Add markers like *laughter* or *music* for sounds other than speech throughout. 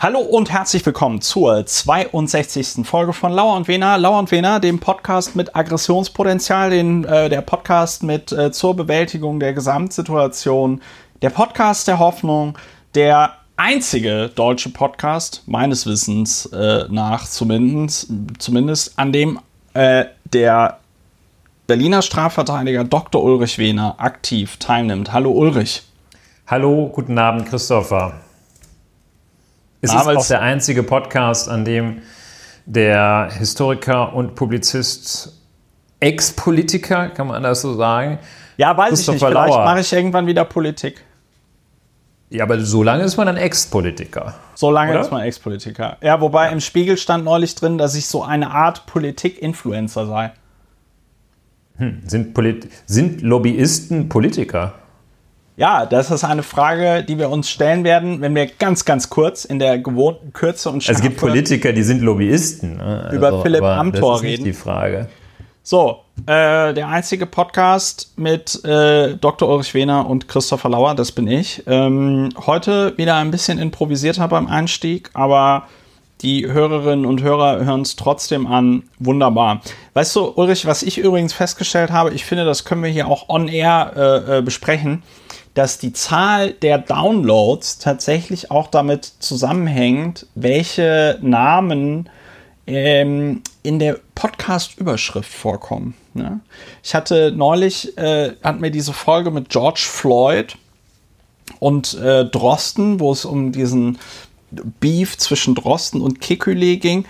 Hallo und herzlich willkommen zur 62. Folge von Lauer und Wena. Lauer und Wena, dem Podcast mit Aggressionspotenzial, den, äh, der Podcast mit äh, zur Bewältigung der Gesamtsituation, der Podcast der Hoffnung, der einzige deutsche Podcast, meines Wissens äh, nach zumindest, zumindest an dem äh, der Berliner Strafverteidiger Dr. Ulrich Wehner aktiv teilnimmt. Hallo Ulrich. Hallo, guten Abend Christopher. Es ist auch der einzige Podcast, an dem der Historiker und Publizist, Ex-Politiker, kann man das so sagen? Ja, weiß ich nicht. Vielleicht mache ich irgendwann wieder Politik. Ja, aber so lange ist man dann Ex-Politiker. So lange oder? ist man Ex-Politiker. Ja, wobei ja. im Spiegel stand neulich drin, dass ich so eine Art Politik-Influencer sei. Hm. Sind, Polit sind Lobbyisten Politiker? Ja, das ist eine Frage, die wir uns stellen werden, wenn wir ganz, ganz kurz in der gewohnten Kürze und Schärfe... Es gibt Politiker, die sind Lobbyisten. Ne? Also, über Philipp Amthor das ist reden. die Frage. So, äh, der einzige Podcast mit äh, Dr. Ulrich Wehner und Christopher Lauer, das bin ich. Ähm, heute wieder ein bisschen improvisierter beim Einstieg, aber die Hörerinnen und Hörer hören es trotzdem an. Wunderbar. Weißt du, Ulrich, was ich übrigens festgestellt habe, ich finde, das können wir hier auch on air äh, äh besprechen dass die Zahl der Downloads tatsächlich auch damit zusammenhängt, welche Namen ähm, in der Podcast-Überschrift vorkommen. Ne? Ich hatte neulich, äh, hat mir diese Folge mit George Floyd und äh, Drosten, wo es um diesen Beef zwischen Drosten und Kekule ging.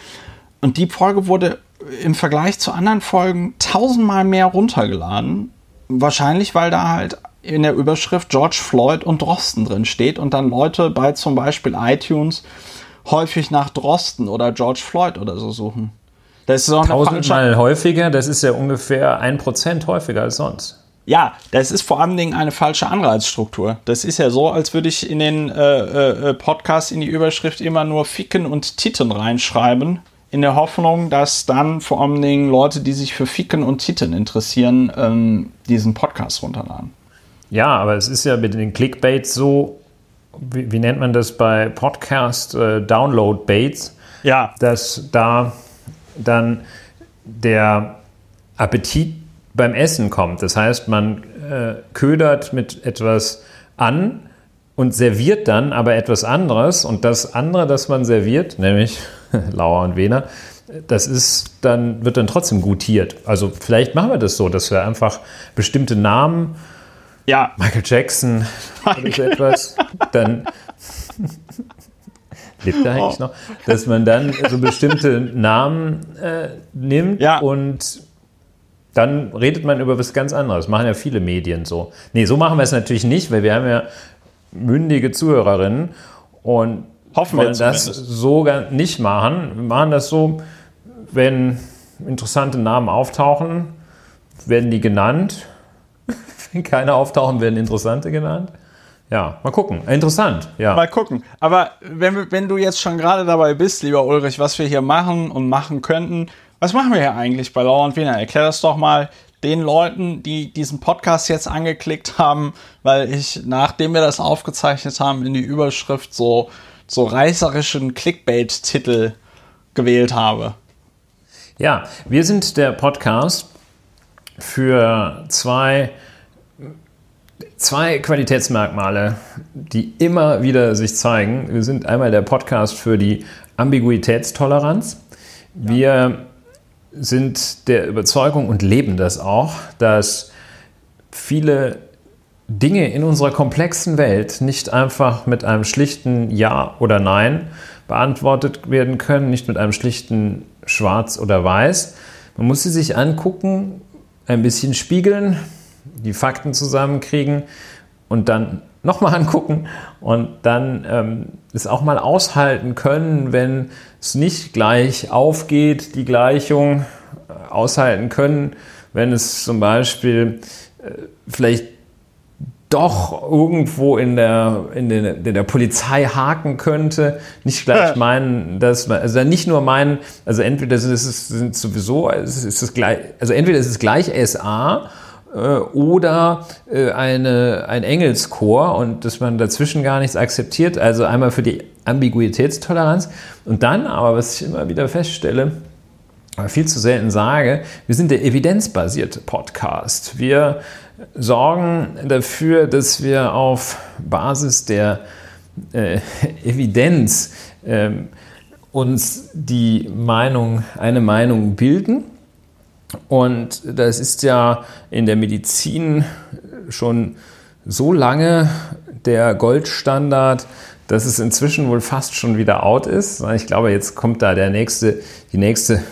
Und die Folge wurde im Vergleich zu anderen Folgen tausendmal mehr runtergeladen. Wahrscheinlich, weil da halt in der Überschrift George Floyd und Drosten drin steht und dann Leute bei zum Beispiel iTunes häufig nach Drosten oder George Floyd oder so suchen. Das ist auch Tausendmal häufiger, das ist ja ungefähr ein Prozent häufiger als sonst. Ja, das ist vor allen Dingen eine falsche Anreizstruktur. Das ist ja so, als würde ich in den äh, äh, Podcast in die Überschrift immer nur Ficken und Titten reinschreiben, in der Hoffnung, dass dann vor allen Dingen Leute, die sich für Ficken und Titten interessieren, ähm, diesen Podcast runterladen. Ja, aber es ist ja mit den Clickbaits so, wie, wie nennt man das bei Podcast, äh, Download-Baits, ja. dass da dann der Appetit beim Essen kommt. Das heißt, man äh, ködert mit etwas an und serviert dann aber etwas anderes und das andere, das man serviert, nämlich *laughs* Lauer und Wiener, das ist dann, wird dann trotzdem gutiert. Also vielleicht machen wir das so, dass wir einfach bestimmte Namen ja. Michael Jackson oder so etwas, dann *laughs* lebt er eigentlich oh. noch, dass man dann so bestimmte Namen äh, nimmt ja. und dann redet man über was ganz anderes. Das machen ja viele Medien so. Nee, so machen wir es natürlich nicht, weil wir haben ja mündige Zuhörerinnen und hoffen wollen das so nicht machen. Wir machen das so, wenn interessante Namen auftauchen, werden die genannt wenn *laughs* keine auftauchen, werden interessante genannt. Ja, mal gucken. Interessant, ja. Mal gucken. Aber wenn, wenn du jetzt schon gerade dabei bist, lieber Ulrich, was wir hier machen und machen könnten, was machen wir hier eigentlich bei Laura und Wiener? Erklär das doch mal den Leuten, die diesen Podcast jetzt angeklickt haben, weil ich, nachdem wir das aufgezeichnet haben, in die Überschrift so, so reißerischen Clickbait-Titel gewählt habe. Ja, wir sind der Podcast für zwei zwei Qualitätsmerkmale, die immer wieder sich zeigen. Wir sind einmal der Podcast für die Ambiguitätstoleranz. Wir sind der Überzeugung und leben das auch, dass viele Dinge in unserer komplexen Welt nicht einfach mit einem schlichten Ja oder Nein beantwortet werden können, nicht mit einem schlichten Schwarz oder Weiß. Man muss sie sich angucken, ein bisschen spiegeln, die Fakten zusammenkriegen und dann nochmal *laughs* angucken und dann ähm, es auch mal aushalten können, wenn es nicht gleich aufgeht, die Gleichung äh, aushalten können, wenn es zum Beispiel äh, vielleicht doch irgendwo in der, in der, in der Polizei haken könnte, nicht gleich *laughs* meinen, dass man, also nicht nur meinen, also entweder ist es sind sowieso, ist es gleich, also entweder ist es gleich SA oder äh, eine, ein Engelschor und dass man dazwischen gar nichts akzeptiert. Also einmal für die Ambiguitätstoleranz. Und dann aber, was ich immer wieder feststelle, viel zu selten sage, wir sind der evidenzbasierte Podcast. Wir sorgen dafür, dass wir auf Basis der äh, Evidenz äh, uns die Meinung, eine Meinung bilden. Und das ist ja in der Medizin schon so lange der Goldstandard, dass es inzwischen wohl fast schon wieder out ist. Ich glaube, jetzt kommt da der nächste, die nächste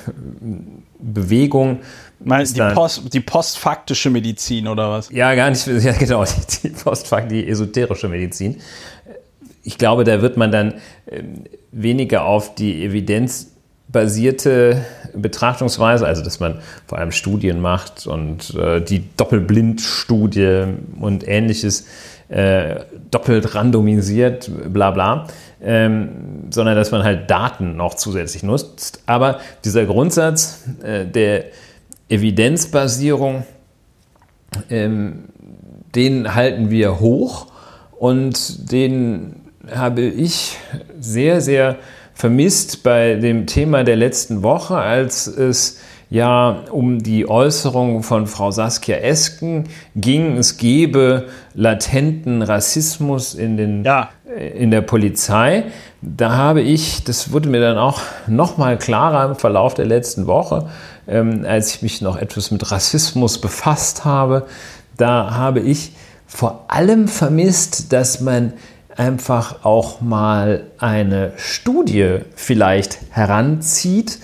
Bewegung. Meinst die, Post, die postfaktische Medizin oder was? Ja, gar nicht, ja, genau, die, die postfaktische, die esoterische Medizin. Ich glaube, da wird man dann ähm, weniger auf die evidenzbasierte Betrachtungsweise, also dass man vor allem Studien macht und äh, die Doppelblindstudie und ähnliches äh, doppelt randomisiert, bla bla, ähm, sondern dass man halt Daten noch zusätzlich nutzt. Aber dieser Grundsatz äh, der Evidenzbasierung, ähm, den halten wir hoch und den habe ich sehr, sehr vermisst bei dem Thema der letzten Woche, als es ja um die Äußerung von Frau Saskia Esken ging, es gebe latenten Rassismus in, den, ja. Äh, in der Polizei. Da habe ich, das wurde mir dann auch noch mal klarer im Verlauf der letzten Woche, ähm, als ich mich noch etwas mit Rassismus befasst habe, da habe ich vor allem vermisst, dass man einfach auch mal eine Studie vielleicht heranzieht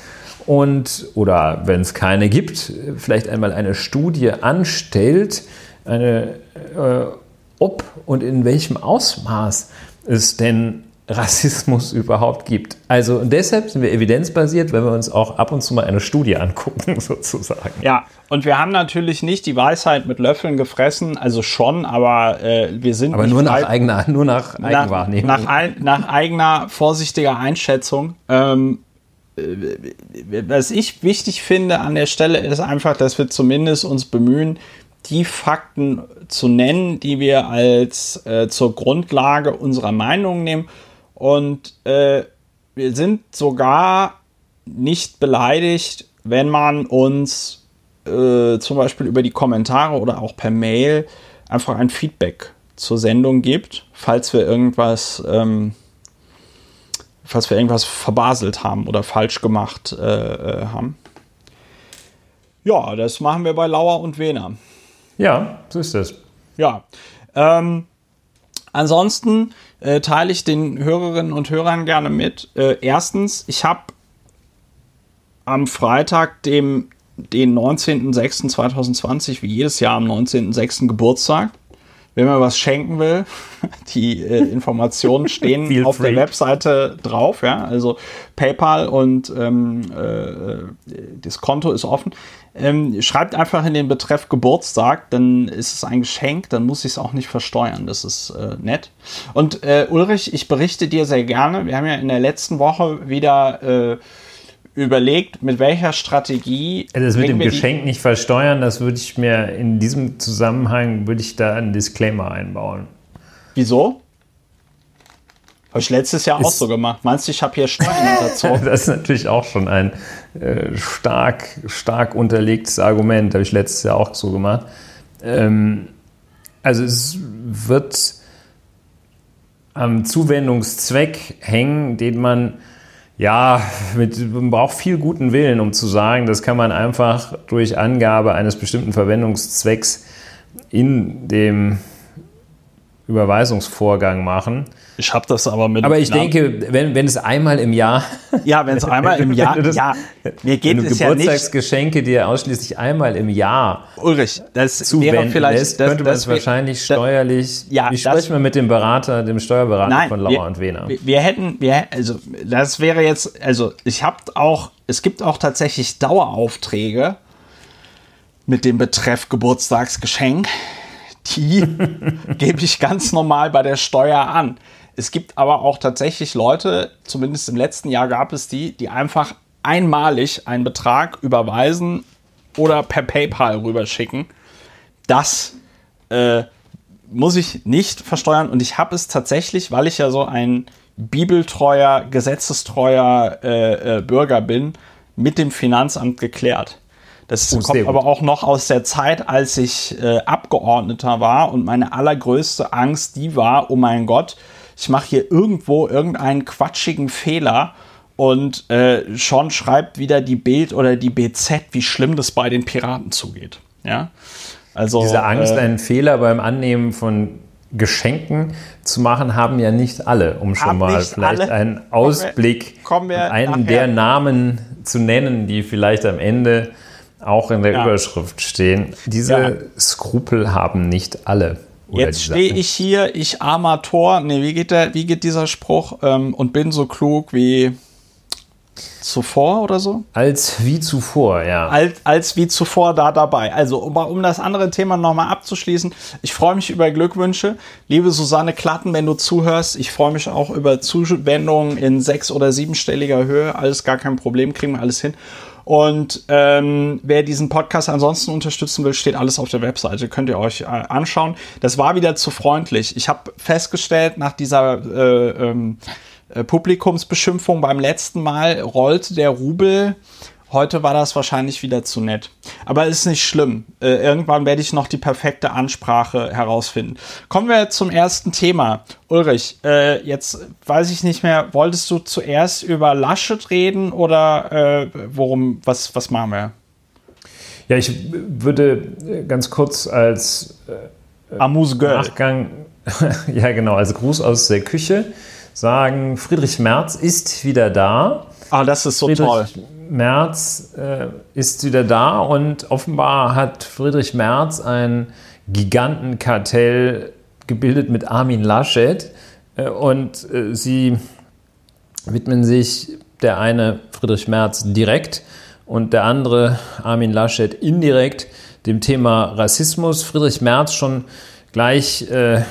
und oder wenn es keine gibt, vielleicht einmal eine Studie anstellt, eine, äh, ob und in welchem Ausmaß es denn Rassismus überhaupt gibt. Also deshalb sind wir evidenzbasiert, wenn wir uns auch ab und zu mal eine Studie angucken, *laughs* sozusagen. Ja, und wir haben natürlich nicht die Weisheit mit Löffeln gefressen, also schon, aber äh, wir sind. Aber nur nach eigener, nur nach Eigenwahrnehmung. Nach, nach, nach eigener vorsichtiger Einschätzung. Ähm, äh, was ich wichtig finde an der Stelle ist einfach, dass wir zumindest uns bemühen, die Fakten zu nennen, die wir als äh, zur Grundlage unserer Meinung nehmen. Und äh, wir sind sogar nicht beleidigt, wenn man uns äh, zum Beispiel über die Kommentare oder auch per Mail einfach ein Feedback zur Sendung gibt, falls wir irgendwas ähm, falls wir irgendwas verbaselt haben oder falsch gemacht äh, äh, haben. Ja, das machen wir bei Lauer und Wehner. Ja, so ist es. Ja. Ähm, ansonsten äh, teile ich den Hörerinnen und Hörern gerne mit. Äh, erstens, ich habe am Freitag, dem den 19.06.2020, wie jedes Jahr am 19.06. Geburtstag. Wenn man was schenken will, *laughs* die äh, Informationen *laughs* stehen auf free. der Webseite drauf. Ja? Also PayPal und ähm, äh, das Konto ist offen. Ähm, schreibt einfach in den Betreff Geburtstag, dann ist es ein Geschenk, dann muss ich es auch nicht versteuern. Das ist äh, nett. Und äh, Ulrich, ich berichte dir sehr gerne. Wir haben ja in der letzten Woche wieder äh, überlegt, mit welcher Strategie. Das mit dem Geschenk nicht versteuern, das würde ich mir in diesem Zusammenhang, würde ich da einen Disclaimer einbauen. Wieso? Habe ich letztes Jahr ist, auch so gemacht. Meinst du, ich habe hier Steuern *laughs* hinterzogen? das ist natürlich auch schon ein äh, stark, stark unterlegtes Argument. Habe ich letztes Jahr auch so gemacht. Ähm, also es wird am Zuwendungszweck hängen, den man ja, mit, man braucht viel guten Willen, um zu sagen, das kann man einfach durch Angabe eines bestimmten Verwendungszwecks in dem Überweisungsvorgang machen. Ich habe das aber mit. Aber ich denke, wenn, wenn es einmal im Jahr. *laughs* Ja, wenn es einmal im Jahr. *laughs* Das, ja, mir geht wenn du es Geburtstagsgeschenke ja dir ausschließlich einmal im Jahr. Ulrich, das wäre vielleicht. Lässt, das, könnte man es wahrscheinlich das, steuerlich. Ja, ich spreche mal mit dem Berater, dem Steuerberater nein, von Lauer wir, und Wehner. Wir, wir hätten, wir, also das wäre jetzt, also ich habe auch, es gibt auch tatsächlich Daueraufträge mit dem Betreff Geburtstagsgeschenk. Die *laughs* gebe ich ganz normal bei der Steuer an. Es gibt aber auch tatsächlich Leute, zumindest im letzten Jahr gab es die, die einfach einmalig einen Betrag überweisen oder per PayPal rüberschicken. Das äh, muss ich nicht versteuern und ich habe es tatsächlich, weil ich ja so ein bibeltreuer, gesetzestreuer äh, äh, Bürger bin, mit dem Finanzamt geklärt. Das Oh, kommt aber auch noch aus der Zeit, als ich äh, Abgeordneter war und meine allergrößte Angst, die war, oh mein Gott, ich mache hier irgendwo irgendeinen quatschigen Fehler und äh, schon schreibt wieder die Bild oder die BZ, wie schlimm das bei den Piraten zugeht. Ja, also Diese Angst, äh, einen Fehler beim Annehmen von Geschenken zu machen, haben ja nicht alle, um schon mal vielleicht alle. einen Kommen wir- Ausblick, kommen wir einen nachher. der Namen zu nennen, die vielleicht am Ende auch in der Ja. Überschrift stehen. Diese Ja. Skrupel haben nicht alle. Oder Jetzt stehe ich hier, ich armer Tor, nee, wie geht, der, wie geht dieser Spruch? Ähm, und bin so klug wie zuvor oder so? Als wie zuvor, ja. Als, als wie zuvor da dabei. Also, um, um das andere Thema nochmal abzuschließen, ich freue mich über Glückwünsche. Liebe Susanne Klatten, wenn du zuhörst, ich freue mich auch über Zuwendungen in sechs- oder siebenstelliger Höhe. Alles gar kein Problem, kriegen wir alles hin. Und ähm, wer diesen Podcast ansonsten unterstützen will, steht alles auf der Webseite. Könnt ihr euch äh, anschauen. Das war wieder zu freundlich. Ich habe festgestellt, nach dieser äh, ähm, äh, Publikumsbeschimpfung beim letzten Mal rollte der Rubel. Heute war das wahrscheinlich wieder zu nett. Aber ist nicht schlimm. Äh, irgendwann werde ich noch die perfekte Ansprache herausfinden. Kommen wir zum ersten Thema. Ulrich, äh, jetzt weiß ich nicht mehr, wolltest du zuerst über Laschet reden oder äh, worum, was, was machen wir? Ja, ich würde ganz kurz als Amuse Girl. Nachgang, *laughs* ja genau, als Gruß aus der Küche sagen, Friedrich Merz ist wieder da. Ah, das ist so toll. Friedrich Merz äh, ist wieder da und offenbar hat Friedrich Merz ein Gigantenkartell gebildet mit Armin Laschet äh, und äh, sie widmen sich der eine Friedrich Merz direkt und der andere Armin Laschet indirekt dem Thema Rassismus. Friedrich Merz schon gleich äh, äh,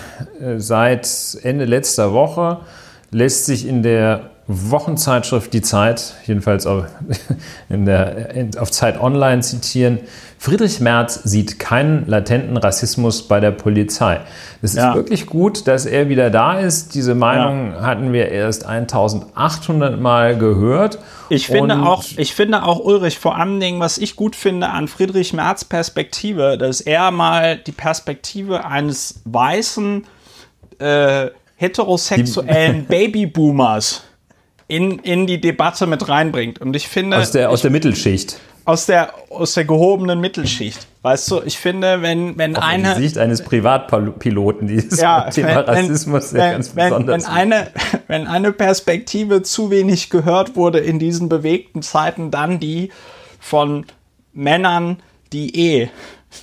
seit Ende letzter Woche lässt sich in der Wochenzeitschrift Die Zeit, jedenfalls auf, *laughs* der, auf Zeit Online zitieren. Friedrich Merz sieht keinen latenten Rassismus bei der Polizei. Es Ja. ist wirklich gut, dass er wieder da ist. Diese Meinung hatten wir erst 1800 Mal gehört. Ich finde, Und- auch, ich finde auch Ulrich, vor allen Dingen, was ich gut finde an Friedrich Merz Perspektive, dass er mal die Perspektive eines weißen, äh, heterosexuellen *laughs* Babyboomers in, in die Debatte mit reinbringt. Und ich finde, aus der, aus der Mittelschicht. aus der, aus der gehobenen Mittelschicht. Weißt du, ich finde, wenn, wenn Aus eine. der Sicht eines Privatpiloten, dieses ja, Thema Rassismus sehr wenn, ganz wenn, besonders. wenn, eine, wenn eine Perspektive zu wenig gehört wurde in diesen bewegten Zeiten, dann die von Männern, die eh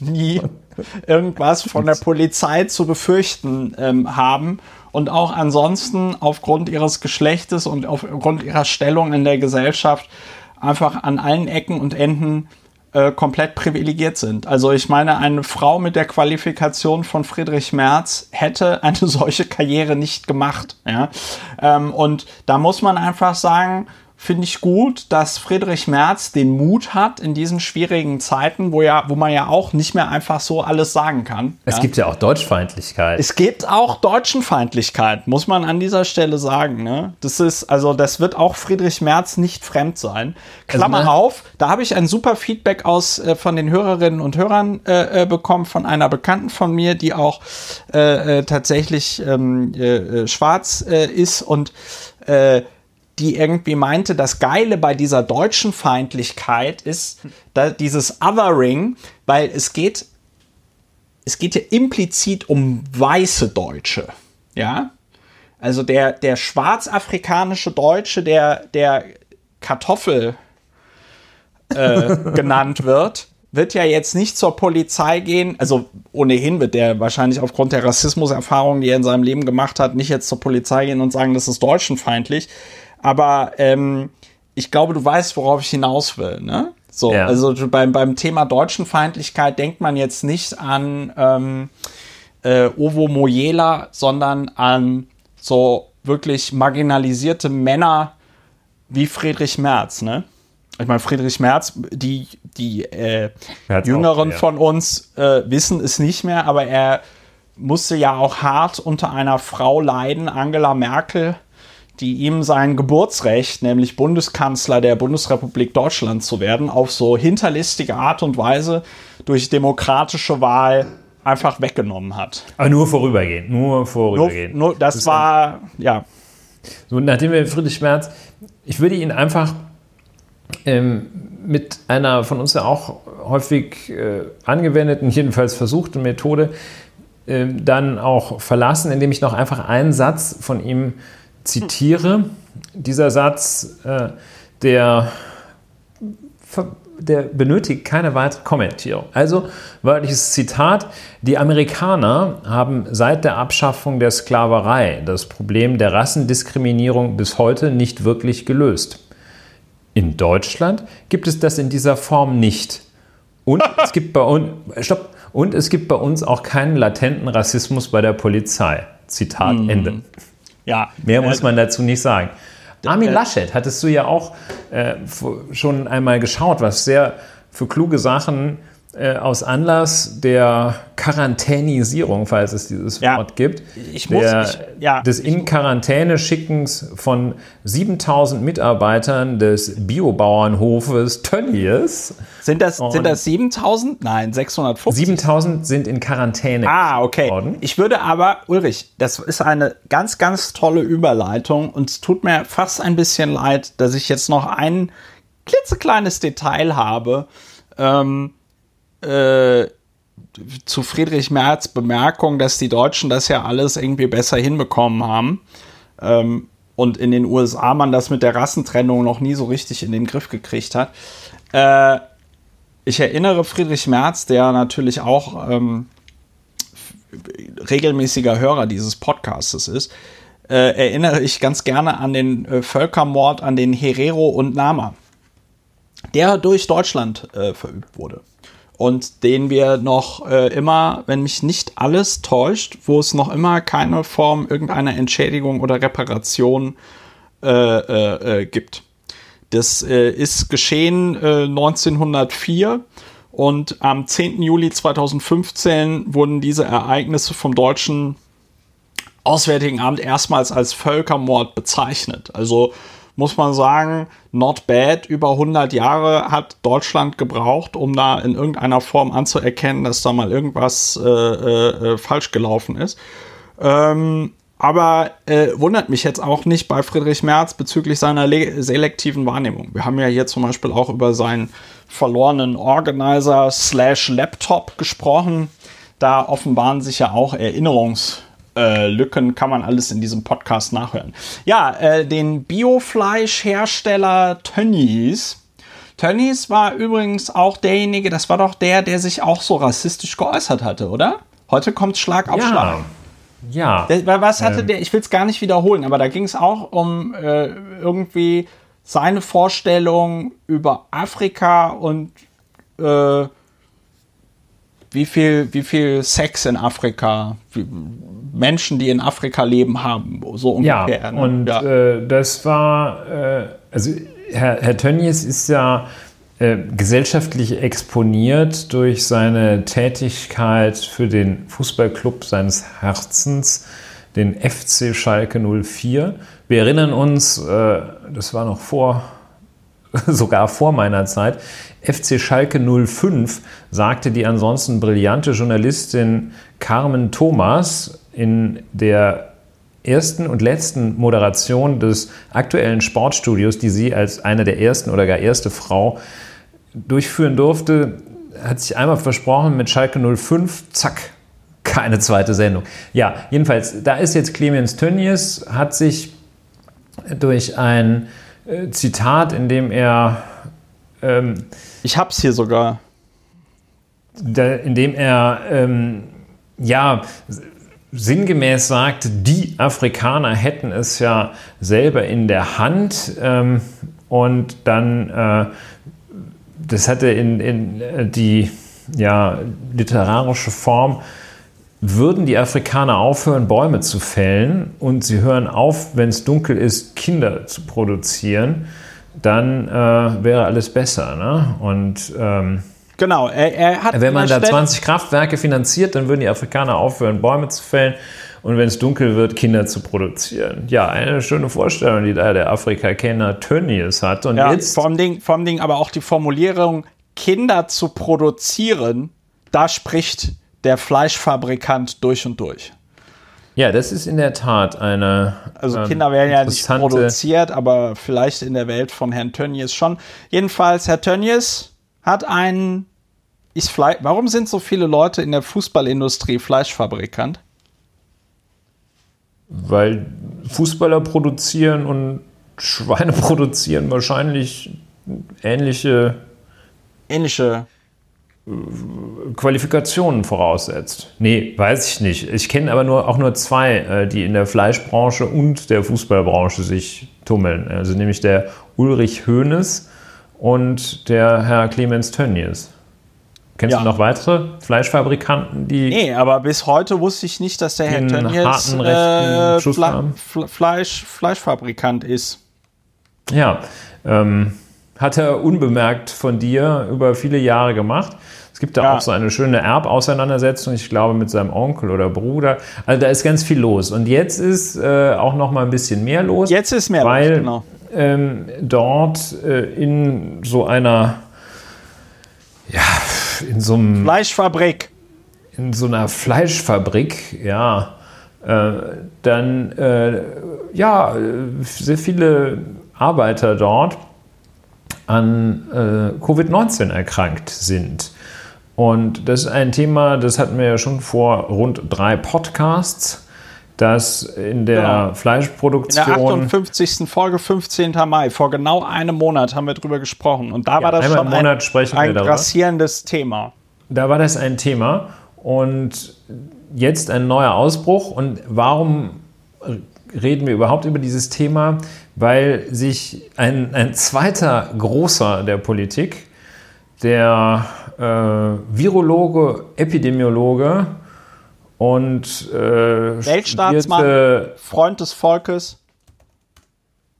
nie *laughs* irgendwas von der Polizei zu befürchten ähm, haben und auch ansonsten aufgrund ihres Geschlechtes und aufgrund ihrer Stellung in der Gesellschaft einfach an allen Ecken und Enden äh, komplett privilegiert sind. Also ich meine, eine Frau mit der Qualifikation von Friedrich Merz hätte *laughs* eine solche Karriere nicht gemacht. Ja? Ähm, und da muss man einfach sagen, finde ich gut, dass Friedrich Merz den Mut hat in diesen schwierigen Zeiten, wo ja, wo man ja auch nicht mehr einfach so alles sagen kann. es ja? gibt ja auch Deutschfeindlichkeit. Es gibt auch Deutschenfeindlichkeit, muss man an dieser Stelle sagen. Ne? Das ist, also das wird auch Friedrich Merz nicht fremd sein. Klammer Also, ne? auf, da habe ich ein super Feedback aus äh, von den Hörerinnen und Hörern äh, äh, bekommen, von einer Bekannten von mir, die auch äh, äh, tatsächlich ähm, äh, äh, schwarz äh, ist und äh, die irgendwie meinte, das Geile bei dieser deutschen Feindlichkeit ist da dieses Othering, weil es geht es geht ja implizit um weiße Deutsche. Ja? Also der, der schwarzafrikanische Deutsche, der, der Kartoffel äh, *laughs* genannt wird, wird ja jetzt nicht zur Polizei gehen. Also ohnehin wird der wahrscheinlich aufgrund der Rassismuserfahrung, die er in seinem Leben gemacht hat, nicht jetzt zur Polizei gehen und sagen, das ist deutschenfeindlich. Aber ähm, ich glaube, du weißt, worauf ich hinaus will. Ne? So, Ja. also beim, beim Thema Deutschenfeindlichkeit denkt man jetzt nicht an ähm, äh, Ovo Moyela, sondern an so wirklich marginalisierte Männer wie Friedrich Merz, ne? Ich meine, Friedrich Merz, die, die äh, Er Jüngeren auch, ja. von uns äh, wissen es nicht mehr, aber er musste ja auch hart unter einer Frau leiden, Angela Merkel, die ihm sein Geburtsrecht, nämlich Bundeskanzler der Bundesrepublik Deutschland zu werden, auf so hinterlistige Art und Weise durch demokratische Wahl einfach weggenommen hat. Aber nur vorübergehend, nur vorübergehend. Nur, nur das, das war, ja. So, nachdem wir Friedrich Merz, ich würde ihn einfach ähm, mit einer von uns ja auch häufig äh, angewendeten, jedenfalls versuchten Methode äh, dann auch verlassen, indem ich noch einfach einen Satz von ihm zitiere. Dieser Satz, äh, der, der benötigt keine weitere Kommentierung. Also wörtliches Zitat, die Amerikaner haben seit der Abschaffung der Sklaverei das Problem der Rassendiskriminierung bis heute nicht wirklich gelöst. In Deutschland gibt es das in dieser Form nicht. Und *laughs* es gibt bei uns, stopp, und es gibt bei uns auch keinen latenten Rassismus bei der Polizei. Zitat mhm. Ende. Ja. Mehr muss man dazu nicht sagen. Armin Laschet hattest du ja auch äh, schon einmal geschaut, was sehr für kluge Sachen äh, aus Anlass der Quarantänisierung, falls es dieses ja, Wort gibt, ich muss, der, ich, ja, des in Quarantäne schickens von 7000 Mitarbeitern des Biobauernhofes Tönnies. Sind das, sind das 7000? Nein, 650. 7000 sind in Quarantäne. Ah, okay. Worden. Ich würde aber, Ulrich, das ist eine ganz, ganz tolle Überleitung und es tut mir fast ein bisschen leid, dass ich jetzt noch ein klitzekleines Detail habe. Ähm, äh, zu Friedrich Merz Bemerkung, dass die Deutschen das ja alles irgendwie besser hinbekommen haben. Ähm, und in den USA man das mit der Rassentrennung noch nie so richtig in den Griff gekriegt hat. Äh, ich erinnere Friedrich Merz, der natürlich auch ähm, regelmäßiger Hörer dieses Podcastes ist, äh, erinnere ich ganz gerne an den äh, Völkermord an den Herero und Nama, der durch Deutschland äh, verübt wurde und den wir noch äh, immer, wenn mich nicht alles täuscht, wo es noch immer keine Form irgendeiner Entschädigung oder Reparation äh, äh, äh gibt. Das äh, ist geschehen 1904 äh, und am 10. Juli 2015 wurden diese Ereignisse vom deutschen Auswärtigen Amt erstmals als Völkermord bezeichnet. Also muss man sagen, not bad. Über 100 Jahre hat Deutschland gebraucht, um da in irgendeiner Form anzuerkennen, dass da mal irgendwas äh, äh, äh, falsch gelaufen ist. Ähm, aber äh, wundert mich jetzt auch nicht bei Friedrich Merz bezüglich seiner selektiven Wahrnehmung. Wir haben ja hier zum Beispiel auch über seinen verlorenen Organizer slash Laptop gesprochen. Da offenbaren sich ja auch Erinnerungs- äh, Lücken kann man alles in diesem Podcast nachhören. Ja, äh, den Biofleischhersteller Tönnies. Tönnies war übrigens auch derjenige, das war doch der, der sich auch so rassistisch geäußert hatte, oder? Heute kommt Schlag auf ja. Schlag. Ja. Der, was hatte ähm. der? Ich will es gar nicht wiederholen, aber da ging es auch um äh, irgendwie seine Vorstellung über Afrika und äh, wie viel, wie viel Sex in Afrika, Menschen, die in Afrika leben, haben, so ungefähr. Ja, ne? und ja. Äh, das war, äh, also Herr, Herr Tönnies ist ja äh, gesellschaftlich exponiert durch seine Tätigkeit für den Fußballclub seines Herzens, den FC Schalke 04. Wir erinnern uns, äh, das war noch vor *laughs* sogar vor meiner Zeit, FC Schalke 05 sagte die ansonsten brillante Journalistin Carmen Thomas in der ersten und letzten Moderation des aktuellen Sportstudios, die sie als eine der ersten oder gar erste Frau durchführen durfte, hat sich einmal versprochen mit Schalke 05, zack, keine zweite Sendung. Ja, jedenfalls, da ist jetzt Clemens Tönnies, hat sich durch ein äh, Zitat, in dem er. Ähm, ich hab's hier sogar. Da, in dem er ähm, ja sinngemäß sagt, die Afrikaner hätten es ja selber in der Hand ähm, und dann, äh, das hatte in, in äh, die ja, literarische Form würden die Afrikaner aufhören, Bäume zu fällen und sie hören auf, wenn es dunkel ist, Kinder zu produzieren, dann äh, wäre alles besser. Ne? Und ähm, genau, er, er, hat wenn man da 20 Kraftwerke finanziert, dann würden die Afrikaner aufhören, Bäume zu fällen und wenn es dunkel wird, Kinder zu produzieren. Ja, eine schöne Vorstellung, die da der Afrikaner Tönnies hat. Und Ja, jetzt vor allem Ding, vor allem Ding aber auch die Formulierung, Kinder zu produzieren, da spricht der Fleischfabrikant durch und durch. Ja, das ist in der Tat eine. Also ähm, Kinder werden ja nicht produziert, aber vielleicht in der Welt von Herrn Tönnies schon. Jedenfalls, Herr Tönnies hat einen. Ist Fle Warum sind so viele Leute in der Fußballindustrie Fleischfabrikant? Weil Fußballer produzieren und Schweine *laughs* produzieren wahrscheinlich ähnliche Ähnliche. Qualifikationen voraussetzt. Nee, weiß ich nicht. Ich kenne aber nur, auch nur zwei, äh, die in der Fleischbranche und der Fußballbranche sich tummeln. Also nämlich der Ulrich Hoeneß und der Herr Clemens Tönnies. Kennst Ja. du noch weitere Fleischfabrikanten, die Nee, aber bis heute wusste ich nicht, dass der Herr Tönnies äh, Fle. Fle Fleisch Fleischfabrikant ist. Ja, ähm, hat er unbemerkt von dir über viele Jahre gemacht. Es gibt da Ja. auch so eine schöne Erbauseinandersetzung, ich glaube mit seinem Onkel oder Bruder. Also da ist ganz viel los. Und jetzt ist äh, auch noch mal ein bisschen mehr los, Jetzt ist mehr weil los, genau. ähm, dort äh, in so einer, ja, in so einem Fleischfabrik. in so einer Fleischfabrik, ja, äh, dann äh, ja, äh, sehr viele Arbeiter dort an äh, Covid-19 erkrankt sind. Und das ist ein Thema, das hatten wir ja schon vor rund drei Podcasts, dass in der Genau. In der Fleischproduktion 58. Folge, 15. Mai, vor genau einem Monat haben wir drüber gesprochen. Und da war das schon ein, ein darüber. grassierendes Thema. Da war das ein Thema und jetzt ein neuer Ausbruch. Und warum reden wir überhaupt über dieses Thema? Weil sich ein, ein zweiter großer der Politik, der äh, Virologe, Epidemiologe und äh, Weltstaatsmann. Freund des Volkes,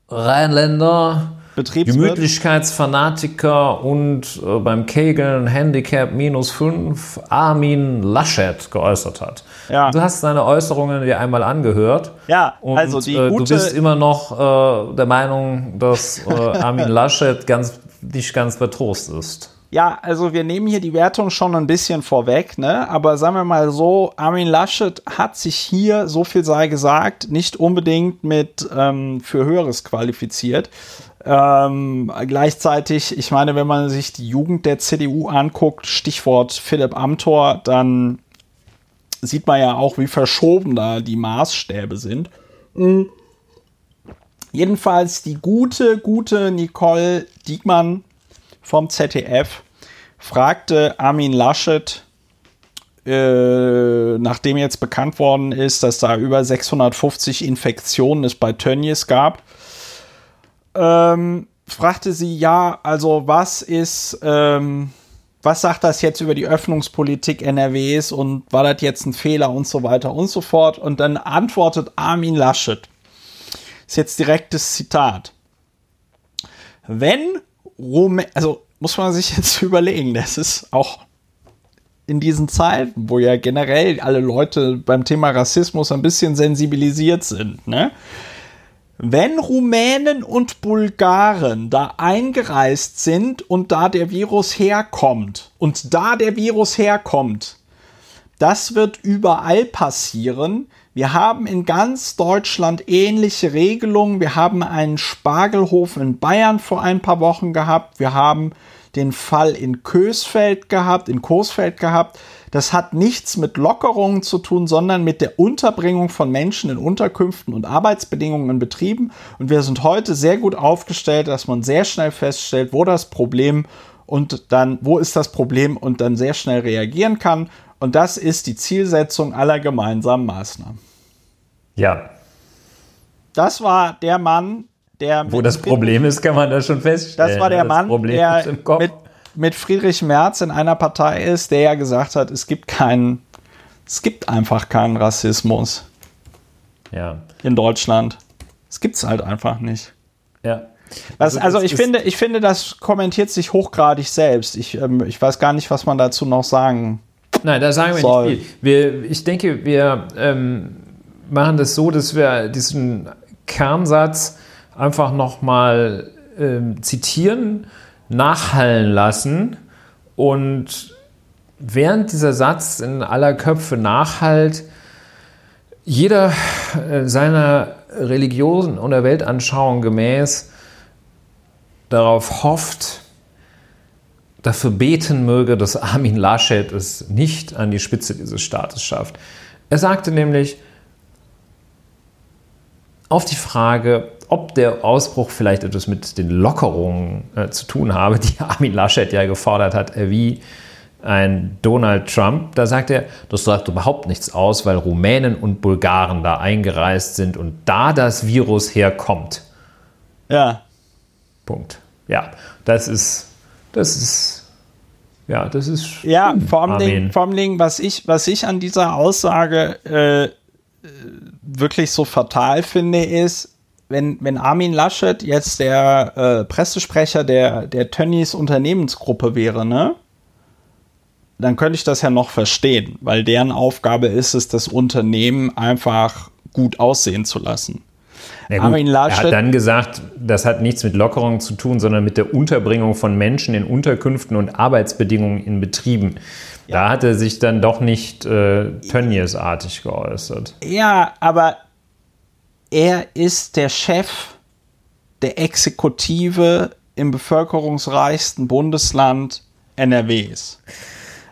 Rheinländer, Betriebswirt. Gemütlichkeitsfanatiker und äh, beim Kegeln Handicap minus 5 Armin Laschet geäußert hat. Ja. Du hast seine Äußerungen dir einmal angehört. Ja, Und, also die äh, du bist immer noch äh, der Meinung, dass äh, Armin Laschet ganz, nicht ganz betrost ist. ja, also wir nehmen hier die Wertung schon ein bisschen vorweg, ne? Aber sagen wir mal so, Armin Laschet hat sich hier, so viel sei gesagt, nicht unbedingt mit ähm, für Höheres qualifiziert. Ähm, gleichzeitig, ich meine, wenn man sich die Jugend der CDU anguckt, Stichwort Philipp Amthor, dann sieht man ja auch, wie verschoben da die Maßstäbe sind. Mhm. Jedenfalls die gute, gute Nicole Diekmann vom ZDF fragte Armin Laschet, äh, nachdem jetzt bekannt worden ist, dass da über 650 Infektionen es bei Tönnies gab, ähm, fragte sie, ja, also was ist, ähm, was sagt das jetzt über die Öffnungspolitik NRWs und war das jetzt ein Fehler und so weiter und so fort. Und dann antwortet Armin Laschet, ist jetzt direktes Zitat. Wenn Rumä also muss man sich jetzt *laughs* überlegen, das ist auch in diesen Zeiten, wo ja generell alle Leute beim Thema Rassismus ein bisschen sensibilisiert sind, ne? Wenn Rumänen und Bulgaren da eingereist sind und da der Virus herkommt und da der Virus herkommt, das wird überall passieren. Wir haben in ganz Deutschland ähnliche Regelungen. Wir haben einen Spargelhof in Bayern vor ein paar Wochen gehabt. Wir haben den Fall in Kösfeld gehabt, in Coesfeld gehabt. Das hat nichts mit Lockerungen zu tun, sondern mit der Unterbringung von Menschen in Unterkünften und Arbeitsbedingungen in Betrieben. Und wir sind heute sehr gut aufgestellt, dass man sehr schnell feststellt, wo das Problem und dann, wo ist das Problem und dann sehr schnell reagieren kann. Und das ist die Zielsetzung aller gemeinsamen Maßnahmen. Ja. Das war der Mann, der. Wo das Problem ist, kann man das schon feststellen. Das war der Das Mann, Problem der mit, mit Friedrich Merz in einer Partei ist, der ja gesagt hat, es gibt keinen, es gibt einfach keinen Rassismus ja. in Deutschland. Es gibt's halt einfach nicht. Ja. Das, also das ich finde, ich finde, das kommentiert sich hochgradig selbst. Ich, ähm, ich weiß gar nicht, was man dazu noch sagen. Nein, da sagen wir Soll. nicht viel. Wir, ich denke, wir ähm, machen das so, dass wir diesen Kernsatz einfach nochmal äh, zitieren, nachhallen lassen und während dieser Satz in aller Köpfe nachhallt, jeder äh, seiner Religion oder Weltanschauung gemäß darauf hofft, dafür beten möge, dass Armin Laschet es nicht an die Spitze dieses Staates schafft. Er sagte nämlich auf die Frage, ob der Ausbruch vielleicht etwas mit den Lockerungen äh, zu tun habe, die *laughs* Armin Laschet ja gefordert hat, äh, wie ein Donald Trump, da sagt er, das sagt überhaupt nichts aus, weil Rumänen und Bulgaren da eingereist sind und da das Virus herkommt. Ja. Punkt. Ja, das ist, das ist, ja, das ist. Ja, vor allem, Dingen, vor allem was ich, was ich an dieser Aussage äh, wirklich so fatal finde, ist, wenn, wenn Armin Laschet jetzt der äh, Pressesprecher der, der Tönnies Unternehmensgruppe wäre, ne? Dann könnte ich das ja noch verstehen, weil deren Aufgabe ist es, das Unternehmen einfach gut aussehen zu lassen. Ja, Armin Laschet, er hat dann gesagt, das hat nichts mit Lockerung zu tun, sondern mit der Unterbringung von Menschen in Unterkünften und Arbeitsbedingungen in Betrieben. Ja. Da hat er sich dann doch nicht äh, Tönnies-artig geäußert. Ja, aber er ist der Chef der Exekutive im bevölkerungsreichsten Bundesland NRWs.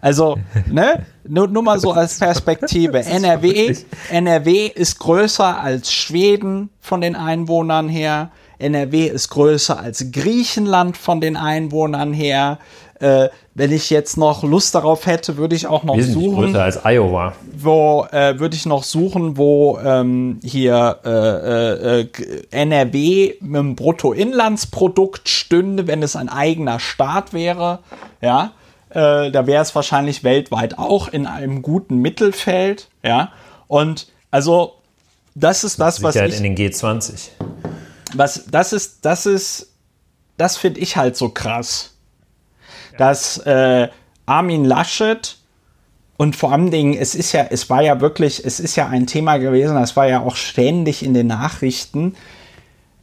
Also, *laughs* ne, nur, nur mal so als Perspektive. NRW, NRW ist größer als Schweden von den Einwohnern her. NRW ist größer als Griechenland von den Einwohnern her. Äh, wenn ich jetzt noch Lust darauf hätte, würde ich auch noch Wesentlich suchen. größer als Iowa. Wo äh, würde ich noch suchen, wo ähm, hier äh, äh, NRW mit dem Bruttoinlandsprodukt stünde, wenn es ein eigener Staat wäre. Ja, äh, da wäre es wahrscheinlich weltweit auch in einem guten Mittelfeld. Ja, und also das ist das, was ich in den G20. Was das ist, das ist, das finde ich halt so krass dass äh, Armin Laschet und vor allen Dingen, es ist ja, es war ja wirklich, es ist ja ein Thema gewesen, das war ja auch ständig in den Nachrichten.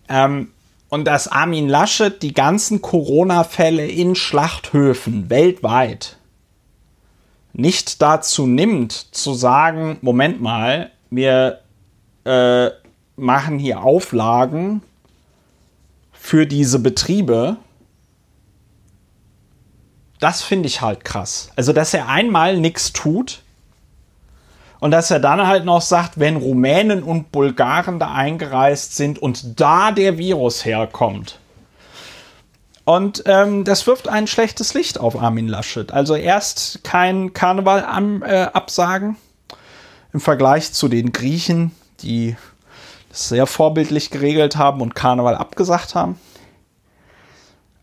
Ähm, und dass Armin Laschet die ganzen Corona-Fälle in Schlachthöfen weltweit nicht dazu nimmt, zu sagen, Moment mal, wir äh, machen hier Auflagen für diese Betriebe das finde ich halt krass. Also, dass er einmal nichts tut und dass er dann halt noch sagt, wenn Rumänen und Bulgaren da eingereist sind und da der Virus herkommt. Und ähm, das wirft ein schlechtes Licht auf Armin Laschet. Also erst kein Karneval am, äh, absagen im Vergleich zu den Griechen, die das sehr vorbildlich geregelt haben und Karneval abgesagt haben.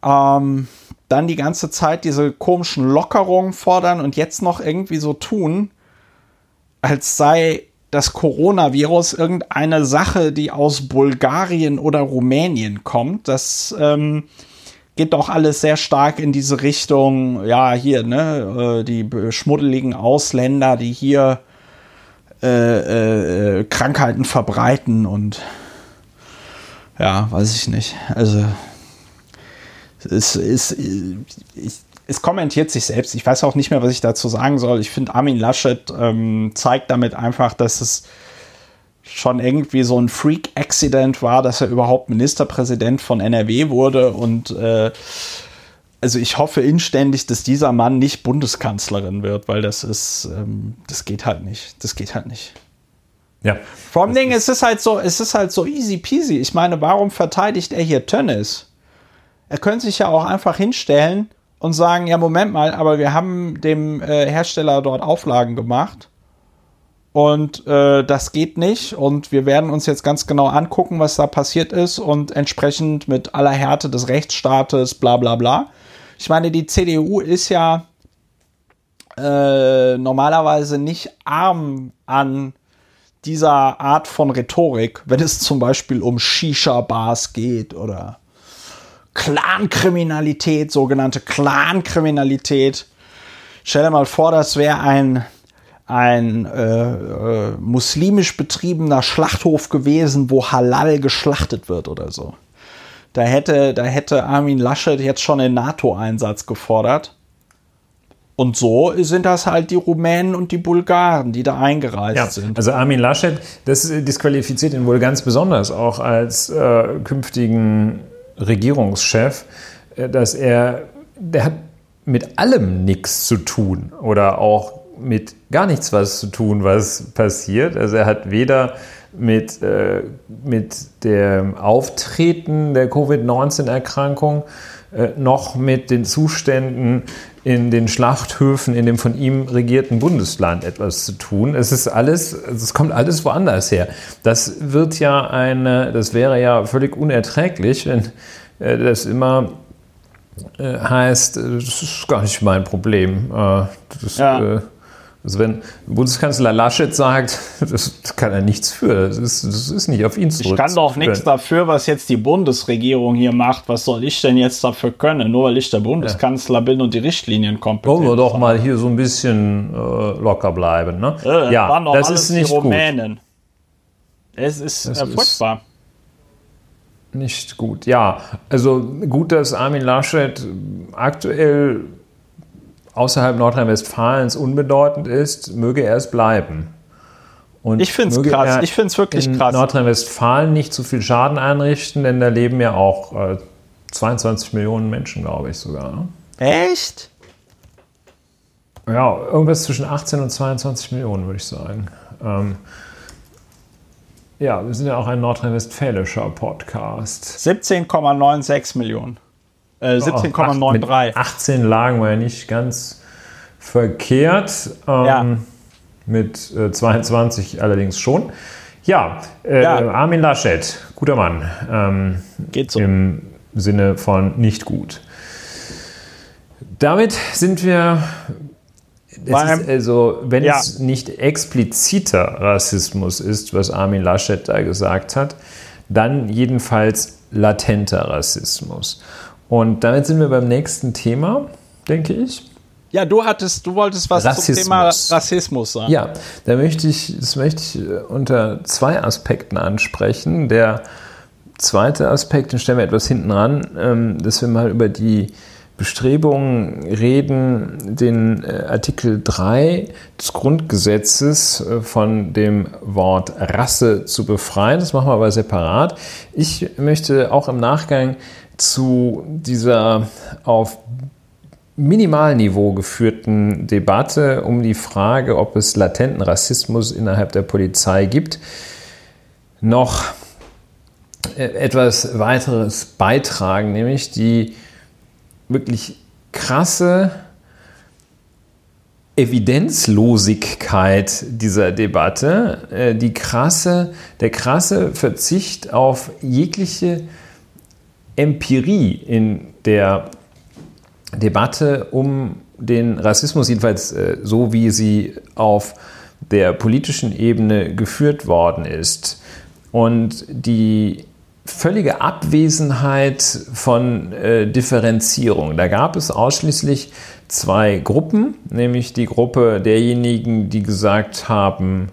Ähm, dann die ganze Zeit diese komischen Lockerungen fordern und jetzt noch irgendwie so tun, als sei das Coronavirus irgendeine Sache, die aus Bulgarien oder Rumänien kommt. Das ähm, geht doch alles sehr stark in diese Richtung, ja, hier, ne, äh, die schmuddeligen Ausländer, die hier äh, äh, Krankheiten verbreiten und ja, weiß ich nicht. Also es, es, es, es kommentiert sich selbst. Ich weiß auch nicht mehr, was ich dazu sagen soll. Ich finde, Armin Laschet ähm, zeigt damit einfach, dass es schon irgendwie so ein Freak-Accident war, dass er überhaupt Ministerpräsident von NRW wurde. Und äh, also ich hoffe inständig, dass dieser Mann nicht Bundeskanzlerin wird, weil das ist, ähm, das geht halt nicht. Das geht halt nicht. Ja. Vor allem es ist halt so, es ist halt so easy peasy. Ich meine, warum verteidigt er hier Tönnis? Er könnte sich ja auch einfach hinstellen und sagen, ja, Moment mal, aber wir haben dem äh, Hersteller dort Auflagen gemacht und äh, das geht nicht und wir werden uns jetzt ganz genau angucken, was da passiert ist und entsprechend mit aller Härte des Rechtsstaates, bla bla bla. Ich meine, die CDU ist ja äh, normalerweise nicht arm an dieser Art von Rhetorik, wenn es zum Beispiel um Shisha-Bars geht oder Clankriminalität, sogenannte Clankriminalität. Stell dir mal vor, das wäre ein, ein äh, äh, muslimisch betriebener Schlachthof gewesen, wo Halal geschlachtet wird oder so. Da hätte, da hätte Armin Laschet jetzt schon den NATO-Einsatz gefordert. Und so sind das halt die Rumänen und die Bulgaren, die da eingereist ja, sind. Also Armin Laschet, das disqualifiziert ihn wohl ganz besonders auch als äh, künftigen Regierungschef, äh, dass er, der hat mit allem nichts zu tun oder auch mit gar nichts was zu tun, was passiert. Also er hat weder mit, äh, mit dem Auftreten der Covid-19-Erkrankung äh, noch mit den Zuständen in den Schlachthöfen in dem von ihm regierten Bundesland etwas zu tun. Es ist alles, es kommt alles woanders her. Das wird ja eine, das wäre ja völlig unerträglich, wenn äh, das immer äh, heißt, äh, das ist gar nicht mein Problem. Äh, das, ja. Äh, also wenn Bundeskanzler Laschet sagt, *laughs* das kann er nichts für, das ist, das ist nicht auf ihn zurück. Ich kann doch nichts dafür, was jetzt die Bundesregierung hier macht. Was soll ich denn jetzt dafür können? Nur weil ich der Bundeskanzler ja. bin und die Richtlinien kompetent Wollen wir doch mal hier so ein bisschen äh, locker bleiben. Ne? Äh, ja, das ist nicht die Rumänen. Gut. Es ist das äh, furchtbar. Ist nicht gut. Ja, also gut, dass Armin Laschet aktuell außerhalb Nordrhein-Westfalens unbedeutend ist, möge er es bleiben. Und ich finde es krass. Ich finde es wirklich in krass. Nordrhein-Westfalen nicht so viel Schaden einrichten, denn da leben ja auch äh, 22 Millionen Menschen, glaube ich sogar. Ne? Echt? Ja, irgendwas zwischen 18 und 22 Millionen, würde ich sagen. Ähm, ja, wir sind ja auch ein nordrhein-westfälischer Podcast. 17,96 Millionen. 17,93. Äh, 18 lagen wir ja nicht ganz verkehrt. Ähm, ja. Mit äh, 22 allerdings schon. Ja, äh, ja, Armin Laschet, guter Mann. Ähm, Geht so. Im Sinne von nicht gut. Damit sind wir. Also, wenn ja. es nicht expliziter Rassismus ist, was Armin Laschet da gesagt hat, dann jedenfalls latenter Rassismus. Und damit sind wir beim nächsten Thema, denke ich. Ja, du hattest, du wolltest was Rassismus. zum Thema Rassismus sagen. Ja, da möchte ich, das möchte ich äh, unter zwei Aspekten ansprechen. Der zweite Aspekt, den stellen wir etwas hinten ran, ähm, dass wir mal über die Bestrebungen reden, den äh, Artikel 3 des Grundgesetzes äh, von dem Wort Rasse zu befreien. Das machen wir aber separat. Ich möchte auch im Nachgang zu dieser auf Minimalniveau geführten Debatte um die Frage, ob es latenten Rassismus innerhalb der Polizei gibt, noch äh, etwas weiteres beitragen, nämlich die wirklich krasse Evidenzlosigkeit dieser Debatte, äh, die krasse, der krasse Verzicht auf jegliche Empirie in der Debatte um den Rassismus, jedenfalls äh, so wie sie auf der politischen Ebene geführt worden ist. Und die völlige Abwesenheit von äh, Differenzierung. Da gab es ausschließlich zwei Gruppen, nämlich die Gruppe derjenigen, die gesagt haben,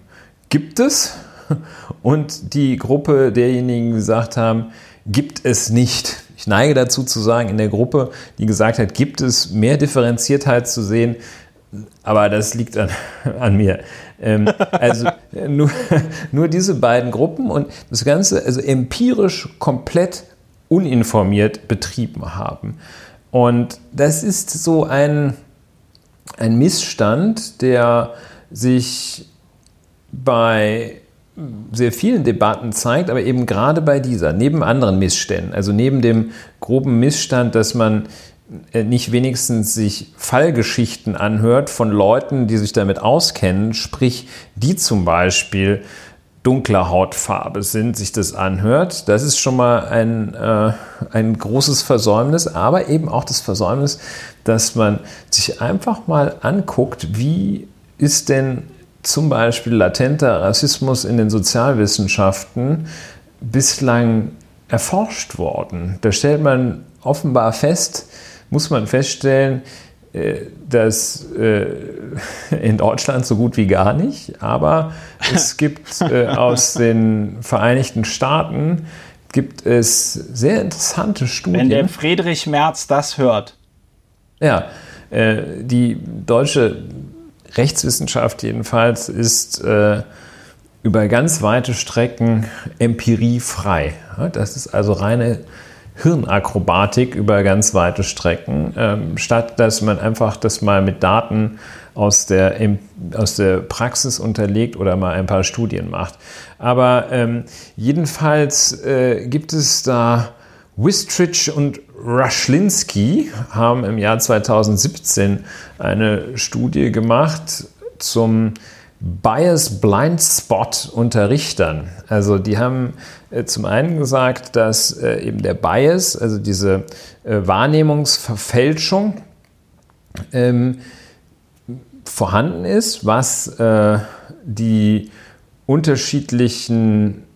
gibt es, *laughs* und die Gruppe derjenigen, die gesagt haben, gibt es nicht. Ich neige dazu zu sagen, in der Gruppe, die gesagt hat, gibt es mehr Differenziertheit zu sehen, aber das liegt an, *laughs* an mir. Ähm, also nur, *laughs* nur diese beiden Gruppen und das Ganze also empirisch komplett uninformiert betrieben haben. Und das ist so ein, ein Missstand, der sich bei sehr vielen Debatten zeigt, aber eben gerade bei dieser, neben anderen Missständen, also neben dem groben Missstand, dass man äh, nicht wenigstens sich Fallgeschichten anhört von Leuten, die sich damit auskennen, sprich die zum Beispiel dunkler Hautfarbe sind, sich das anhört. Das ist schon mal ein, äh, ein großes Versäumnis, aber eben auch das Versäumnis, dass man sich einfach mal anguckt, wie ist denn zum Beispiel latenter Rassismus in den Sozialwissenschaften bislang erforscht worden. Da stellt man offenbar fest, muss man feststellen, äh, das äh, *laughs* in Deutschland so gut wie gar nicht, aber *laughs* es gibt äh, aus den Vereinigten Staaten gibt es sehr interessante Studien. Wenn der Friedrich Merz das hört. Ja, die deutsche Rechtswissenschaft jedenfalls ist über ganz weite Strecken empiriefrei. Das ist also reine Hirnakrobatik über ganz weite Strecken, ähm, statt dass man einfach das mal mit Daten aus der, aus der Praxis unterlegt oder mal ein paar Studien macht. Aber ähm, jedenfalls äh, gibt es da Wistrich und Raschlinski haben im Jahr 2017 eine Studie gemacht zum Bias Blind Spot unter Richtern. Also die haben äh, zum einen gesagt, dass äh, eben der Bias, also diese äh, Wahrnehmungsverfälschung, ähm, vorhanden ist, was die unterschiedlichen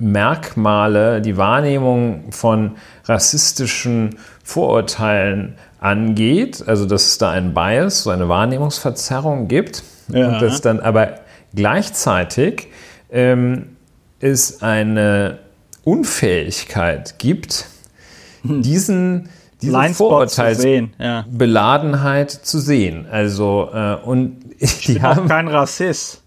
Merkmale, die Wahrnehmung von rassistischen Vorurteilen angeht, also dass es da einen Bias, so eine Wahrnehmungsverzerrung gibt ja. und dass dann aber gleichzeitig ähm, es eine Unfähigkeit gibt, hm. diesen diese Vorurteilsbeladenheit ja. zu sehen. Also äh, und ich bin haben, kein Rassist.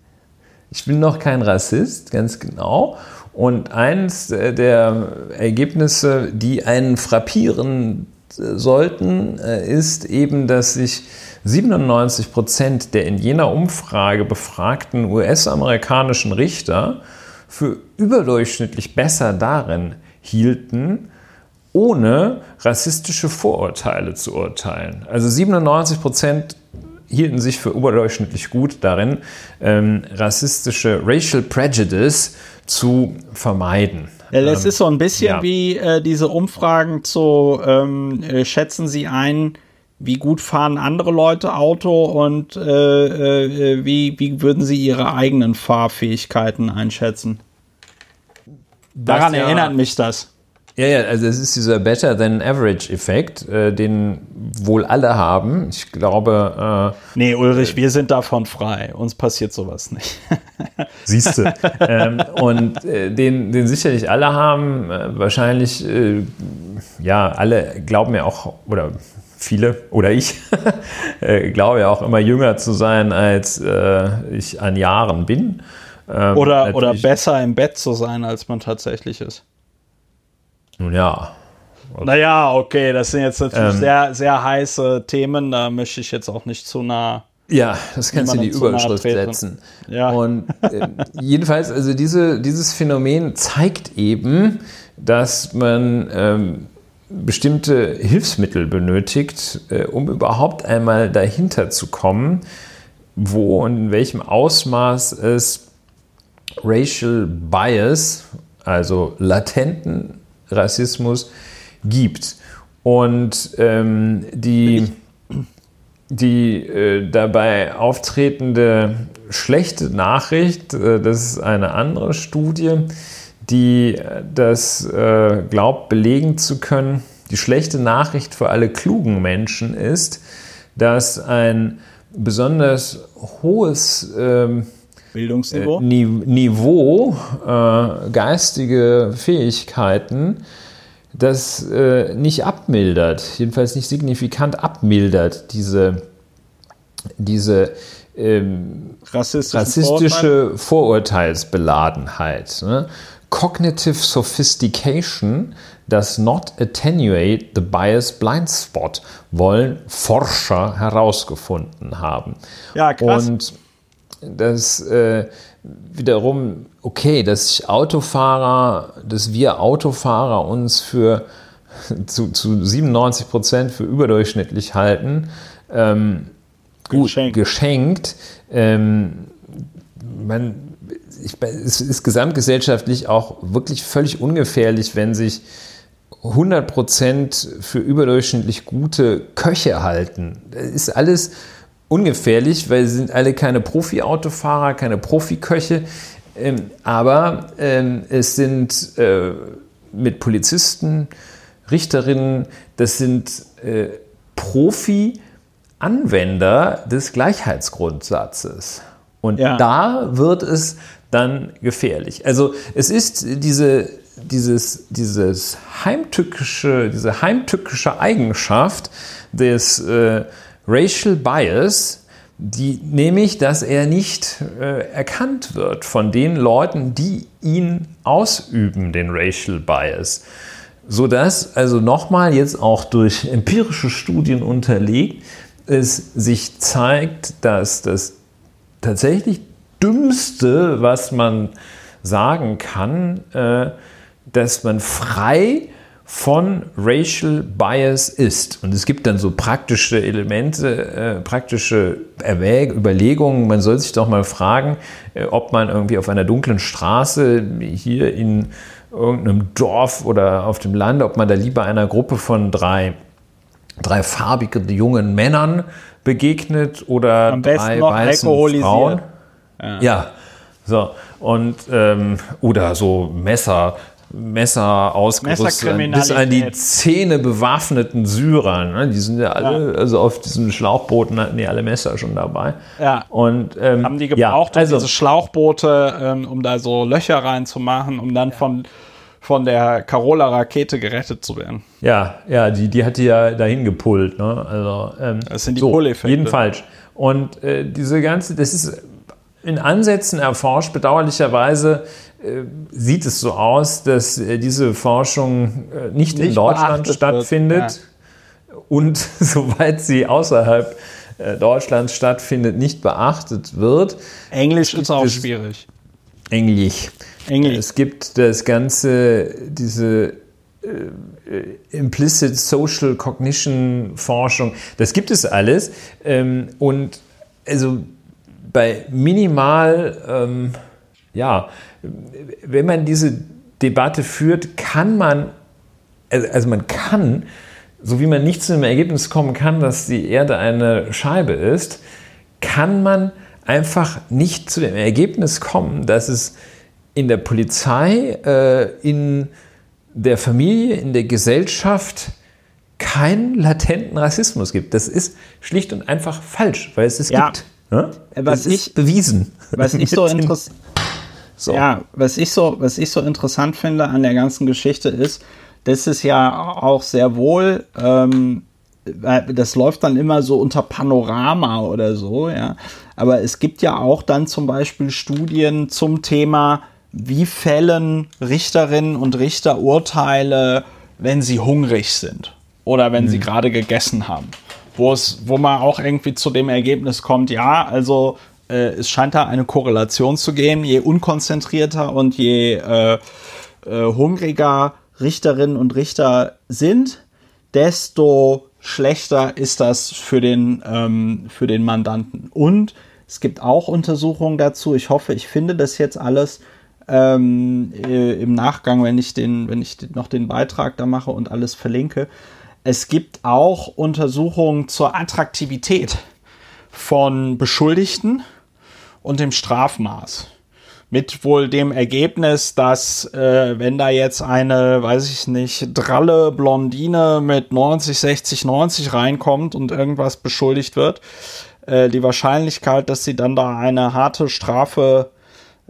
Ich bin noch kein Rassist, ganz genau. Und eines der Ergebnisse, die einen frappieren sollten, äh, ist eben, dass sich 97 Prozent der in jener Umfrage befragten US-amerikanischen Richter für überdurchschnittlich besser darin hielten, ohne rassistische Vorurteile zu urteilen. Also 97 Prozent hielten sich für überdurchschnittlich gut darin, ähm, rassistische Racial Prejudice zu vermeiden. Das ähm, ist so ein bisschen ja. wie äh, diese Umfragen zu ähm, äh, schätzen Sie ein, wie gut fahren andere Leute Auto und äh, äh, wie, wie würden Sie Ihre eigenen Fahrfähigkeiten einschätzen? Daran ja, erinnert mich das. Ja, ja, also es ist dieser Better than Average Effekt, äh, den wohl alle haben. Ich glaube. Äh, nee, Ulrich, äh, wir sind davon frei. Uns passiert sowas nicht. *laughs* Siehst du. ähm, und äh, den, den sicherlich alle haben. Äh, wahrscheinlich, äh, ja, alle glauben ja auch, oder viele oder ich *laughs* äh, glaube ja auch immer jünger zu sein, als ich an Jahren bin. Ähm, oder, oder besser im Bett zu sein, als man tatsächlich ist. Nun ja. Naja, okay, das sind jetzt natürlich ähm, sehr, sehr heiße Themen, da möchte ich jetzt auch nicht zu nah. Ja, das kannst du in die Überschrift setzen. Ja. Und äh, *laughs* jedenfalls, also diese, dieses Phänomen zeigt eben, dass man ähm, bestimmte Hilfsmittel benötigt, äh, um überhaupt einmal dahinter zu kommen, wo und in welchem Ausmaß es Racial Bias, also latenten Rassismus, gibt. Und ähm, die, die äh, dabei auftretende schlechte Nachricht, äh, das ist eine andere Studie, die das äh, glaubt belegen zu können. Die schlechte Nachricht für alle klugen Menschen ist, dass ein besonders hohes ähm, Bildungsniveau, äh, Niveau, äh, geistige Fähigkeiten, das äh, nicht abmildert, jedenfalls nicht signifikant abmildert, diese, diese ähm, rassistische Vorurteilsbeladenheit. Ne? Cognitive Sophistication does not attenuate the bias blind spot, wollen Forscher herausgefunden haben. Ja, krass. Und das äh, wiederum, okay, dass Autofahrer, dass wir Autofahrer uns für *laughs* zu, zu 97 Prozent für überdurchschnittlich halten, ähm, gut, geschenkt. geschenkt ähm, man, ich, es ist gesamtgesellschaftlich auch wirklich völlig ungefährlich, wenn sich 100 Prozent für überdurchschnittlich gute Köche halten. Das ist alles ungefährlich, weil sie sind alle keine Profi-Autofahrer, keine Profiköche, ähm, aber ähm, es sind äh, mit Polizisten, Richterinnen, das sind äh, Profi- Anwender des Gleichheitsgrundsatzes. Und ja. da wird es dann gefährlich. Also es ist diese, dieses, dieses heimtückische, diese heimtückische Eigenschaft des äh, Racial Bias, die nämlich, dass er nicht äh, erkannt wird von den Leuten, die ihn ausüben, den Racial Bias. Sodass also nochmal jetzt auch durch empirische Studien unterlegt, es sich zeigt, dass das tatsächlich Dümmste, was man sagen kann, äh, dass man frei von Racial Bias ist. Und es gibt dann so praktische Elemente, äh, praktische Erwäg Überlegungen. Man soll sich doch mal fragen, äh, ob man irgendwie auf einer dunklen Straße hier in irgendeinem Dorf oder auf dem Land, ob man da lieber einer Gruppe von drei, drei farbigen jungen Männern begegnet oder Am drei weißen Frauen. Ja. ja. so. Und, ähm, oder so Messer, Messer ausgerüstet, bis an die Zähne bewaffneten Syrer. Ne? Die sind ja alle, ja. also auf diesen Schlauchbooten hatten die alle Messer schon dabei. Ja. Und, ähm, Haben die gebraucht, ja, also, um diese Schlauchboote, ähm, um da so Löcher reinzumachen, um dann von von der Carola-Rakete gerettet zu werden. Ja, ja, die, die hat die ja dahin gepullt. Ne? Also, ähm, das sind die so, Pull-Effekte. Jedenfalls. Und äh, diese ganze, das ist in Ansätzen erforscht. Bedauerlicherweise äh, sieht es so aus, dass äh, diese Forschung äh, nicht, nicht, in Deutschland stattfindet ja. und *laughs* soweit sie außerhalb äh, Deutschlands stattfindet, nicht beachtet wird. Englisch ist auch schwierig. Englisch. Englisch. Es gibt das ganze, diese äh, Implicit Social Cognition Forschung, das gibt es alles. Ähm, und also bei minimal, ähm, ja, wenn man diese Debatte führt, kann man, also, also man kann, so wie man nicht zu dem Ergebnis kommen kann, dass die Erde eine Scheibe ist, kann man einfach nicht zu dem Ergebnis kommen, dass es in der Polizei, äh, in der Familie, in der Gesellschaft keinen latenten Rassismus gibt. Das ist schlicht und einfach falsch, weil es es ja. gibt. Ne? Was das ich, bewiesen. Was ich so *laughs* interessant so. Ja, was ich, so, was ich so interessant finde an der ganzen Geschichte ist, das ist ja auch sehr wohl, ähm, das läuft dann immer so unter Panorama oder so, ja. Aber es gibt ja auch dann zum Beispiel Studien zum Thema wie fällen Richterinnen und Richter Urteile, wenn sie hungrig sind oder wenn mhm. sie gerade gegessen haben. Wo es, wo man auch irgendwie zu dem Ergebnis kommt, ja, also äh, es scheint da eine Korrelation zu geben, je unkonzentrierter und je äh, äh, hungriger Richterinnen und Richter sind, desto schlechter ist das für den, ähm, für den Mandanten. Und es gibt auch Untersuchungen dazu. Ich hoffe, ich finde das jetzt alles ähm, äh, im Nachgang, wenn ich, den, wenn ich noch den Beitrag da mache und alles verlinke. Es gibt auch Untersuchungen zur Attraktivität von Beschuldigten und dem Strafmaß. Mit wohl dem Ergebnis, dass äh, wenn da jetzt eine, weiß ich nicht, dralle Blondine mit 90, 60, 90 reinkommt und irgendwas beschuldigt wird, äh, die Wahrscheinlichkeit, dass sie dann da eine harte Strafe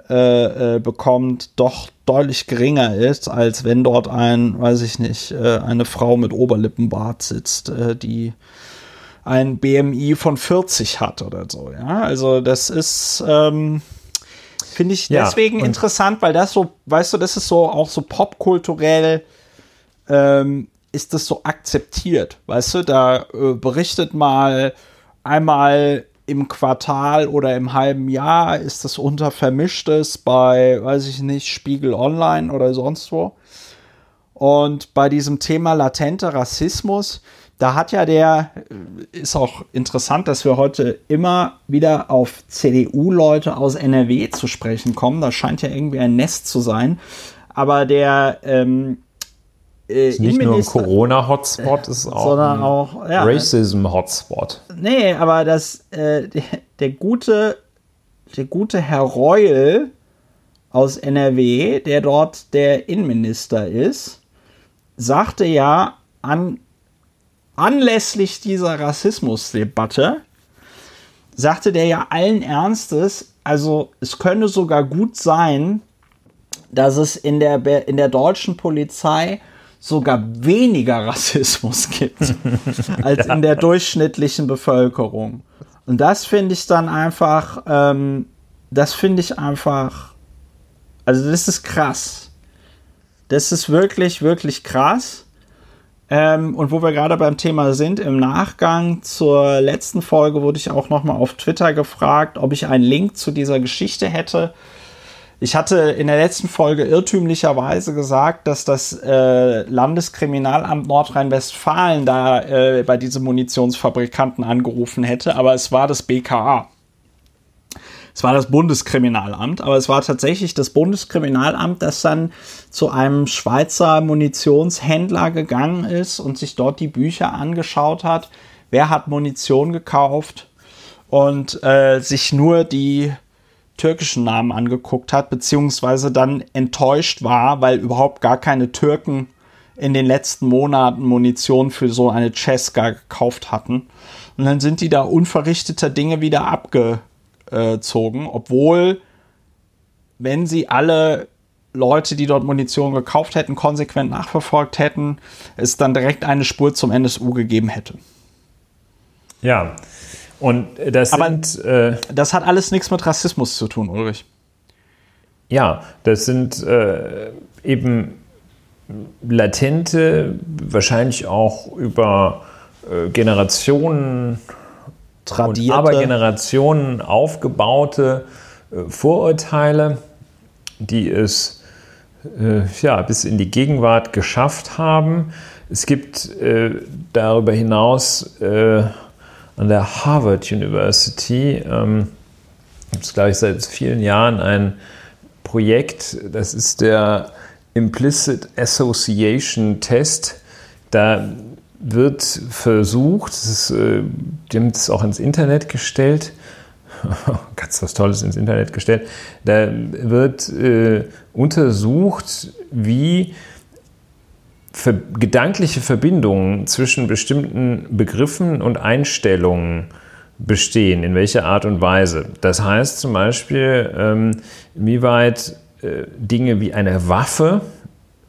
äh, äh, bekommt, doch deutlich geringer ist, als wenn dort ein, weiß ich nicht, äh, eine Frau mit Oberlippenbart sitzt, äh, die ein BMI von 40 hat oder so. Ja, also das ist, ähm, finde ich ja, deswegen interessant, weil das so, weißt du, das ist so auch so popkulturell. Ähm, ist das so akzeptiert, weißt du, da äh, berichtet mal einmal im Quartal oder im halben Jahr ist das unter Vermischtes bei, weiß ich nicht, Spiegel Online oder sonst wo. Und bei diesem Thema latenter Rassismus, da hat ja der, äh, ist auch interessant, dass wir heute immer wieder auf CDU-Leute aus NRW zu sprechen kommen. Das scheint ja irgendwie ein Nest zu sein. Aber der ähm, äh, ist nicht nur ein Corona-Hotspot, ist auch sondern ein auch ja, Racism-Hotspot. Nee, aber das, äh, der, der, gute, der gute Herr Reul aus NRW, der dort der Innenminister ist, sagte ja an anlässlich dieser Rassismusdebatte sagte der ja allen Ernstes, also es könne sogar gut sein, dass es in der, in der deutschen Polizei sogar weniger Rassismus *laughs* gibt *laughs* als in der durchschnittlichen Bevölkerung. Und das finde ich dann einfach, ähm, das finde ich einfach, also das ist krass. Das ist wirklich, wirklich krass. Ähm, und wo wir gerade beim Thema sind, im Nachgang zur letzten Folge wurde ich auch noch mal auf Twitter gefragt, ob ich einen Link zu dieser Geschichte hätte. Ich hatte in der letzten Folge irrtümlicherweise gesagt, dass das äh, Landeskriminalamt Nordrhein-Westfalen da äh, bei diesem Munitionsfabrikanten angerufen hätte, aber es war das BKA. Es war das Bundeskriminalamt, aber es war tatsächlich das Bundeskriminalamt, das dann zu einem Schweizer Munitionshändler gegangen ist und sich dort die Bücher angeschaut hat. Wer hat Munition gekauft? Und äh, sich nur die türkischen Namen angeguckt hat, beziehungsweise dann enttäuscht war, weil überhaupt gar keine Türken in den letzten Monaten Munition für so eine Cesca gekauft hatten. Und dann sind die da unverrichteter Dinge wieder abge gezogen, obwohl, wenn sie alle Leute, die dort Munition gekauft hätten, konsequent nachverfolgt hätten, es dann direkt eine Spur zum NSU gegeben hätte. Ja, und das Aber sind. Äh, das hat alles nichts mit Rassismus zu tun, Ulrich. Ja, das sind äh, eben latente, wahrscheinlich auch über äh, Generationen tradierte. aber Generationen aufgebaute äh, Vorurteile, die es äh, ja, bis in die Gegenwart geschafft haben. Es gibt äh, darüber hinaus äh, an der Harvard University, ähm, gibt es glaube ich seit vielen Jahren ein Projekt, das ist der Implicit Association Test. Da wird versucht, das ist, äh, die haben es auch ins Internet gestellt, *laughs* ganz was Tolles ins Internet gestellt, da wird äh, untersucht, wie ver gedankliche Verbindungen zwischen bestimmten Begriffen und Einstellungen bestehen, in welcher Art und Weise. Das heißt zum Beispiel, ähm, inwieweit äh, Dinge wie eine Waffe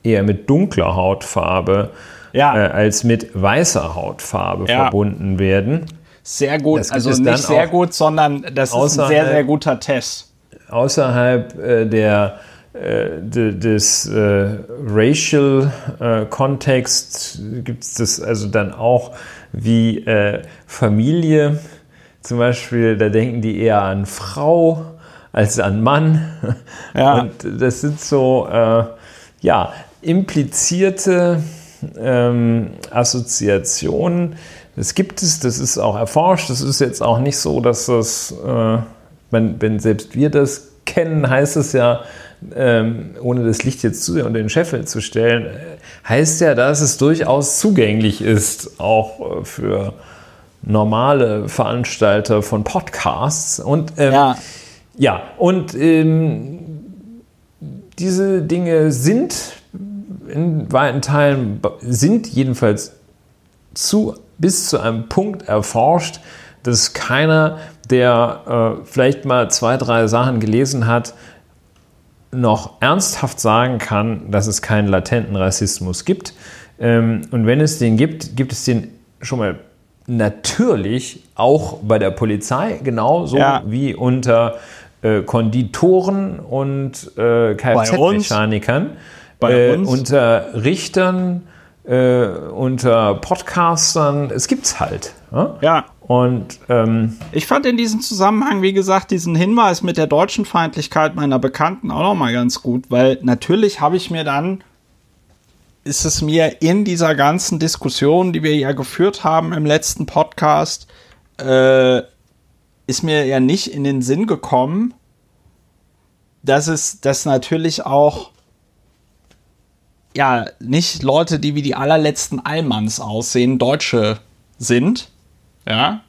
eher mit dunkler Hautfarbe ja. äh, als mit weißer Hautfarbe ja. verbunden werden. Sehr gut, also nicht sehr gut, sondern das ist ein sehr, sehr guter Test. Außerhalb äh, der äh, des äh, Racial äh, Kontext gibt es das also dann auch wie äh, Familie. Zum Beispiel, da denken die eher an Frau als an Mann. *laughs* Ja. Und das sind so, äh, ja, implizierte ähm, Assoziationen. Das gibt es, das ist auch erforscht. Das ist jetzt auch nicht so, dass das, äh, wenn, wenn selbst wir das kennen, heißt es ja, ähm, ohne das Licht jetzt zu sehr unter den Scheffel zu stellen, äh, heißt ja, dass es durchaus zugänglich ist, auch äh, für normale Veranstalter von Podcasts. Und ähm, ja. ja, und ähm, diese Dinge sind in weiten Teilen sind jedenfalls zu, bis zu einem Punkt erforscht, dass keiner, der äh, vielleicht mal zwei, drei Sachen gelesen hat, noch ernsthaft sagen kann, dass es keinen latenten Rassismus gibt. Ähm, und wenn es den gibt, gibt es den schon mal natürlich auch bei der Polizei, genauso ja. wie unter äh, Konditoren und äh, Kfz-Mechanikern äh, unter Richtern, äh, unter Podcastern, es gibt's halt. Ja. ja. Und ähm, ich fand in diesem Zusammenhang, wie gesagt, diesen Hinweis mit der deutschen Feindlichkeit meiner Bekannten auch noch mal ganz gut, weil natürlich habe ich mir dann ist es mir in dieser ganzen Diskussion, die wir ja geführt haben im letzten Podcast, äh, ist mir ja nicht in den Sinn gekommen, dass es das natürlich auch ja, nicht Leute, die wie die allerletzten Allmanns aussehen, Deutsche sind. Ja.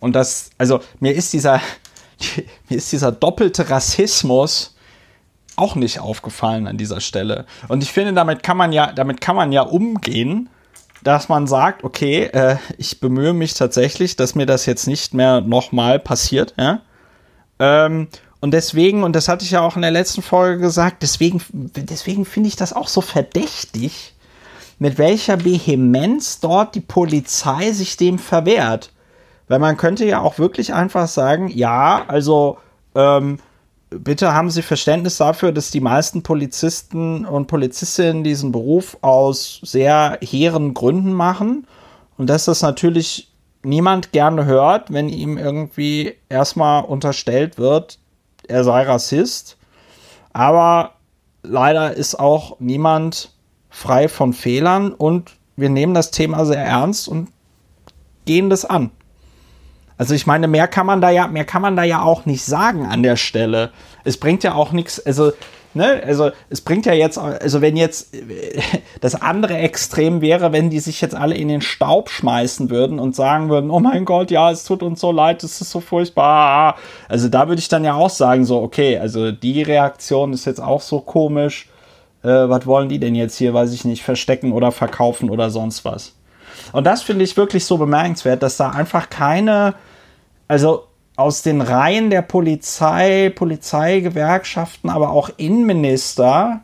Und das, also mir ist dieser, *laughs* mir ist dieser doppelte Rassismus auch nicht aufgefallen an dieser Stelle. Und ich finde, damit kann man ja, damit kann man ja umgehen, dass man sagt, okay, äh, ich bemühe mich tatsächlich, dass mir das jetzt nicht mehr nochmal passiert. Ja? Ähm, und deswegen, und das hatte ich ja auch in der letzten Folge gesagt, deswegen, deswegen finde ich das auch so verdächtig, mit welcher Vehemenz dort die Polizei sich dem verwehrt. Weil man könnte ja auch wirklich einfach sagen, ja, also ähm, bitte haben Sie Verständnis dafür, dass die meisten Polizisten und Polizistinnen diesen Beruf aus sehr hehren Gründen machen und dass das natürlich niemand gerne hört, wenn ihm irgendwie erstmal unterstellt wird, er sei Rassist. Aber leider ist auch niemand frei von Fehlern und wir nehmen das Thema sehr ernst und gehen das an. Also ich meine, mehr kann man da ja, mehr kann man da ja auch nicht sagen an der Stelle. Es bringt ja auch nichts, also, ne, also es bringt ja jetzt, also wenn jetzt *laughs* das andere Extrem wäre, wenn die sich jetzt alle in den Staub schmeißen würden und sagen würden, oh mein Gott, ja, es tut uns so leid, es ist so furchtbar. Also da würde ich dann ja auch sagen, so, okay, also die Reaktion ist jetzt auch so komisch. Äh, was wollen die denn jetzt hier, weiß ich nicht, verstecken oder verkaufen oder sonst was? Und das finde ich wirklich so bemerkenswert, dass da einfach keine, also aus den Reihen der Polizei, Polizeigewerkschaften, aber auch Innenminister,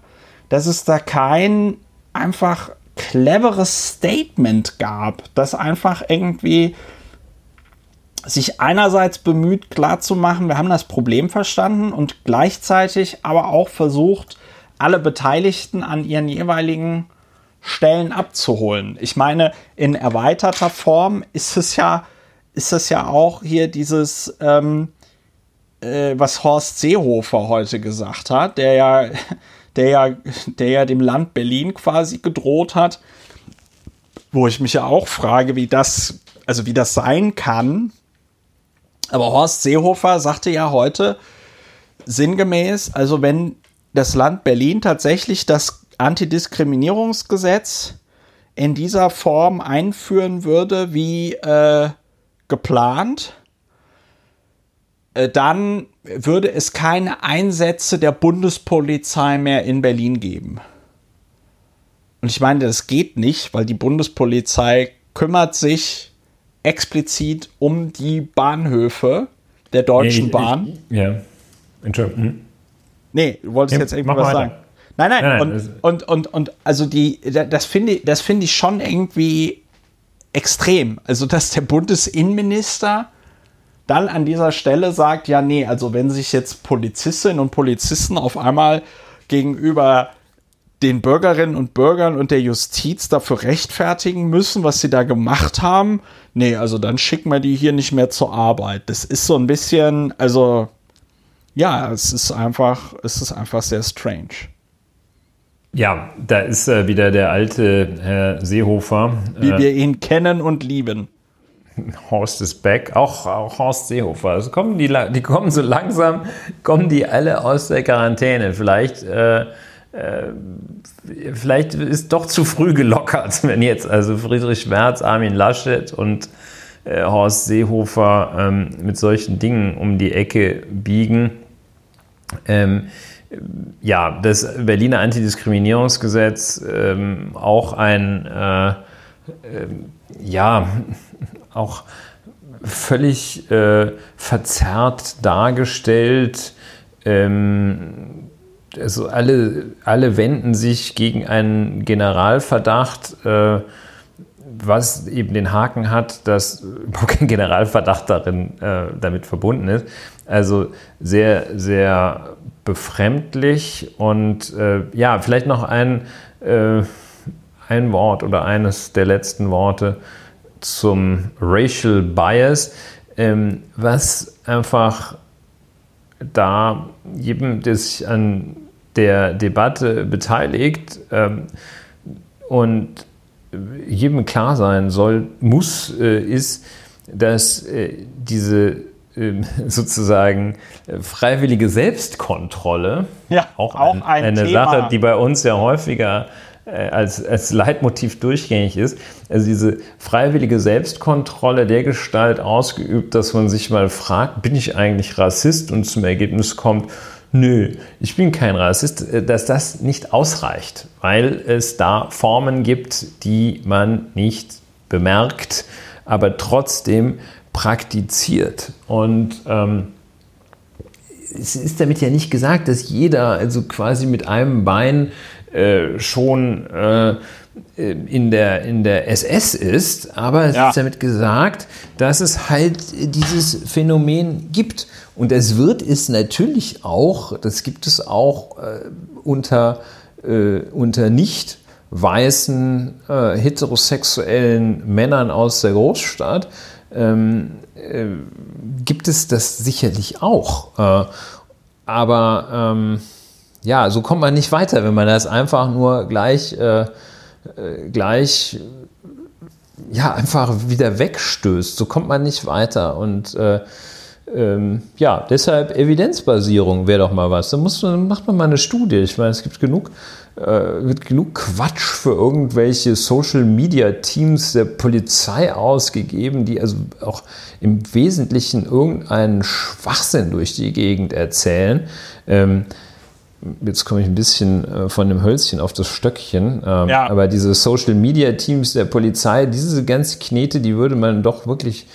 dass es da kein einfach cleveres Statement gab, das einfach irgendwie sich einerseits bemüht klarzumachen, wir haben das Problem verstanden und gleichzeitig aber auch versucht, alle Beteiligten an ihren jeweiligen Stellen abzuholen. Ich meine, in erweiterter Form ist es ja, ist es ja auch hier dieses, ähm, äh, was Horst Seehofer heute gesagt hat, der ja, *laughs* der ja, der ja dem Land Berlin quasi gedroht hat, wo ich mich ja auch frage, wie das, also wie das sein kann. Aber Horst Seehofer sagte ja heute sinngemäß, also wenn das Land Berlin tatsächlich das Antidiskriminierungsgesetz in dieser Form einführen würde wie äh, geplant, äh, dann würde es keine Einsätze der Bundespolizei mehr in Berlin geben. Und ich meine, das geht nicht, weil die Bundespolizei kümmert sich explizit um die Bahnhöfe der Deutschen Bahn. Ja, Entschuldigung. Hm? Nee, du wolltest ja, jetzt irgendwas sagen. Nein, nein, nein, und, und, und, und, also die, das finde ich, das finde ich schon irgendwie extrem. Also, dass der Bundesinnenminister dann an dieser Stelle sagt, ja, nee, also wenn sich jetzt Polizistinnen und Polizisten auf einmal gegenüber den Bürgerinnen und Bürgern und der Justiz dafür rechtfertigen müssen, was sie da gemacht haben, nee, also dann schicken wir die hier nicht mehr zur Arbeit. Das ist so ein bisschen, also ja, es ist einfach, es ist einfach sehr strange. Ja, da ist äh, wieder der alte Herr Seehofer. Wie äh, wir ihn kennen und lieben. *laughs* Horst ist back, auch, auch Horst Seehofer. Also kommen die, die kommen so langsam, kommen die alle aus der Quarantäne. Vielleicht, äh, äh, vielleicht ist doch zu früh gelockert, *laughs* wenn jetzt also Friedrich Merz, Armin Laschet und äh, Horst Seehofer ähm, mit solchen Dingen um die Ecke biegen. Ähm, ja, das Berliner Antidiskriminierungsgesetz ähm, auch ein, äh, äh, ja, *laughs* auch völlig äh, verzerrt dargestellt. Ähm, also alle, alle wenden sich gegen einen Generalverdacht, äh, was eben den Haken hat, dass *laughs* überhaupt kein Generalverdacht darin äh, damit verbunden ist. Also sehr, sehr befremdlich und äh, ja, vielleicht noch ein, äh, ein Wort oder eines der letzten Worte zum Racial Bias, ähm, was einfach da jedem, der sich an der Debatte beteiligt ähm, und jedem klar sein soll, muss, äh, ist, dass äh, diese *laughs* sozusagen äh, freiwillige Selbstkontrolle. Ja, auch, auch ein, ein eine Thema. Sache, die bei uns ja häufiger äh, als, als Leitmotiv durchgängig ist. Also diese freiwillige Selbstkontrolle der Gestalt ausgeübt, dass man sich mal fragt, bin ich eigentlich Rassist und zum Ergebnis kommt, Nö, ich bin kein Rassist, äh, dass das nicht ausreicht, weil es da Formen gibt, die man nicht bemerkt, aber trotzdem praktiziert. Und ähm, es ist damit ja nicht gesagt, dass jeder also quasi mit einem Bein äh, schon äh, in, der, in der SS ist, aber es ja. ist damit gesagt, dass es halt dieses Phänomen gibt. Und es wird es natürlich auch, das gibt es auch äh, unter, äh, unter nicht weißen äh, heterosexuellen Männern aus der Großstadt, ähm, äh, gibt es das sicherlich auch. Äh, aber ähm, ja, so kommt man nicht weiter, wenn man das einfach nur gleich, äh, gleich ja, einfach wieder wegstößt. So kommt man nicht weiter. Und ähm, ja, deshalb Evidenzbasierung wäre doch mal was. Da muss macht man mal eine Studie. Ich meine, es gibt genug, äh, genug Quatsch für irgendwelche Social Media Teams der Polizei ausgegeben, die also auch im Wesentlichen irgendeinen Schwachsinn durch die Gegend erzählen. Ähm, jetzt komme ich ein bisschen äh, von dem Hölzchen auf das Stöckchen, ähm, ja. aber diese Social Media Teams der Polizei, diese ganze Knete, die würde man doch wirklich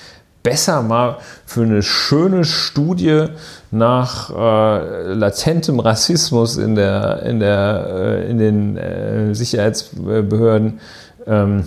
besser mal für eine schöne Studie nach äh, latentem Rassismus in, der, in, der, äh, in den äh, Sicherheitsbehörden ähm,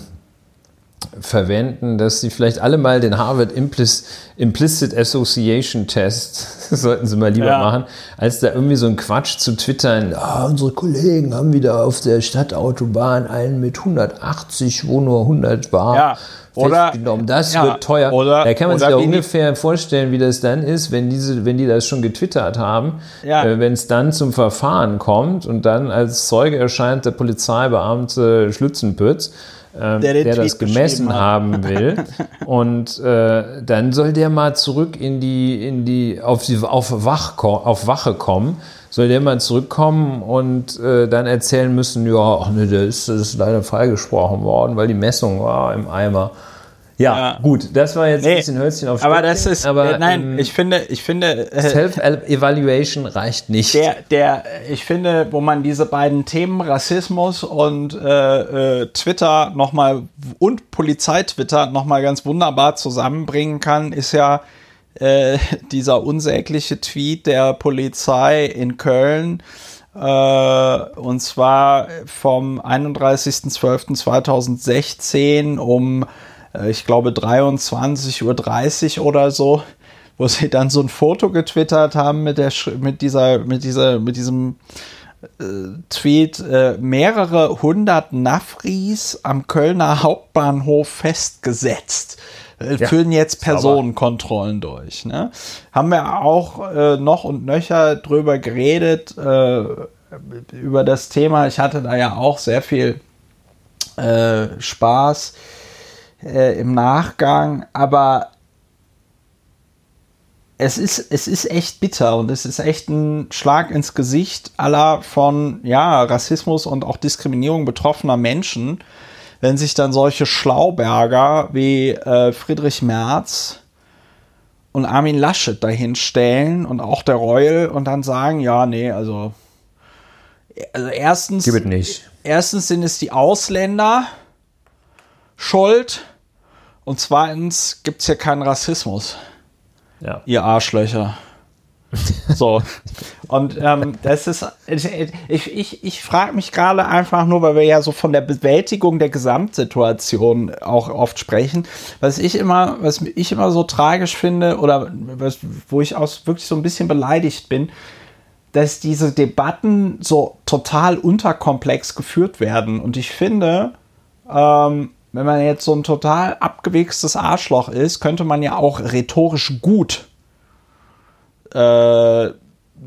verwenden, dass sie vielleicht alle mal den Harvard Implic Implicit Association Test *laughs* sollten sie mal lieber ja. machen, als da irgendwie so ein Quatsch zu twittern. Ah, unsere Kollegen haben wieder auf der Stadtautobahn einen mit 180, wo nur 100 war. Ja oder. Das ja, wird teuer. Oder, da kann man sich ja ungefähr vorstellen, wie das dann ist, wenn, diese, wenn die das schon getwittert haben, ja. äh, wenn es dann zum Verfahren kommt und dann als Zeuge erscheint der Polizeibeamte Schlützenpütz, äh, der, der das gemessen haben will. *laughs* und äh, dann soll der mal zurück in die, in die, auf, die, auf, Wach, auf Wache kommen soll der mal zurückkommen und äh, dann erzählen müssen, ja, ach nee, der ist, das ist leider freigesprochen worden, weil die Messung war im Eimer. Ja, ja, gut, das war jetzt nee, ein bisschen Hölzchen auf Aber das ist, aber, äh, nein, ähm, ich finde, ich finde. Äh, Self-Evaluation reicht nicht. Der, der, ich finde, wo man diese beiden Themen Rassismus und äh, äh, Twitter nochmal und Polizei-Twitter nochmal ganz wunderbar zusammenbringen kann, ist ja äh, dieser unsägliche Tweet der Polizei in Köln. Äh, und zwar vom 31.12.2016 um, ich glaube, 23.30 Uhr oder so, wo sie dann so ein Foto getwittert haben mit, der, mit, dieser, mit, dieser, mit diesem äh, Tweet äh, mehrere hundert Nafris am Kölner Hauptbahnhof festgesetzt. Äh, ja, führen jetzt Personenkontrollen durch. Ne? Haben wir auch äh, noch und nöcher drüber geredet, äh, über das Thema. Ich hatte da ja auch sehr viel äh, Spaß äh, im Nachgang, aber es ist, es ist echt bitter und es ist echt ein Schlag ins Gesicht aller von ja, Rassismus und auch Diskriminierung betroffener Menschen wenn sich dann solche Schlauberger wie äh, Friedrich Merz und Armin Laschet dahin stellen und auch der Reul und dann sagen, ja, nee, also, also erstens, erstens sind es die Ausländer schuld und zweitens gibt es hier keinen Rassismus. Ja. Ihr Arschlöcher. *laughs* So. Und ähm, das ist, ich, ich, ich frage mich gerade einfach nur, weil wir ja so von der Bewältigung der Gesamtsituation auch oft sprechen, was ich immer, was ich immer so tragisch finde oder was, wo ich auch wirklich so ein bisschen beleidigt bin, dass diese Debatten so total unterkomplex geführt werden. Und ich finde, ähm, wenn man jetzt so ein total abgewichstes Arschloch ist, könnte man ja auch rhetorisch gut äh,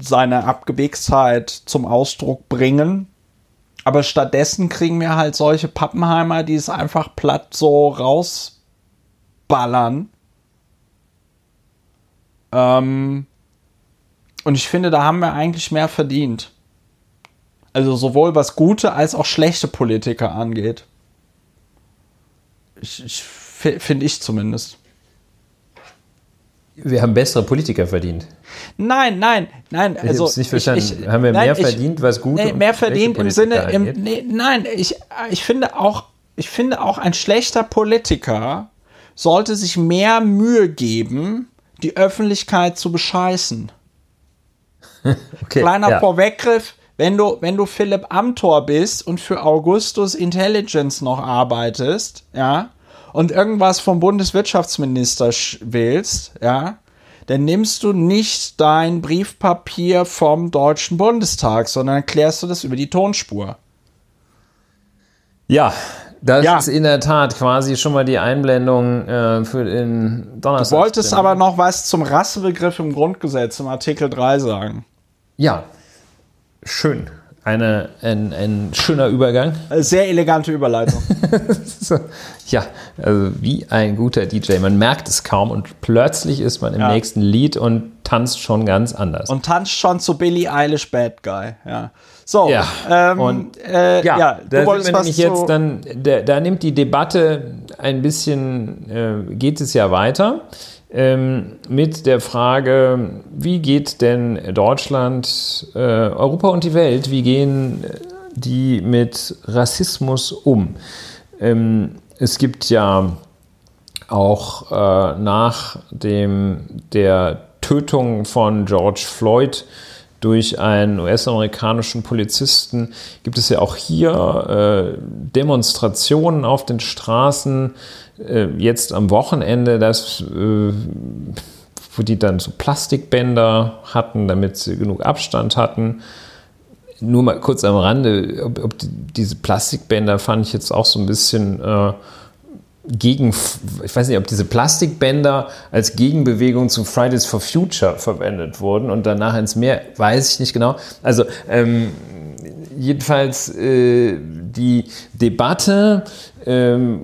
seine Abgewichstheit zum Ausdruck bringen. Aber stattdessen kriegen wir halt solche Pappenheimer, die es einfach platt so rausballern. Ähm, und ich finde, da haben wir eigentlich mehr verdient. Also sowohl was gute als auch schlechte Politiker angeht. Finde ich zumindest. Wir haben bessere Politiker verdient. Nein, nein, nein. Also, ich habe nicht verstanden. Ich, ich, haben wir nein, mehr verdient, was gut nee, mehr verdient im Sinne, im, nee, nein, ich, ich finde auch, ich finde auch ein schlechter Politiker sollte sich mehr Mühe geben, die Öffentlichkeit zu bescheißen. *laughs* okay, Kleiner ja. Vorweggriff, wenn du, wenn du Philipp Amthor bist und für Augustus Intelligence noch arbeitest, ja, und irgendwas vom Bundeswirtschaftsminister willst, ja, dann nimmst du nicht dein Briefpapier vom Deutschen Bundestag, sondern klärst du das über die Tonspur. Ja, das ja. ist in der Tat quasi schon mal die Einblendung äh, für den Donnerstag. Du wolltest aber noch was zum Rassebegriff im Grundgesetz, im Artikel 3 sagen. Ja, schön. Eine, ein, ein schöner Übergang. Sehr elegante Überleitung. *laughs* ja, also wie ein guter DJ. Man merkt es kaum und plötzlich ist man im ja. nächsten Lied und tanzt schon ganz anders. Und tanzt schon zu Billie Eilish Bad Guy, ja. So, ja, ähm, und äh, ja, ja da sind wir nämlich jetzt dann, da, da, nimmt die Debatte ein bisschen, äh, geht es ja weiter mit der Frage, wie geht denn Deutschland, äh, Europa und die Welt, wie gehen die mit Rassismus um? Ähm, es gibt ja auch äh, nach dem, der Tötung von George Floyd durch einen US-amerikanischen Polizisten gibt es ja auch hier äh, Demonstrationen auf den Straßen. Äh, jetzt am Wochenende, das, äh, wo die dann so Plastikbänder hatten, damit sie genug Abstand hatten. Nur mal kurz am Rande, ob, ob die, diese Plastikbänder fand ich jetzt auch so ein bisschen äh, gegen, ich weiß nicht, ob diese Plastikbänder als Gegenbewegung zu Fridays for Future verwendet wurden und danach ins Meer, weiß ich nicht genau. Also ähm, jedenfalls äh, die Debatte ähm,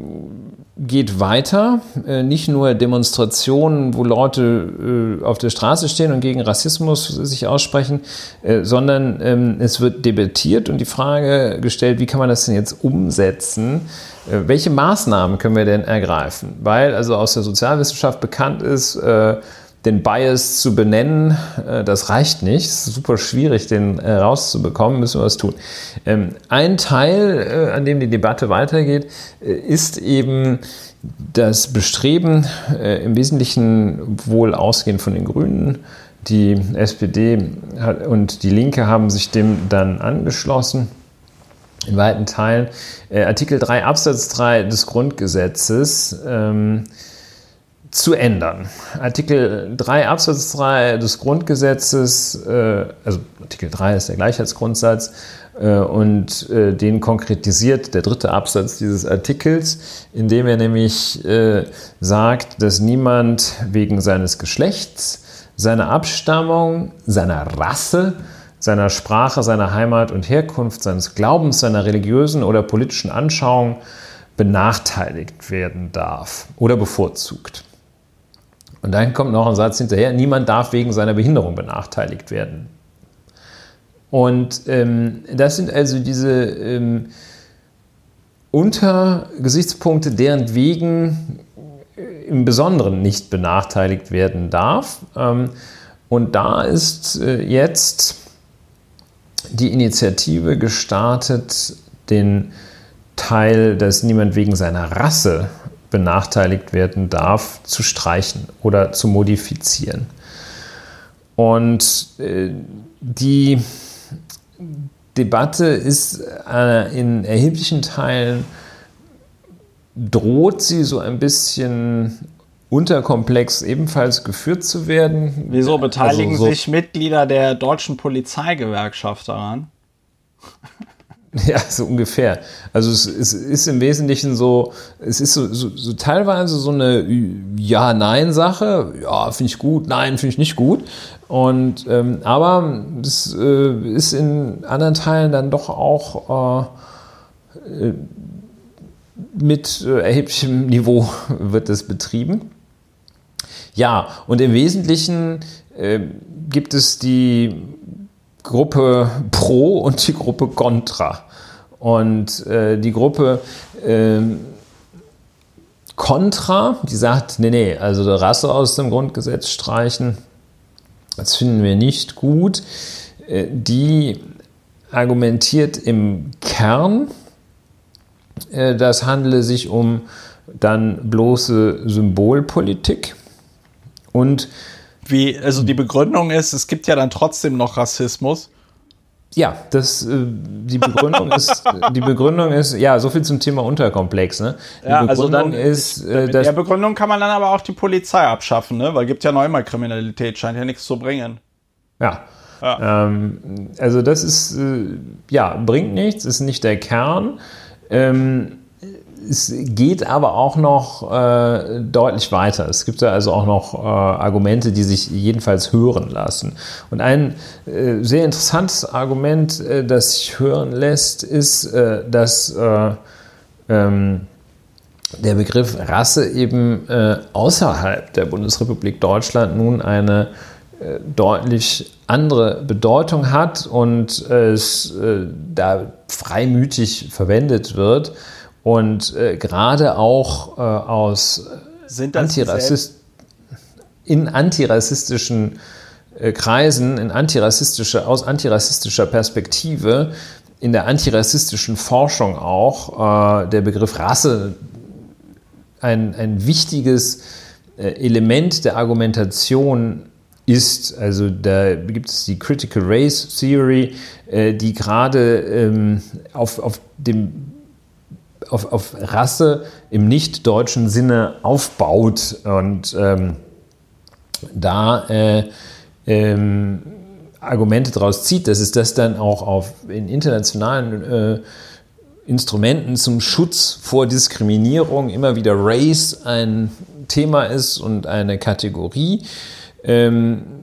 geht weiter. Äh, nicht nur Demonstrationen, wo Leute äh, auf der Straße stehen und gegen Rassismus sich aussprechen, äh, sondern ähm, es wird debattiert und die Frage gestellt, wie kann man das denn jetzt umsetzen? welche Maßnahmen können wir denn ergreifen? Weil also aus der Sozialwissenschaft bekannt ist, den Bias zu benennen, das reicht nicht. Es ist super schwierig, den rauszubekommen, müssen wir was tun. Ähm, ein Teil, an dem die Debatte weitergeht, ist eben das Bestreben, im Wesentlichen wohl ausgehend von den Grünen, die SPD und die Linke haben sich dem dann angeschlossen in weiten Teilen. Äh, Artikel 3 Absatz 3 des Grundgesetzes ähm, zu ändern. Artikel 3 Absatz 3 des Grundgesetzes, äh, also Artikel 3 ist der Gleichheitsgrundsatz, äh, und äh, den konkretisiert der dritte Absatz dieses Artikels, indem er nämlich sagt, dass niemand wegen seines Geschlechts, seiner Abstammung, seiner Rasse, seiner Sprache, seiner Heimat und Herkunft, seines Glaubens, seiner religiösen oder politischen Anschauung benachteiligt werden darf oder bevorzugt. Und dann kommt noch ein Satz hinterher, niemand darf wegen seiner Behinderung benachteiligt werden. Und ähm, das sind also diese ähm, Untergesichtspunkte, deren wegen im Besonderen nicht benachteiligt werden darf. Ähm, und da ist äh, jetzt die Initiative gestartet, den Teil, dass niemand wegen seiner Rasse benachteiligt werden darf, zu streichen oder zu modifizieren. Und äh, die Debatte ist äh, in erheblichen Teilen, droht sie so ein bisschen unterkomplex ebenfalls geführt zu werden. Wieso beteiligen also so sich Mitglieder der deutschen Polizeigewerkschaft daran? *laughs* Ja, so ungefähr. Also es, es, ist im Wesentlichen so, es ist so, so, so teilweise so eine Ja-Nein-Sache. Ja, finde ich gut, nein, finde ich nicht gut. Und ähm, aber es äh, ist in anderen Teilen dann doch auch äh, mit äh, erheblichem *laughs* Niveau wird es betrieben. Ja, und im Wesentlichen äh, gibt es die Gruppe Pro und die Gruppe Contra. Und äh, die Gruppe äh, Contra, die sagt, nee, nee, also die Rasse aus dem Grundgesetz streichen, das finden wir nicht gut. Äh, die argumentiert im Kern, äh, das handele sich um dann bloße Symbolpolitik und wie, also die Begründung ist, es gibt ja dann trotzdem noch Rassismus. Ja, das, äh, die Begründung *laughs* ist, die Begründung ist, ja, so viel zum Thema Unterkomplex, ne? Die ja, Begründung also dann ist, äh, dass, der Begründung kann man dann aber auch die Polizei abschaffen, ne? Weil gibt ja noch immer Kriminalität, scheint ja nichts zu bringen. Ja. ja. Ähm, also das ist, äh, ja, bringt nichts, ist nicht der Kern. Ähm, es geht aber auch noch äh, deutlich weiter. Es gibt da also auch noch äh, Argumente, die sich jedenfalls hören lassen. Und ein äh, sehr interessantes Argument, äh, das sich hören lässt, ist, äh, dass äh, ähm, der Begriff Rasse eben außerhalb der Bundesrepublik Deutschland nun eine deutlich andere Bedeutung hat und es da freimütig verwendet wird. Und äh, gerade auch äh, aus Antirassist in antirassistischen äh, Kreisen, in antirassistische, aus antirassistischer Perspektive, in der antirassistischen Forschung auch, äh, der Begriff Rasse ein, ein wichtiges äh, Element der Argumentation ist. Also da gibt es die Critical Race Theory, äh, die gerade ähm, auf, auf dem auf, auf Rasse im nicht-deutschen Sinne aufbaut und ähm, da äh, ähm, Argumente daraus zieht, dass es das dann auch auf, in internationalen äh, Instrumenten zum Schutz vor Diskriminierung immer wieder Race ein Thema ist und eine Kategorie. Ähm,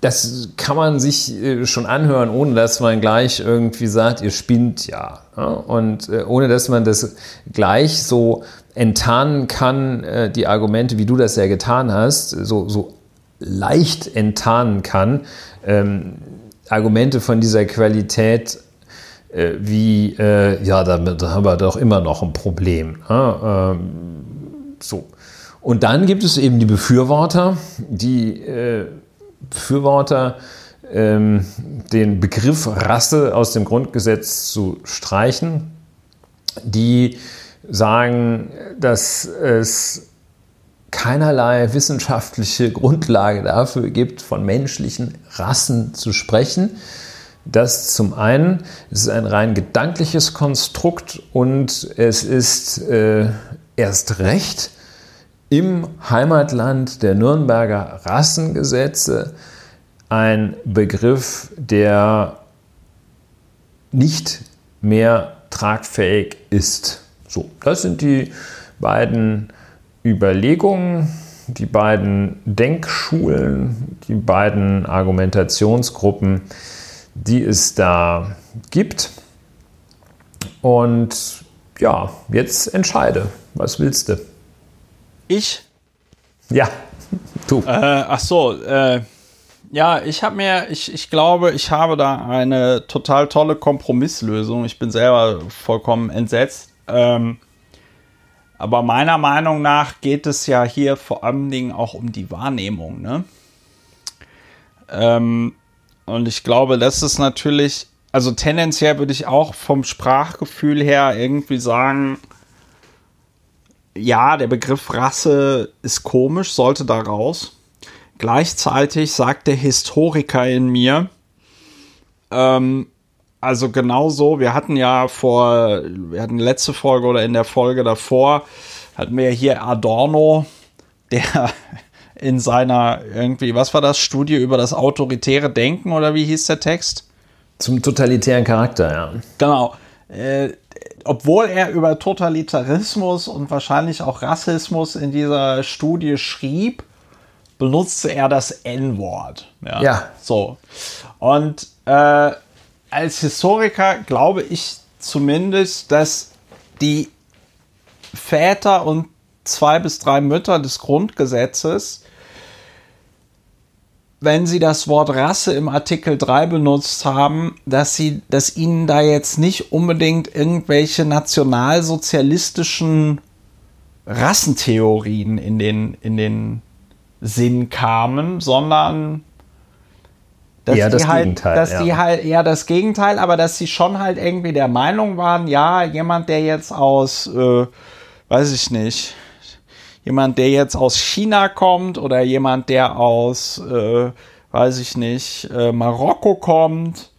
das kann man sich äh, schon anhören, ohne dass man gleich irgendwie sagt, ihr spinnt ja. Und äh, ohne dass man das gleich so enttarnen kann, äh, die Argumente, wie du das ja getan hast, so, so leicht enttarnen kann, ähm, Argumente von dieser Qualität wie, ja, damit haben wir doch immer noch ein Problem. Ähm, so. Und dann gibt es eben die Befürworter, die Befürworter, ähm, den Begriff Rasse aus dem Grundgesetz zu streichen, die sagen, dass es keinerlei wissenschaftliche Grundlage dafür gibt, von menschlichen Rassen zu sprechen. Das zum einen, es ist ein rein gedankliches Konstrukt und es ist äh, erst recht im Heimatland der Nürnberger Rassengesetze ein Begriff, der nicht mehr tragfähig ist. So, das sind die beiden Überlegungen, die beiden Denkschulen, die beiden Argumentationsgruppen, die es da gibt. Und ja, jetzt entscheide, was willst du? Ich? Ja, du. Äh, ach so, äh, ja, ich habe mir, ich, ich glaube, ich habe da eine total tolle Kompromisslösung. Ich bin selber vollkommen entsetzt. Ähm, aber meiner Meinung nach geht es ja hier vor allen Dingen auch um die Wahrnehmung. Ne? Ähm, und ich glaube, das ist natürlich, also tendenziell würde ich auch vom Sprachgefühl her irgendwie sagen, ja, der Begriff Rasse ist komisch, sollte da raus. Gleichzeitig sagt der Historiker in mir, ähm, also genauso, wir hatten ja vor, wir hatten letzte Folge oder in der Folge davor, hatten wir hier Adorno, der *laughs* in seiner irgendwie, was war das, Studie über das autoritäre Denken oder wie hieß der Text? Zum totalitären Charakter, ja. Genau. Äh, obwohl er über Totalitarismus und wahrscheinlich auch Rassismus in dieser Studie schrieb, benutzte er das N-Wort. Ja. ja. So. Und äh, als Historiker glaube ich zumindest, dass die Väter und zwei bis drei Mütter des Grundgesetzes wenn Sie das Wort Rasse im Artikel 3 benutzt haben, dass Sie, dass Ihnen da jetzt nicht unbedingt irgendwelche nationalsozialistischen Rassentheorien in den, in den Sinn kamen, sondern dass eher das halt, Gegenteil. Dass ja. die halt eher das Gegenteil, aber dass sie schon halt irgendwie der Meinung waren, ja, jemand, der jetzt aus, äh, weiß ich nicht, jemand, der jetzt aus China kommt oder jemand, der aus, äh, weiß ich nicht, äh, Marokko kommt,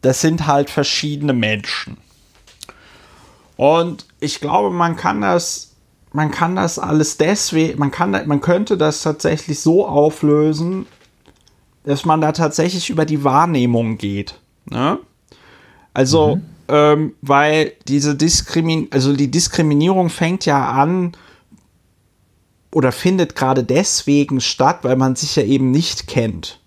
das sind halt verschiedene Menschen. Und ich glaube, man kann das, man kann das alles deswegen, man kann, man könnte das tatsächlich so auflösen, dass man da tatsächlich über die Wahrnehmung geht. Ne? Also, mhm. ähm, weil diese Diskrimin, also die Diskriminierung fängt ja an oder findet gerade deswegen statt, weil man sich ja eben nicht kennt.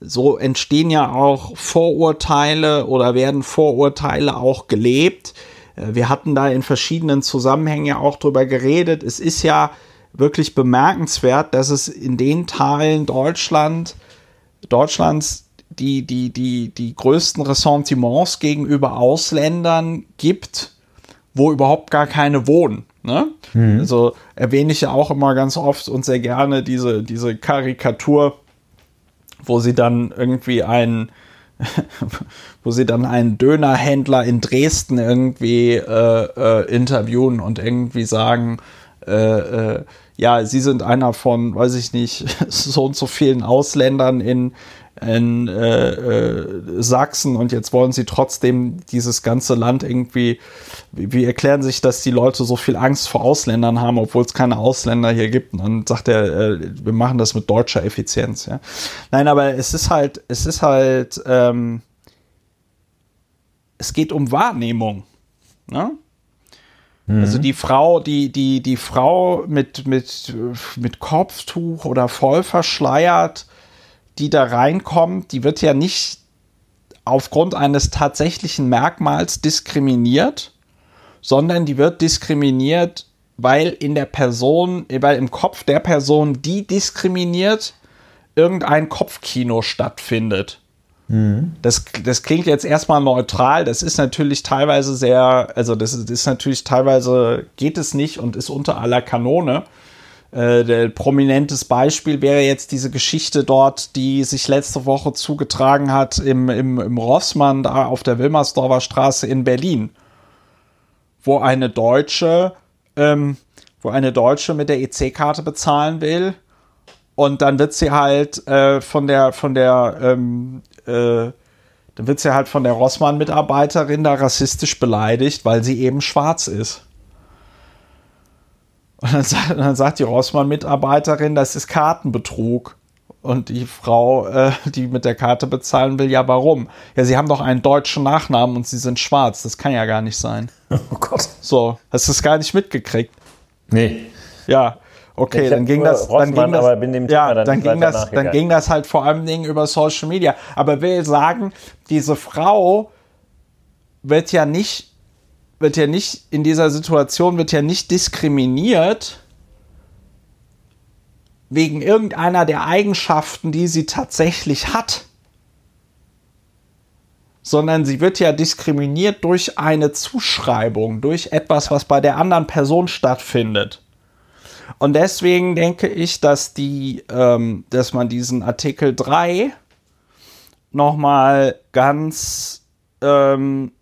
So entstehen ja auch Vorurteile oder werden Vorurteile auch gelebt. Äh, wir hatten da in verschiedenen Zusammenhängen ja auch drüber geredet. Es ist ja wirklich bemerkenswert, dass es in den Teilen Deutschland, Deutschlands die, die, die, die größten Ressentiments gegenüber Ausländern gibt, wo überhaupt gar keine wohnen. Ne? Mhm. Also erwähne ich ja auch immer ganz oft und sehr gerne diese, diese Karikatur, wo sie dann irgendwie einen, *laughs* wo sie dann einen Dönerhändler in Dresden irgendwie äh, äh, interviewen und irgendwie sagen, äh, äh ja, sie sind einer von, weiß ich nicht, *laughs* so und so vielen Ausländern in, in äh, äh, Sachsen und jetzt wollen sie trotzdem dieses ganze Land irgendwie, wie, wie, erklären sich, dass die Leute so viel Angst vor Ausländern haben, obwohl es keine Ausländer hier gibt. Und dann sagt er, äh, wir machen das mit deutscher Effizienz. Ja? Nein, aber es ist halt, es ist halt, ähm, es geht um Wahrnehmung. Ne? Also die Frau, die, die, die Frau mit, mit, mit Kopftuch oder voll verschleiert, die da reinkommt, die wird ja nicht aufgrund eines tatsächlichen Merkmals diskriminiert, sondern die wird diskriminiert, weil in der Person, weil im Kopf der Person, die diskriminiert, irgendein Kopfkino stattfindet. Mhm. Das, das klingt jetzt erstmal neutral, das ist natürlich teilweise sehr, also das ist, ist natürlich teilweise geht es nicht und ist unter aller Kanone. Äh, prominentes Beispiel wäre jetzt diese Geschichte dort, die sich letzte Woche zugetragen hat im, im, im Rossmann da auf der Wilmersdorfer Straße in Berlin, wo eine Deutsche, ähm, wo eine Deutsche mit der EC-Karte bezahlen will und dann wird sie halt äh, von der von der ähm, äh, dann wird sie halt von der Rossmann-Mitarbeiterin da rassistisch beleidigt, weil sie eben schwarz ist. Und dann, sagt, dann sagt die Rossmann-Mitarbeiterin, das ist Kartenbetrug. Und die Frau, äh, die mit der Karte bezahlen will, ja, warum? Ja, sie haben doch einen deutschen Nachnamen und sie sind schwarz. Das kann ja gar nicht sein. *laughs* Oh Gott. So, hast du es gar nicht mitgekriegt? Nee. Ja, okay, dann ging das, dann ging das, ja, dann, dann ging das, dann ging das halt vor allem Dingen über Social Media. Aber will sagen, diese Frau wird ja nicht wird ja nicht, in dieser Situation wird ja nicht diskriminiert wegen irgendeiner der Eigenschaften, die sie tatsächlich hat, sondern sie wird ja diskriminiert durch eine Zuschreibung, durch etwas, was bei der anderen Person stattfindet. Und deswegen denke ich, dass die, ähm, dass man diesen Artikel 3 nochmal ganz ähm,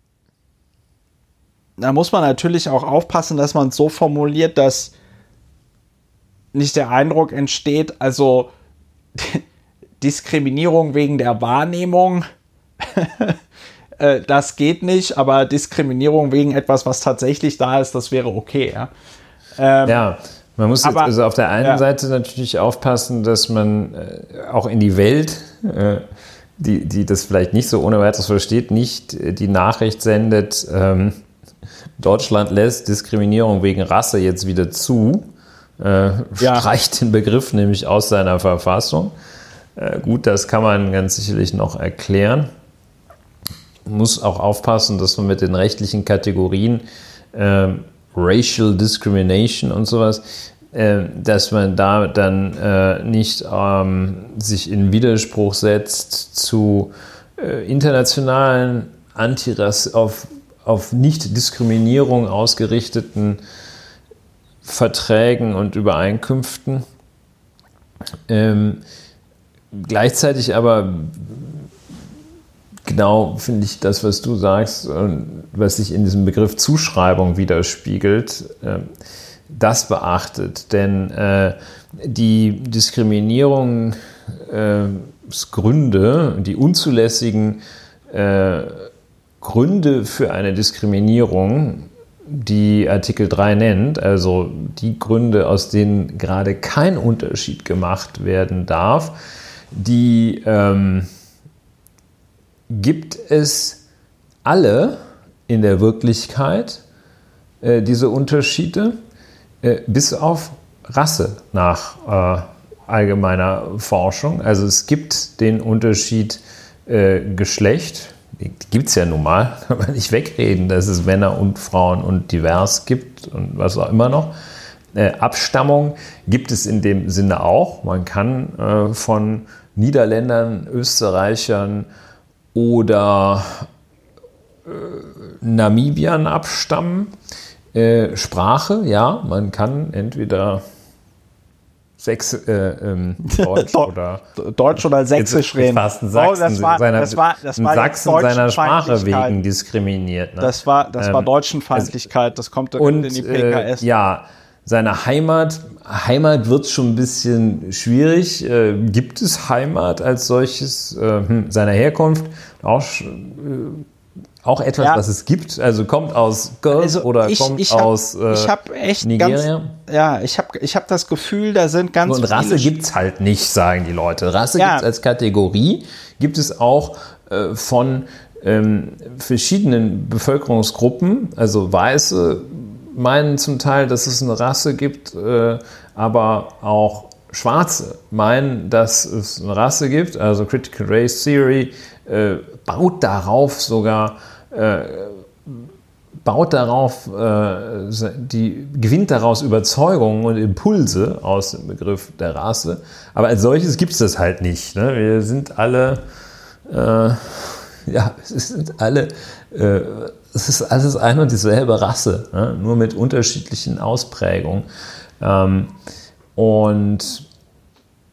da muss man natürlich auch aufpassen, dass man es so formuliert, dass nicht der Eindruck entsteht, also *laughs* Diskriminierung wegen der Wahrnehmung, *laughs* äh, das geht nicht, aber Diskriminierung wegen etwas, was tatsächlich da ist, das wäre okay. Ja, ähm, ja man muss aber, also auf der einen ja. Seite natürlich aufpassen, dass man äh, auch in die Welt, äh, die, die das vielleicht nicht so ohne weiteres versteht, nicht die Nachricht sendet, ähm, Deutschland lässt Diskriminierung wegen Rasse jetzt wieder zu, äh, ja. streicht den Begriff nämlich aus seiner Verfassung. Äh, gut, das kann man ganz sicherlich noch erklären. Muss auch aufpassen, dass man mit den rechtlichen Kategorien äh, Racial Discrimination und sowas, äh, dass man da dann äh, nicht ähm, sich in Widerspruch setzt zu äh, internationalen Antirass auf auf Nichtdiskriminierung ausgerichteten Verträgen und Übereinkünften. Ähm, gleichzeitig aber genau finde ich das, was du sagst und was sich in diesem Begriff Zuschreibung widerspiegelt, äh, das beachtet. Denn äh, die Diskriminierungsgründe, äh, die unzulässigen äh, Gründe für eine Diskriminierung, die Artikel 3 nennt, also die Gründe, aus denen gerade kein Unterschied gemacht werden darf, die ähm, gibt es alle in der Wirklichkeit, äh, diese Unterschiede, äh, bis auf Rasse nach äh, allgemeiner Forschung. Also es gibt den Unterschied äh, Geschlecht, gibt es ja nun mal, *laughs* kann man nicht wegreden, dass es Männer und Frauen und divers gibt und was auch immer noch. Äh, Abstammung gibt es in dem Sinne auch. Man kann äh, von Niederländern, Österreichern oder äh, Namibiern abstammen. Äh, Sprache, ja, man kann entweder Sächs, äh, ähm, *laughs* Deutsch oder Deutsch oder Sächsisch reden. Fast ein Sachsen, oh, das war, seiner, das war, das war Sachsen seiner Sprache wegen diskriminiert. Ne? Das war, das war Ähm, Deutschenfeindlichkeit. Das kommt und in die äh, PKS. ja, seine Heimat, Heimat wird schon ein bisschen schwierig. Äh, gibt es Heimat als solches äh, hm, seiner Herkunft? Auch, äh, auch etwas, Ja. was es gibt. Also kommt aus Girls Also oder ich- kommt ich hab- aus äh, ich hab echt Nigeria. ganz- ja, ich habe ich hab das Gefühl, da sind ganz Und Rasse gibt es halt nicht, sagen die Leute. Rasse Ja. gibt es als Kategorie, gibt es auch äh, von ähm, verschiedenen Bevölkerungsgruppen, also Weiße meinen zum Teil, dass es eine Rasse gibt, äh, aber auch Schwarze meinen, dass es eine Rasse gibt, also Critical Race Theory äh, baut darauf sogar baut darauf, äh, die, gewinnt daraus Überzeugungen und Impulse aus dem Begriff der Rasse. Aber als solches gibt es das halt nicht. Ne? Wir sind alle, äh, ja, es sind alle, äh, es ist alles eine und dieselbe Rasse, ne? nur mit unterschiedlichen Ausprägungen. Ähm, und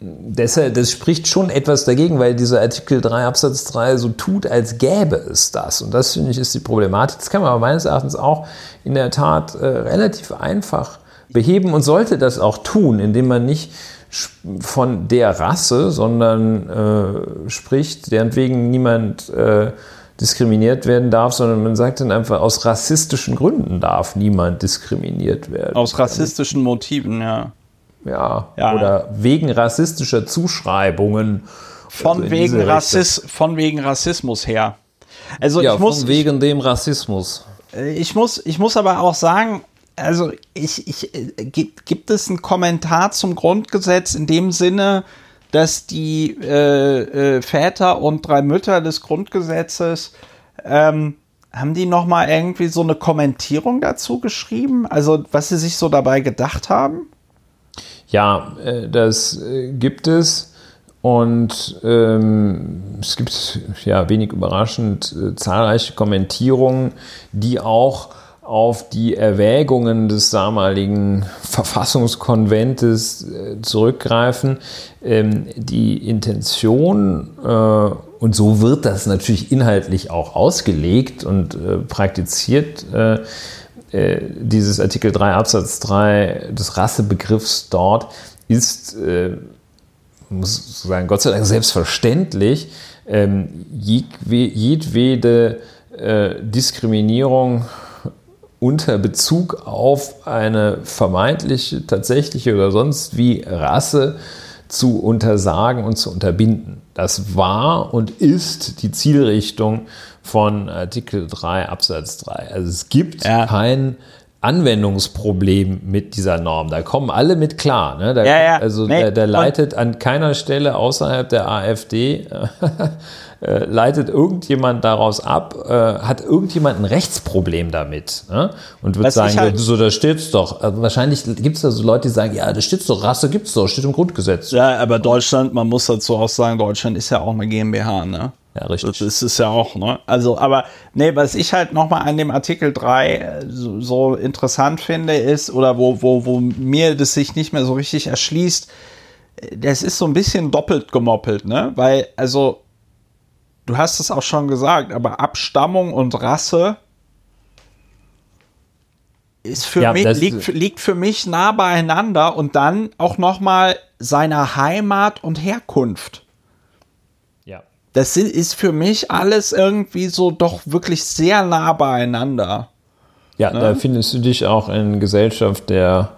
deshalb, das spricht schon etwas dagegen, weil dieser Artikel 3 Absatz 3 so tut, als gäbe es das. Und das finde ich ist die Problematik. Das kann man aber meines Erachtens auch in der Tat äh, relativ einfach beheben und sollte das auch tun, indem man nicht von der Rasse, sondern äh, spricht, deren wegen niemand äh, diskriminiert werden darf, sondern man sagt dann einfach, aus rassistischen Gründen darf niemand diskriminiert werden. aus rassistischen Motiven, ja. Ja, Ja. oder wegen rassistischer Zuschreibungen. Von, Also wegen diese Rassis von wegen Rassismus her. Also Ja, ich muss, von wegen dem Rassismus. Äh, Ich muss, ich muss aber auch sagen, also ich, ich, äh, gibt, gibt es einen Kommentar zum Grundgesetz in dem Sinne, dass die äh, äh, Väter und drei Mütter des Grundgesetzes ähm, haben die noch mal irgendwie so eine Kommentierung dazu geschrieben? Also was sie sich so dabei gedacht haben? Ja, äh, das äh, gibt es. Und ähm, es gibt ja wenig überraschend äh, zahlreiche Kommentierungen, die auch auf die Erwägungen des damaligen Verfassungskonventes äh, zurückgreifen. Ähm, die Intention, äh, und so wird das natürlich inhaltlich auch ausgelegt und äh, praktiziert, äh, dieses Artikel 3 Absatz 3 des Rassebegriffs dort ist, äh, muss sagen, Gott sei Dank selbstverständlich, ähm, jedwe- jedwede äh, Diskriminierung unter Bezug auf eine vermeintliche, tatsächliche oder sonst wie Rasse zu untersagen und zu unterbinden. Das war und ist die Zielrichtung von Artikel 3 Absatz 3. Also es gibt Ja. kein Anwendungsproblem mit dieser Norm. Da kommen alle mit klar. Ne? Da, Ja, ja. Also Nee, der, der leitet an keiner Stelle außerhalb der AfD äh, leitet irgendjemand daraus ab, äh, hat irgendjemand ein Rechtsproblem damit ne? und wird Was sagen, halt- so, da steht's doch. Also wahrscheinlich gibt es da so Leute, die sagen, ja, da steht's doch, Rasse gibt's doch, steht im Grundgesetz. Ja, aber Deutschland, man muss dazu auch sagen, Deutschland ist ja auch eine GmbH, ne? Ja, richtig. Das ist ja auch, ne? Also, aber nee, was ich halt nochmal an dem Artikel 3 äh, so, so, interessant finde, ist, oder wo, wo, wo mir das sich nicht mehr so richtig erschließt, äh, das ist so ein bisschen doppelt gemoppelt, ne? Weil, also, du hast es auch schon gesagt, aber Abstammung und Rasse ist für ja, mich, liegt, liegt für mich nah beieinander und dann auch nochmal seiner Heimat und Herkunft. Ja. Das ist für mich alles irgendwie so doch wirklich sehr nah beieinander. Ja, ne? da findest du dich auch in Gesellschaft der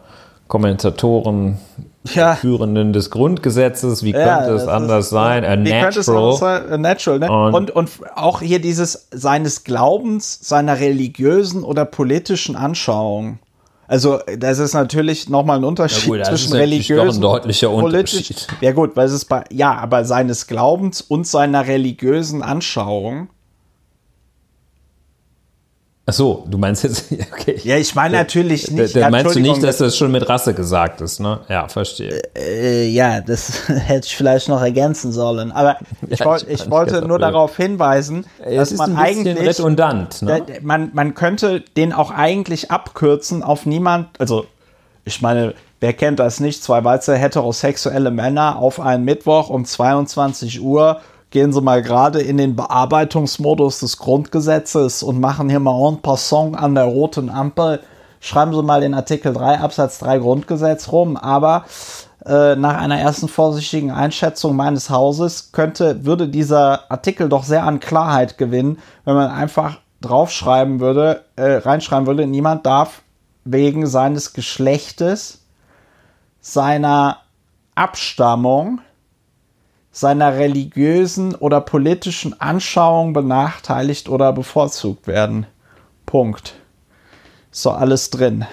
Kommentatoren ja. Führenden des Grundgesetzes. Wie ja, könnte es anders ist, sein? A natural. Sein? A natural ne? und, und, und auch hier dieses seines Glaubens, seiner religiösen oder politischen Anschauung. Also, das ist natürlich nochmal ein Unterschied ja gut, zwischen religiösen und deutlicher Unterschied. Ja, gut, weil es ist bei, ja, aber seines Glaubens und seiner religiösen Anschauung Ach so, du meinst jetzt, *laughs* okay. Ja, ich meine natürlich nicht. Da, da meinst du nicht, dass das schon mit Rasse gesagt ist, ne? Ja, verstehe. Äh, ja, das *laughs* hätte ich vielleicht noch ergänzen sollen. Aber ich, *laughs* ja, wollt, ich wollte nur darauf hinweisen, dass man eigentlich. redundant, ne? Man, man könnte den auch eigentlich abkürzen auf niemand, also ich meine, wer kennt das nicht? Zwei weiße heterosexuelle Männer auf einen Mittwoch um 22 Uhr gehen Sie mal gerade in den Bearbeitungsmodus des Grundgesetzes und machen hier mal en passant an der roten Ampel, schreiben Sie mal den Artikel 3 Absatz 3 Grundgesetz rum, aber äh, nach einer ersten vorsichtigen Einschätzung meines Hauses könnte, würde dieser Artikel doch sehr an Klarheit gewinnen, wenn man einfach draufschreiben würde, äh, reinschreiben würde, niemand darf wegen seines Geschlechtes, seiner Abstammung, seiner religiösen oder politischen Anschauung benachteiligt oder bevorzugt werden. Punkt. So alles drin.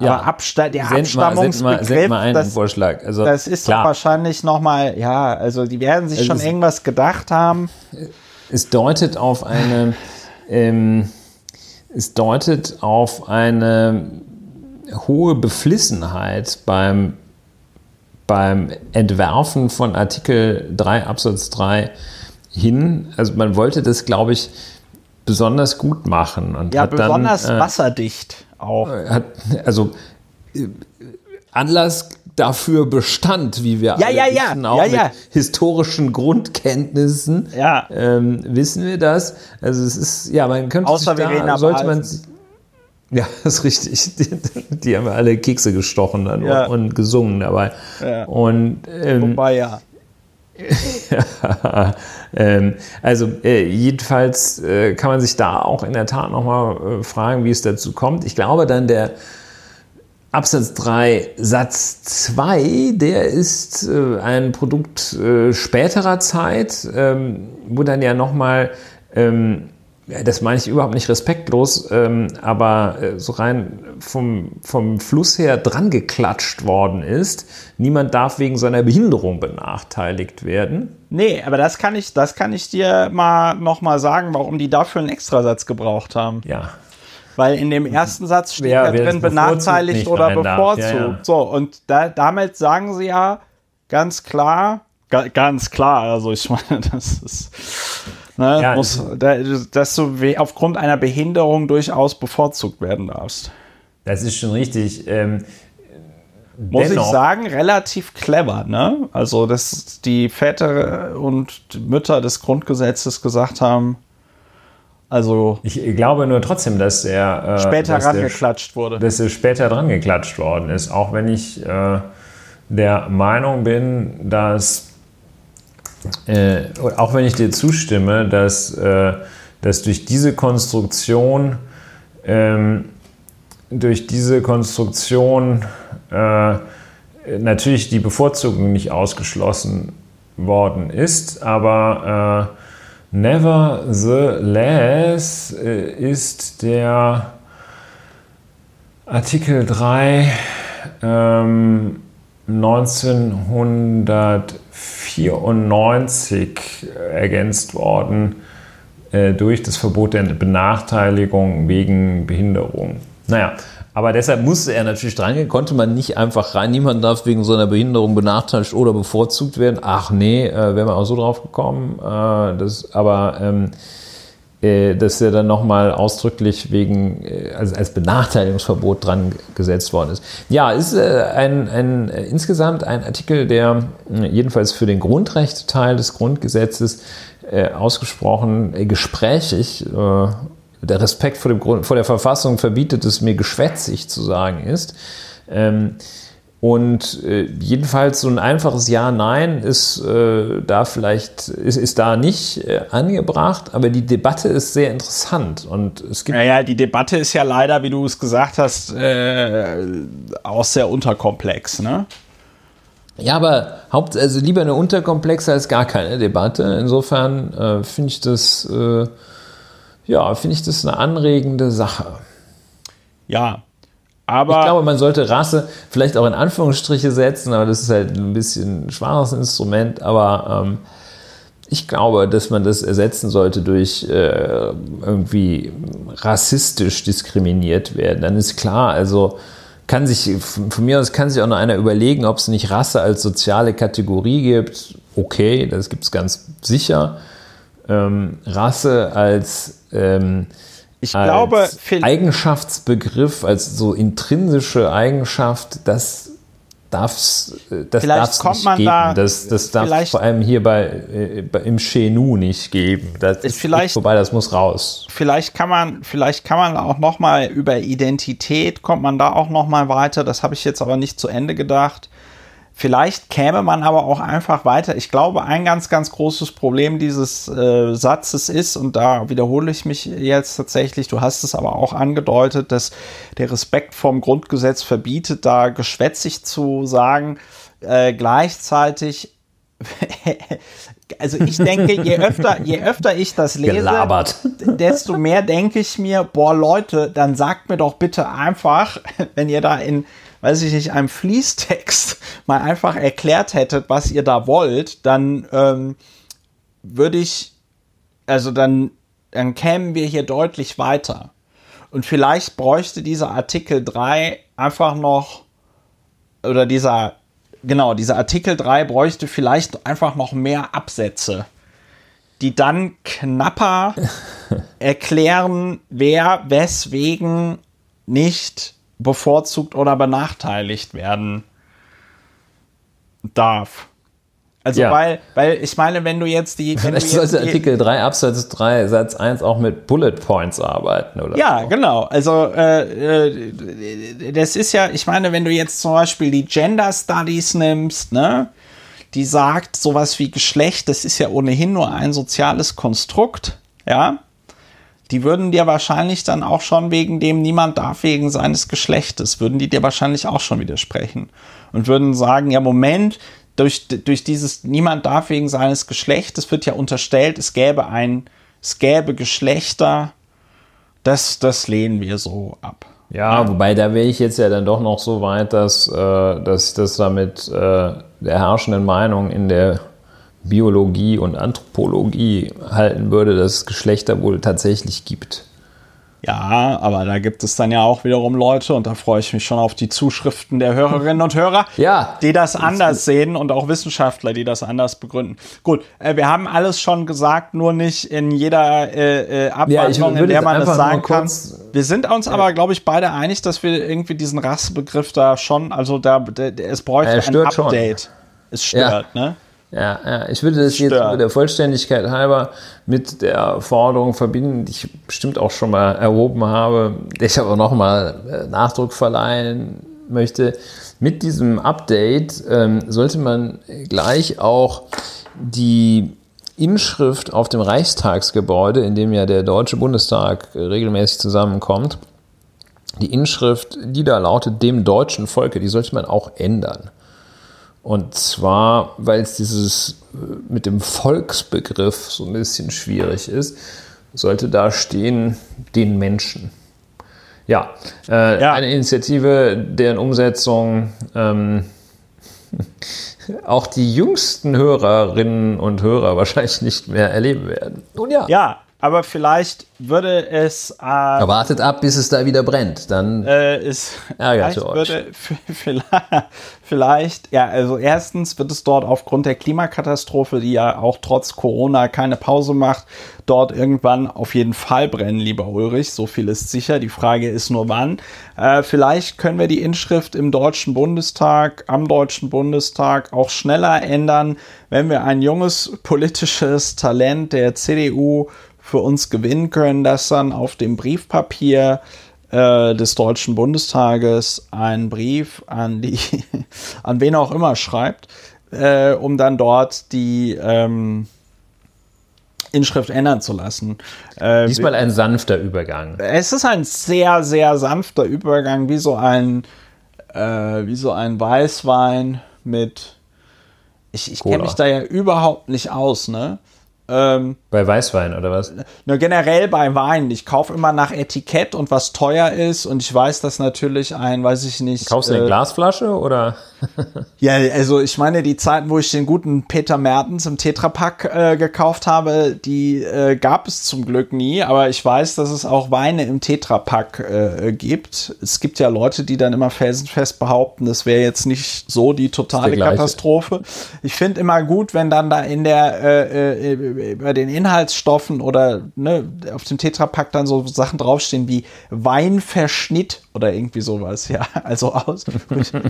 Ja, Aber Absta der send Abstammungsbegriff, mal, send mal, send mal einen das, Vorschlag. Also, das ist klar. wahrscheinlich noch mal, ja, also die werden sich also schon irgendwas gedacht haben. Es deutet auf eine, ähm, es deutet auf eine hohe Beflissenheit beim beim Entwerfen von Artikel 3 Absatz 3 hin. Also man wollte das, glaube ich, besonders gut machen. Und ja, besonders dann, äh, wasserdicht auch. Hat, also äh, Anlass dafür bestand, wie wir ja, alle ja, wissen, ja, auch ja, mit historischen Grundkenntnissen, ja. ähm, wissen wir das. Also es ist, ja, man könnte Außer sich da, sollte man ja, *laughs* das ist richtig. Die, die haben alle Kekse gestochen ja. und gesungen dabei. Ja. Und, ähm, Wobei ja. *laughs* ähm, also äh, jedenfalls äh, kann man sich da auch in der Tat nochmal äh, fragen, wie es dazu kommt. Ich glaube dann der Absatz 3 Satz 2, der ist äh, ein Produkt äh, späterer Zeit, ähm, wo dann ja nochmal ähm, das meine ich überhaupt nicht respektlos, ähm, aber äh, so rein vom, vom Fluss her dran geklatscht worden ist. Niemand darf wegen seiner Behinderung benachteiligt werden. Nee, aber das kann ich, das kann ich dir mal noch mal sagen, warum die dafür einen Extrasatz gebraucht haben. Ja. Weil in dem ersten Satz steht ja drin benachteiligt oder bevorzugt. Ja, ja. So, und da, damit sagen sie ja ganz klar, ganz klar, also ich *laughs* meine, das ist Ne, ja, muss, da, dass du aufgrund einer Behinderung durchaus bevorzugt werden darfst. Das ist schon richtig. Ähm, muss dennoch, ich sagen, relativ clever, ne? Also, dass die Väter und Mütter des Grundgesetzes gesagt haben, also. Ich glaube nur trotzdem, dass er. Äh, später dass rangeklatscht der, wurde. Dass er später dran geklatscht worden ist. Auch wenn ich äh, der Meinung bin, dass äh, auch wenn ich dir zustimme, dass, äh, dass durch diese Konstruktion, ähm, durch diese Konstruktion äh, natürlich die Bevorzugung nicht ausgeschlossen worden ist, aber äh, nevertheless äh, ist der Artikel 3 ähm, 1994 ergänzt worden äh, durch das Verbot der Benachteiligung wegen Behinderung. Naja, Aber deshalb musste er natürlich dran, konnte man nicht einfach rein. Niemand darf wegen so einer Behinderung benachteiligt oder bevorzugt werden. Ach nee, äh, wäre man auch so drauf gekommen. Äh, das, aber ähm, äh, dass er dann nochmal ausdrücklich wegen, äh, also als Benachteiligungsverbot dran gesetzt worden ist. Ja, ist äh, ein, ein, insgesamt ein Artikel, der jedenfalls für den Grundrechteteil des Grundgesetzes ausgesprochen gesprächig, der Respekt vor, dem Grund, vor der Verfassung verbietet es mir geschwätzig zu sagen ist. Und äh, jedenfalls so ein einfaches Ja-Nein ist äh, da vielleicht ist, ist da nicht äh, angebracht, aber die Debatte ist sehr interessant und es gibt. Naja, die Debatte ist ja leider, wie du es gesagt hast, äh, auch sehr unterkomplex, ne? Ja, aber Haupt, also lieber eine unterkomplexe als gar keine Debatte. Insofern äh, finde ich das, äh, ja, finde ich das eine anregende Sache. Ja, aber ich glaube, man sollte Rasse vielleicht auch in Anführungsstriche setzen, aber das ist halt ein bisschen ein schwaches Instrument. Aber ähm, ich glaube, dass man das ersetzen sollte durch äh, irgendwie rassistisch diskriminiert werden. Dann ist klar, also kann sich von mir aus kann sich auch noch einer überlegen, ob es nicht Rasse als soziale Kategorie gibt. Okay, das gibt es ganz sicher. Ähm, Rasse als ähm, ich glaube, Eigenschaftsbegriff, als so intrinsische Eigenschaft, das darf es das darf's kommt nicht man geben. Da, das das darf es vor allem hier bei, äh, im Chenu nicht geben. Das ist vielleicht vorbei, das muss raus. Vielleicht kann man, vielleicht kann man auch noch mal über Identität kommt man da auch noch mal weiter. Das habe ich jetzt aber nicht zu Ende gedacht. Vielleicht käme man aber auch einfach weiter. Ich glaube, ein ganz, ganz großes Problem dieses äh, Satzes ist, und da wiederhole ich mich jetzt tatsächlich, du hast es aber auch angedeutet, dass der Respekt vom Grundgesetz verbietet, da geschwätzig zu sagen. Äh, gleichzeitig *laughs* also ich denke, je öfter, je öfter ich das lese, Gelabert. desto mehr denke ich mir, boah Leute, dann sagt mir doch bitte einfach, *laughs* wenn ihr da in weiß ich nicht, einem Fließtext *laughs* mal einfach erklärt hättet, was ihr da wollt, dann ähm, würde ich, also dann, dann kämen wir hier deutlich weiter. Und vielleicht bräuchte dieser Artikel 3 einfach noch, oder dieser, genau, dieser Artikel 3 bräuchte vielleicht einfach noch mehr Absätze, die dann knapper *laughs* erklären, wer weswegen nicht bevorzugt oder benachteiligt werden darf. Also ja. weil, weil ich meine, wenn du jetzt die. Wenn Vielleicht sollte Artikel 3 Absatz 3 Satz 1 auch mit Bullet Points arbeiten, oder? Ja, so. genau. Also äh, äh, das ist ja, ich meine, wenn du jetzt zum Beispiel die Gender Studies nimmst, ne, die sagt sowas wie Geschlecht, das ist ja ohnehin nur ein soziales Konstrukt, ja die würden dir wahrscheinlich dann auch schon wegen dem niemand darf wegen seines Geschlechtes, würden die dir wahrscheinlich auch schon widersprechen und würden sagen, ja Moment, durch, durch dieses niemand darf wegen seines Geschlechtes wird ja unterstellt, es gäbe ein, es gäbe Geschlechter, das, das lehnen wir so ab. Ja, wobei da wäre ich jetzt ja dann doch noch so weit, dass, äh, dass ich das damit äh, der herrschenden Meinung in der Biologie und Anthropologie halten würde, dass es Geschlechter wohl tatsächlich gibt. Ja, aber da gibt es dann ja auch wiederum Leute, und da freue ich mich schon auf die Zuschriften der Hörerinnen und Hörer, ja, die das anders sehen und auch Wissenschaftler, die das anders begründen. Gut, äh, wir haben alles schon gesagt, nur nicht in jeder äh, äh Abwandlung, ja, in der man es sagen kann. Wir sind uns ja. aber, glaube ich, beide einig, dass wir irgendwie diesen Rassebegriff da schon, also da, es bräuchte ein Update. Schon. Es stört, ne? Ja, ja, ich würde das Stört. jetzt der Vollständigkeit halber mit der Forderung verbinden, die ich bestimmt auch schon mal erhoben habe, der ich aber nochmal äh, Nachdruck verleihen möchte. Mit diesem Update ähm, sollte man gleich auch die Inschrift auf dem Reichstagsgebäude, in dem ja der Deutsche Bundestag regelmäßig zusammenkommt, die Inschrift, die da lautet, dem deutschen Volke, die sollte man auch ändern. Und zwar, weil es dieses äh, mit dem Volksbegriff so ein bisschen schwierig ist, sollte da stehen, den Menschen. Ja, äh, ja. eine Initiative, deren Umsetzung ähm, *laughs* auch die jüngsten Hörerinnen und Hörer wahrscheinlich nicht mehr erleben werden. Nun ja. Ja, aber vielleicht würde es. Äh, Wartet ab, bis es da wieder brennt. Dann äh, ist. ärgert Vielleicht würde *laughs* vielleicht, vielleicht, ja, also erstens wird es dort aufgrund der Klimakatastrophe, die ja auch trotz Corona keine Pause macht, dort irgendwann auf jeden Fall brennen, lieber Ulrich. So viel ist sicher. Die Frage ist nur wann. Äh, vielleicht können wir die Inschrift im Deutschen Bundestag, am Deutschen Bundestag auch schneller ändern, wenn wir ein junges politisches Talent der CDU für uns gewinnen können, das dann auf dem Briefpapier äh, des Deutschen Bundestages einen Brief an die, *laughs* an wen auch immer schreibt, äh, um dann dort die ähm, Inschrift ändern zu lassen. Äh, Diesmal ein sanfter Übergang. es ist ein sehr, sehr sanfter Übergang, wie so ein, äh, wie so ein Weißwein mit. Ich, ich kenne mich da ja überhaupt nicht aus, ne? Ähm, Bei Weißwein oder was? nur generell bei Wein. Ich kaufe immer nach Etikett und was teuer ist und ich weiß, dass natürlich ein, weiß ich nicht. Kaufst du eine äh, Glasflasche oder? *laughs* Ja, also ich meine, die Zeiten, wo ich den guten Peter Mertens im Tetrapack äh, gekauft habe, die äh, gab es zum Glück nie, aber ich weiß, dass es auch Weine im Tetrapack äh, gibt. Es gibt ja Leute, die dann immer felsenfest behaupten, das wäre jetzt nicht so die totale. Katastrophe. Ich finde immer gut, wenn dann da in der äh, äh, bei den Inhaltsstoffen oder ne, auf dem Tetrapack dann so Sachen draufstehen wie Weinverschnitt oder irgendwie sowas, ja, *laughs* also aus.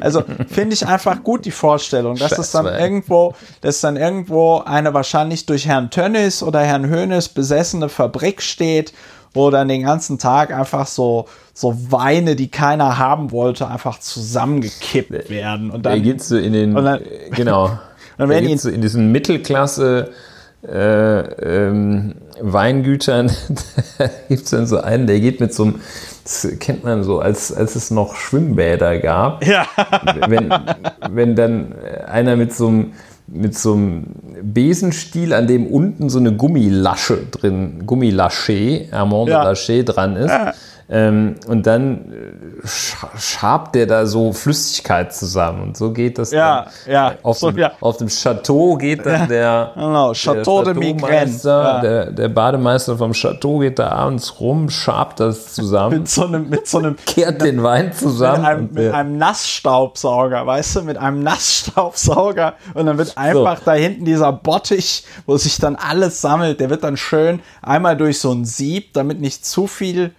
Also finde ich einfach gut die Vorstellung, dass es dann Scheißwein. irgendwo, dass dann irgendwo eine wahrscheinlich durch Herrn Tönnis oder Herrn Hönes besessene Fabrik steht, wo dann den ganzen Tag einfach so so Weine, die keiner haben wollte, einfach zusammengekippt werden und Da dann geht's so in den, dann- *laughs* genau. *laughs* dann da werden geht's so in diesen Mittelklasse äh, ähm, Weingütern, *laughs* da gibt's dann so einen, der geht mit so einem, das kennt man so, als, als es noch Schwimmbäder gab. ja, wenn, wenn dann einer mit so einem mit so einem Besenstiel, an dem unten so eine Gummilasche drin, Gummilasche, Armand Ja. Laché dran ist. Ähm, und dann äh, scha- schabt der da so Flüssigkeit zusammen. Und so geht das Ja, dann. ja, Auf, so, dem, ja. auf dem Chateau geht dann der, Genau, Chateau de der. Chateaumeister, Ja. der, der Bademeister vom Chateau geht da abends rum, schabt das zusammen, mit so einem, mit so einem *laughs* kehrt den Wein mit zusammen. einem, und mit einem Nassstaubsauger, weißt du, mit einem Nassstaubsauger und dann wird einfach da hinten dieser Bottich, wo sich dann alles sammelt, der wird dann schön einmal durch so ein Sieb, damit nicht zu viel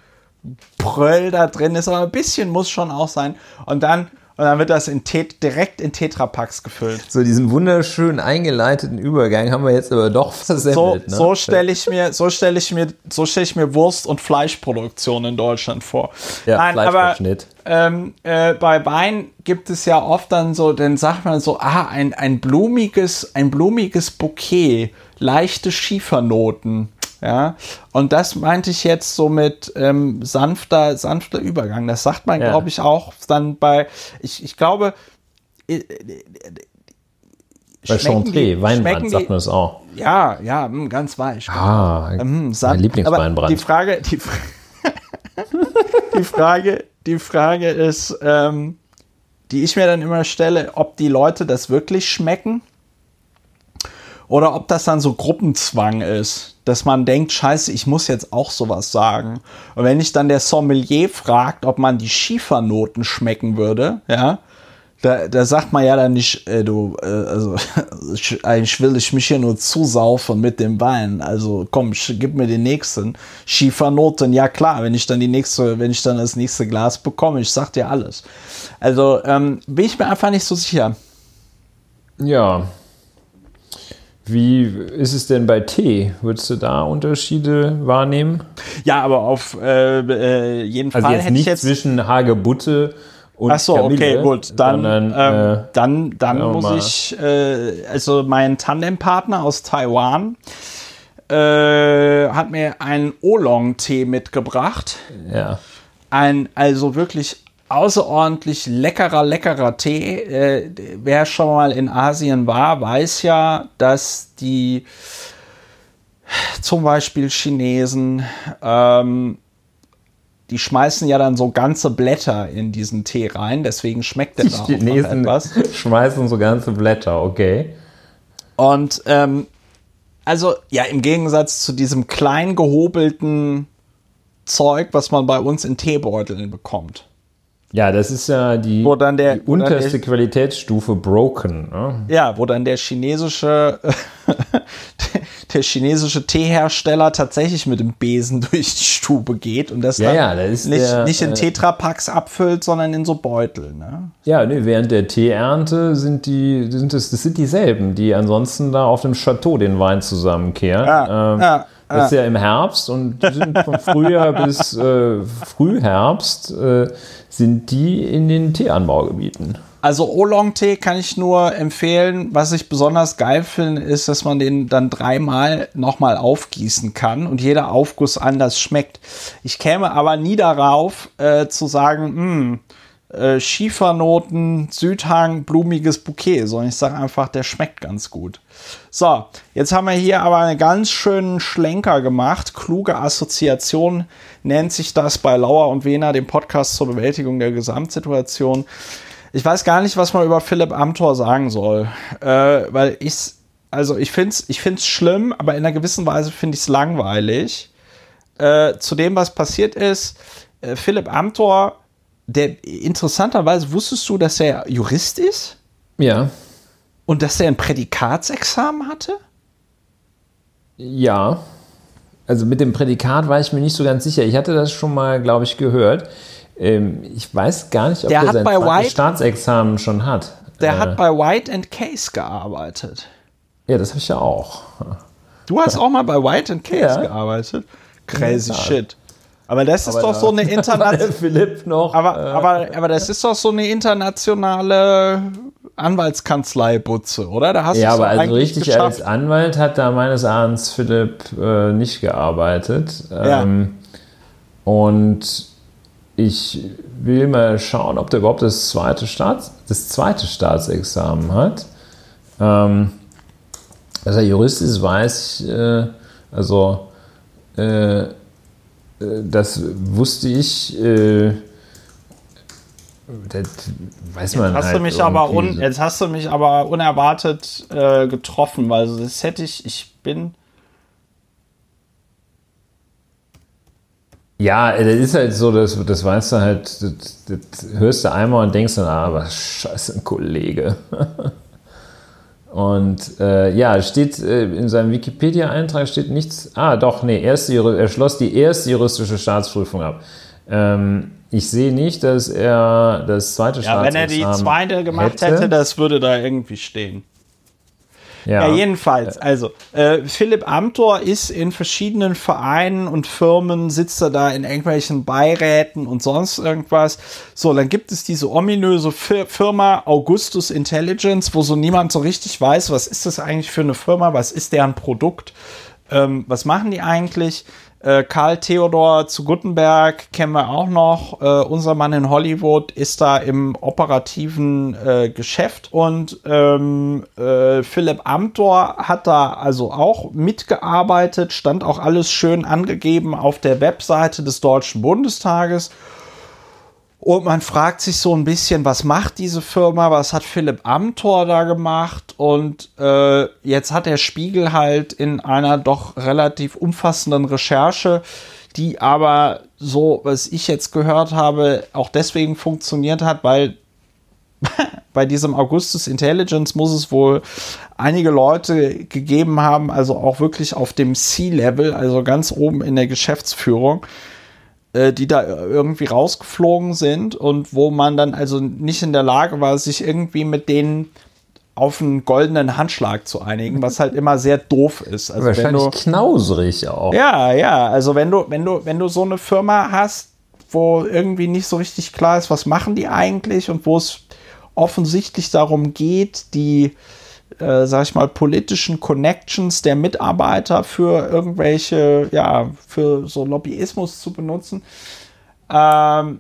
Pröll da drin ist, aber ein bisschen muss schon auch sein und dann und dann wird das in Tet direkt in Tetrapacks gefüllt. So diesen wunderschön eingeleiteten Übergang haben wir jetzt aber doch So, versemmelt. ne? so stelle ich mir, so stelle ich mir, so stelle ich mir Wurst- und Fleischproduktion in Deutschland vor. ja, Nein, aber ähm, äh, bei Wein gibt es ja oft dann so, dann sagt man so, ah, ein, ein blumiges, ein blumiges Bouquet, leichte Schiefernoten. Ja, und das meinte ich jetzt so mit ähm, sanfter, sanfter Übergang. Das sagt man, Ja. glaube ich, auch dann bei, ich, ich glaube, äh, Bei schmecken Chantre, die- Weinbrand schmecken sagt die- man das auch. ja, ja, mh, ganz weich. Ah, Mhm, mein satt. Lieblingsweinbrand. Die Frage, die, *laughs* die Frage, die Frage ist, ähm, die ich mir dann immer stelle, ob die Leute das wirklich schmecken oder ob das dann so Gruppenzwang ist, dass man denkt, scheiße, ich muss jetzt auch sowas sagen. Und wenn ich dann der Sommelier fragt, ob man die Schiefernoten schmecken würde, ja, da, da sagt man ja dann nicht, äh, du, äh, also *laughs* ich, eigentlich will ich mich hier nur zusaufen mit dem Wein. Also komm, gib mir den nächsten. Schiefernoten, ja klar, wenn ich dann die nächste, wenn ich dann das nächste Glas bekomme, ich sag dir alles. Also ähm, bin ich mir einfach nicht so sicher. Ja. Wie ist es denn bei Tee? Würdest du da Unterschiede wahrnehmen? Ja, aber auf äh, äh, jeden Also Fall jetzt hätte ich nicht jetzt. zwischen Hagebutte und Ach so, Kamille, okay, gut. Dann, sondern, ähm, äh, dann, dann muss mal. ich, äh, also mein Tandempartner aus Taiwan äh, hat mir einen Oolong-Tee mitgebracht. ja. Ein also wirklich außerordentlich leckerer, leckerer Tee. Äh, wer schon mal in Asien war, weiß ja, dass die zum Beispiel Chinesen, ähm, die schmeißen ja dann so ganze Blätter in diesen Tee rein, deswegen schmeckt der Die da auch Chinesen etwas. schmeißen so ganze Blätter, okay. Und ähm, Also, ja, im Gegensatz zu diesem klein gehobelten Zeug, was man bei uns in Teebeuteln bekommt. Ja, das ist ja die, der- die unterste der- Qualitätsstufe Broken. Ne? Ja, wo dann der chinesische, *laughs* der chinesische Teehersteller tatsächlich mit dem Besen *laughs* durch die Stube geht und das Ja, dann ja, das nicht, der, nicht in äh, Tetrapacks abfüllt, sondern in so Beutel. Ne? Ja, nee, während der Teeernte sind die, sind das, das sind dieselben, die ansonsten da auf dem Chateau den Wein zusammenkehren. Ja, ähm, ja, das ist ja im Herbst und die sind von Frühjahr *laughs* bis äh, Frühherbst äh, sind die in den Teeanbaugebieten. Also Oolong-Tee kann ich nur empfehlen. Was ich besonders geil finde, ist, dass man den dann dreimal nochmal aufgießen kann und jeder Aufguss anders schmeckt. Ich käme aber nie darauf äh, zu sagen, hm, äh, Schiefernoten, Südhang, blumiges Bouquet, sondern ich sage einfach, der schmeckt ganz gut. So, jetzt haben wir hier aber einen ganz schönen Schlenker gemacht. Kluge Assoziation nennt sich das bei Lauer und Wehner, dem Podcast zur Bewältigung der Gesamtsituation. Ich weiß gar nicht, was man über Philipp Amthor sagen soll, äh, weil ich, also ich finde es ich find's schlimm, aber in einer gewissen Weise finde ich es langweilig. Äh, zu dem, was passiert ist, äh, Philipp Amthor, der interessanterweise wusstest du, dass er Jurist ist Ja, und dass er ein Prädikatsexamen hatte? ja. Also mit dem Prädikat war ich mir nicht so ganz sicher. Ich hatte das schon mal, glaube ich, gehört. Ähm, ich weiß gar nicht, ob Der der, sein White- Staatsexamen schon hat. Der Äh, hat bei White and Case gearbeitet. Ja, das habe ich ja auch. Du hast auch mal bei White and Case Ja. gearbeitet. Crazy Ja, shit. Aber das ist Aber doch da- so eine *laughs* internationale. Philipp noch. Aber, äh, aber, aber das ist doch so eine internationale Anwaltskanzlei-Butze, oder? Da hast ja, aber also richtig geschafft. als Anwalt hat da meines Erachtens Philipp äh, nicht gearbeitet. Ja. Ähm, Und ich will mal schauen, ob der überhaupt das zweite, Staats, das zweite Staatsexamen hat. Ähm, dass er Jurist ist, weiß ich, äh, also äh, das wusste ich. Äh, das weiß man Hast halt du mich aber un, jetzt hast du mich aber unerwartet äh, getroffen, weil das hätte ich, ich bin. Ja, das ist halt so, das, das weißt du halt, das, das hörst du einmal und denkst dann, ah, was scheiße, ein Kollege. *laughs* Und äh, ja, steht äh, in seinem Wikipedia-Eintrag steht nichts. Ah, doch, nee, erste, er schloss die erste juristische Staatsprüfung ab. Ähm, ich sehe nicht, dass er das zweite Ja, wenn er die Staatsexamen zweite gemacht hätte, das würde da irgendwie stehen. Ja. Ja, jedenfalls. Also, äh, Philipp Amthor ist in verschiedenen Vereinen und Firmen, sitzt er da in irgendwelchen Beiräten und sonst irgendwas. So, dann gibt es diese ominöse Fir Firma Augustus Intelligence, wo so niemand so richtig weiß, was ist das eigentlich für eine Firma, was ist deren Produkt, ähm, was machen die eigentlich. Äh, Karl Theodor zu Guttenberg kennen wir auch noch. Äh, unser Mann in Hollywood ist da im operativen äh, Geschäft und ähm, äh, Philipp Amthor hat da also auch mitgearbeitet, stand auch alles schön angegeben auf der Webseite des Deutschen Bundestages. Und man fragt sich so ein bisschen, was macht diese Firma, was hat Philipp Amthor da gemacht? Und äh, jetzt hat der Spiegel halt in einer doch relativ umfassenden Recherche, die aber so, was ich jetzt gehört habe, auch deswegen funktioniert hat, weil *laughs* bei diesem Augustus Intelligence muss es wohl einige Leute gegeben haben, also auch wirklich auf dem C-Level, also ganz oben in der Geschäftsführung, die da irgendwie rausgeflogen sind und wo man dann also nicht in der Lage war, sich irgendwie mit denen auf einen goldenen Handschlag zu einigen, was halt immer sehr doof ist. Also wenn Wahrscheinlich du, knauserig auch. ja, ja, also wenn du, wenn du, wenn du so eine Firma hast, wo irgendwie nicht so richtig klar ist, was machen die eigentlich und wo es offensichtlich darum geht, die, äh, sag ich mal, politischen Connections der Mitarbeiter für irgendwelche, ja, für so Lobbyismus zu benutzen. Ähm,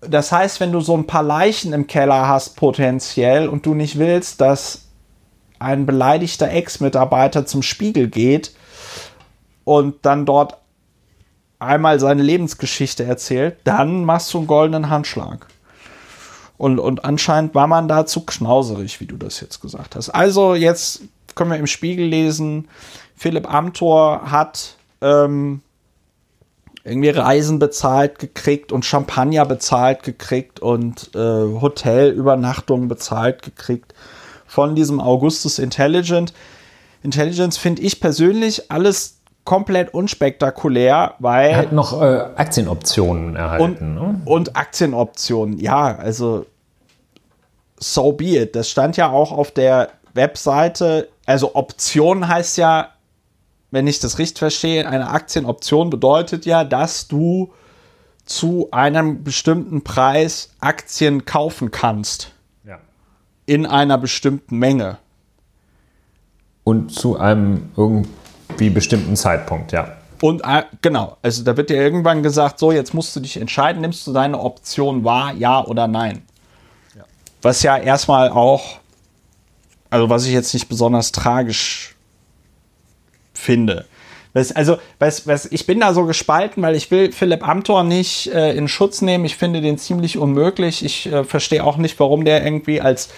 das heißt, wenn du so ein paar Leichen im Keller hast, potenziell, und du nicht willst, dass ein beleidigter Ex-Mitarbeiter zum Spiegel geht und dann dort einmal seine Lebensgeschichte erzählt, dann machst du einen goldenen Handschlag. Und, und anscheinend war man da zu knauserig, wie du das jetzt gesagt hast. Also jetzt können wir im Spiegel lesen, Philipp Amthor hat ähm, irgendwie Reisen bezahlt gekriegt und Champagner bezahlt gekriegt und äh, Hotelübernachtungen bezahlt gekriegt von diesem Augustus Intelligent. Intelligence finde ich persönlich alles komplett unspektakulär, weil. Er hat noch äh, Aktienoptionen erhalten. Und, ne? und Aktienoptionen, ja, also so be it. Das stand ja auch auf der Webseite. Also Option heißt ja wenn ich das richtig verstehe, eine Aktienoption bedeutet ja, dass du zu einem bestimmten Preis Aktien kaufen kannst. Ja. In einer bestimmten Menge. Und zu einem irgendwie bestimmten Zeitpunkt, ja. Und äh, genau, also da wird dir irgendwann gesagt, so, jetzt musst du dich entscheiden, nimmst du deine Option wahr, ja oder nein. Ja. Was ja erstmal auch, also was ich jetzt nicht besonders tragisch finde. Was, also, was, was, ich bin da so gespalten, weil ich will Philipp Amthor nicht äh, in Schutz nehmen. Ich finde den ziemlich unmöglich. Ich äh, verstehe auch nicht, warum der irgendwie als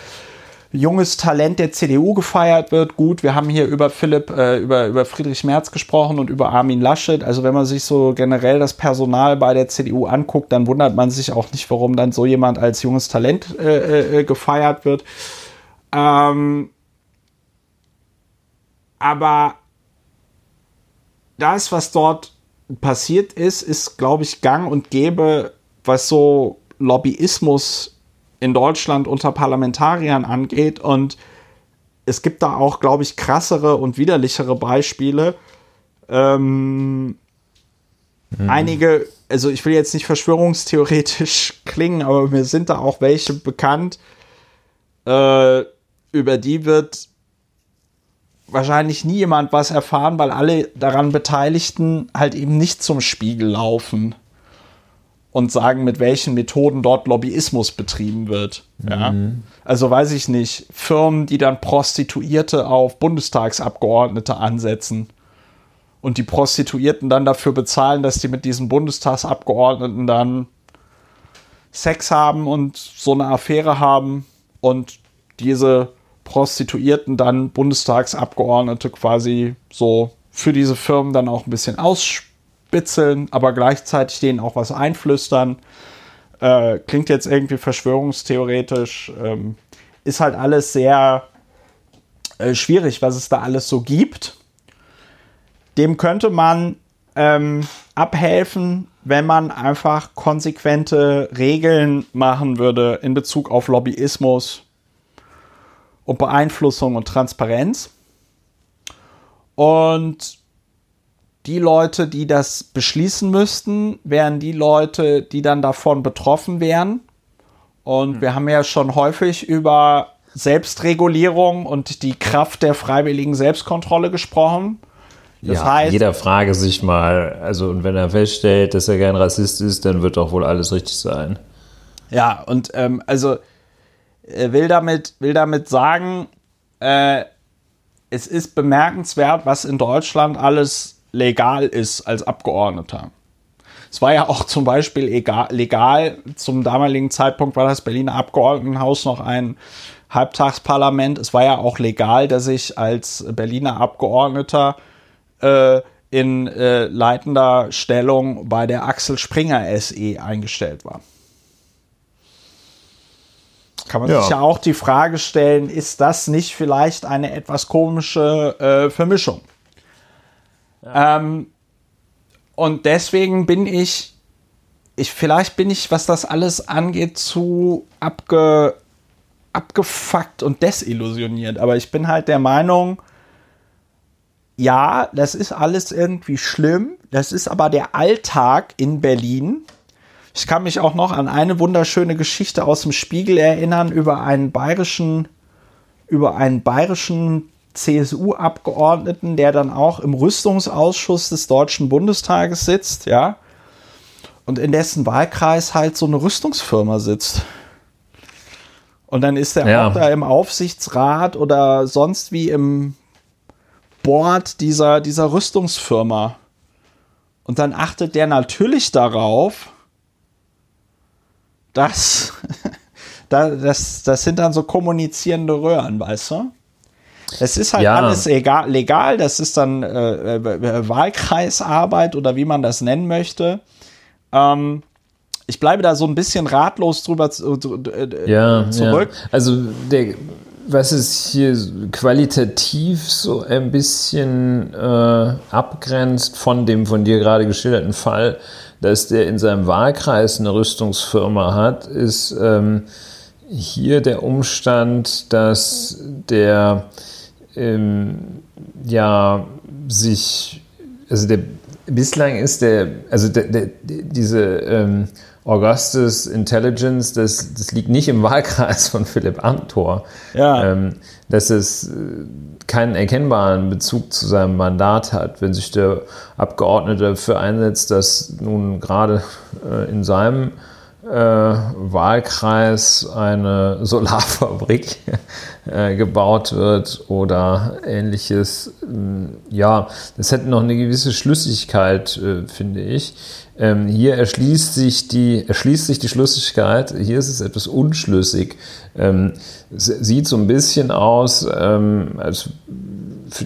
junges Talent der CDU gefeiert wird. Gut, wir haben hier über Philipp, äh, über, über Friedrich Merz gesprochen und über Armin Laschet. Also wenn man sich so generell das Personal bei der CDU anguckt, dann wundert man sich auch nicht, warum dann so jemand als junges Talent äh, äh, gefeiert wird. Ähm, aber das, was dort passiert ist, ist, glaube ich, gang und gäbe, was so Lobbyismus in Deutschland unter Parlamentariern angeht. Und es gibt da auch, glaube ich, krassere und widerlichere Beispiele. Ähm, hm. Einige, also ich will jetzt nicht verschwörungstheoretisch *laughs* klingen, aber mir sind da auch welche bekannt, äh, über die wird wahrscheinlich nie jemand was erfahren, weil alle daran Beteiligten halt eben nicht zum Spiegel laufen und sagen, mit welchen Methoden dort Lobbyismus betrieben wird. Ja? Mhm. Also weiß ich nicht, Firmen, die dann Prostituierte auf Bundestagsabgeordnete ansetzen und die Prostituierten dann dafür bezahlen, dass die mit diesen Bundestagsabgeordneten dann Sex haben und so eine Affäre haben und diese Prostituierten dann Bundestagsabgeordnete quasi so für diese Firmen dann auch ein bisschen ausspitzeln, aber gleichzeitig denen auch was einflüstern. Äh, klingt jetzt irgendwie verschwörungstheoretisch, ähm, ist halt alles sehr äh, schwierig, was es da alles so gibt. Dem könnte man ähm, abhelfen, wenn man einfach konsequente Regeln machen würde in Bezug auf Lobbyismus und Beeinflussung und Transparenz. Und die Leute, die das beschließen müssten, wären die Leute, die dann davon betroffen wären. Und mhm. wir haben ja schon häufig über Selbstregulierung und die Kraft der freiwilligen Selbstkontrolle gesprochen. Das ja, heißt, jeder frage sich mal, also und wenn er feststellt, dass er gern Rassist ist, dann wird doch wohl alles richtig sein. Ja, und ähm, also äh, will damit, will damit sagen, äh, es ist bemerkenswert, was in Deutschland alles legal ist als Abgeordneter. Es war ja auch zum Beispiel egal, legal, zum damaligen Zeitpunkt war das Berliner Abgeordnetenhaus noch ein Halbtagsparlament. Es war ja auch legal, dass ich als Berliner Abgeordneter äh, in äh, leitender Stellung bei der Axel Springer SE eingestellt war kann man ja. sich ja auch die Frage stellen, ist das nicht vielleicht eine etwas komische äh, Vermischung? Ähm, und deswegen bin ich, ich, vielleicht bin ich, was das alles angeht, zu abge, abgefuckt und desillusioniert. Aber ich bin halt der Meinung, ja, das ist alles irgendwie schlimm. Das ist aber der Alltag in Berlin. Ich kann mich auch noch an eine wunderschöne Geschichte aus dem Spiegel erinnern über einen bayerischen, über einen bayerischen CSU-Abgeordneten, der dann auch im Rüstungsausschuss des Deutschen Bundestages sitzt, ja, und in dessen Wahlkreis halt so eine Rüstungsfirma sitzt. Und dann ist er ja. auch da im Aufsichtsrat oder sonst wie im Board dieser, dieser Rüstungsfirma. Und dann achtet der natürlich darauf, das, *laughs* das, das sind dann so kommunizierende Röhren, weißt du? Es ist halt ja. alles egal, legal, das ist dann äh, äh, Wahlkreisarbeit oder wie man das nennen möchte. Ähm, ich bleibe da so ein bisschen ratlos drüber zu, äh, ja, zurück. Ja. Also der, was es hier qualitativ so ein bisschen äh, abgrenzt von dem von dir gerade geschilderten Fall, dass der in seinem Wahlkreis eine Rüstungsfirma hat, ist ähm, hier der Umstand, dass der ähm, ja sich, also der bislang ist der, also der, der, diese ähm, Augustus Intelligence, das, das liegt nicht im Wahlkreis von Philipp Amthor. Ja. Ähm, dass es äh, keinen erkennbaren Bezug zu seinem Mandat hat, wenn sich der Abgeordnete dafür einsetzt, dass nun gerade äh, in seinem Wahlkreis eine *laughs* Solarfabrik äh, gebaut wird oder ähnliches. Ähm, ja, das hätte noch eine gewisse Schlüssigkeit, äh, finde ich. Ähm, hier erschließt sich, die, erschließt sich die Schlüssigkeit, hier ist es etwas unschlüssig. Ähm, sieht so ein bisschen aus, ähm, als,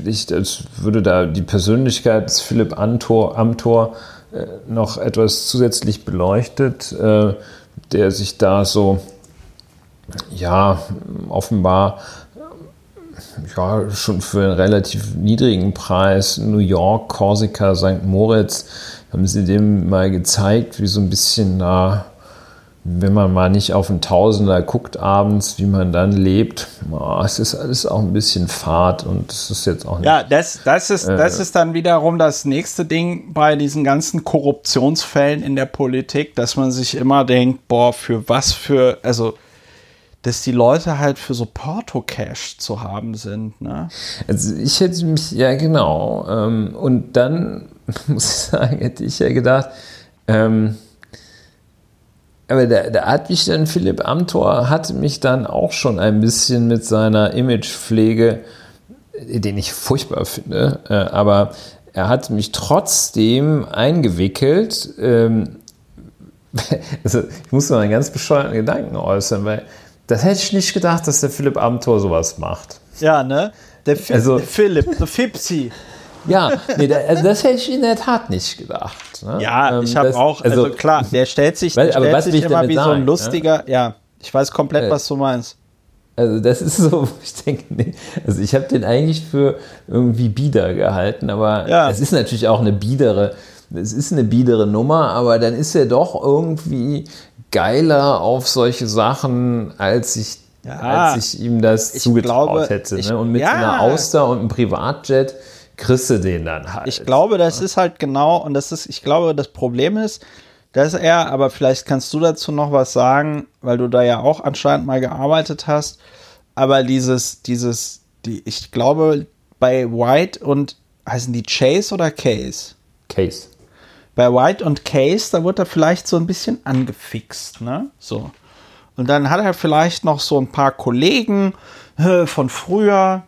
ich, als würde da die Persönlichkeit des Philipp Amthor, Amthor äh, noch etwas zusätzlich beleuchtet, äh, der sich da so, ja, offenbar ja, schon für einen relativ niedrigen Preis New York, Korsika, St. Moritz haben sie dem mal gezeigt, wie so ein bisschen, na, wenn man mal nicht auf einen Tausender guckt abends, wie man dann lebt, oh, es ist alles auch ein bisschen fad und es ist jetzt auch nicht. Ja, das, das, ist, äh, das ist dann wiederum das nächste Ding bei diesen ganzen Korruptionsfällen in der Politik, dass man sich immer denkt, boah, für was für, also dass die Leute halt für so Porto-Cash zu haben sind. Ne? Also ich hätte mich, ja genau. Ähm, und dann *laughs* muss ich sagen, hätte ich ja gedacht, ähm, aber der, der hat mich dann, Philipp Amthor hat mich dann auch schon ein bisschen mit seiner Imagepflege, den ich furchtbar finde, äh, aber er hat mich trotzdem eingewickelt. Ähm, *laughs* also ich muss noch einen ganz bescheuerten Gedanken äußern, weil das hätte ich nicht gedacht, dass der Philipp Amthor sowas macht. Ja, ne? Der, Fi also, der Philipp, der Fipsi. Ja, nee, da, also das hätte ich in der Tat nicht gedacht. Ne? Ja, ich ähm, habe auch, also, also, klar, der stellt sich, der weil, stellt sich immer wie sagen, so ein lustiger, ne? ja, ich weiß komplett, äh, was du meinst. Also das ist so, *laughs* ich denke, nee, also ich habe den eigentlich für irgendwie bieder gehalten, aber ja. es ist natürlich auch eine biedere, es ist eine biedere Nummer, aber dann ist er doch irgendwie geiler auf solche Sachen, als ich, ja, als ich ihm das zugetraut glaube, hätte. Ich, ne? Und mit ja. einer Auster und einem Privatjet kriegst du den dann halt. Ich glaube, das ist halt genau, und das ist, ich glaube, das Problem ist, dass er, aber vielleicht kannst du dazu noch was sagen, weil du da ja auch anscheinend mal gearbeitet hast, aber dieses, dieses, die, ich glaube, bei White und heißen die Chase oder Case? Case. Bei White und Case, da wird er vielleicht so ein bisschen angefixt, ne? So. Und dann hat er vielleicht noch so ein paar Kollegen äh, von früher,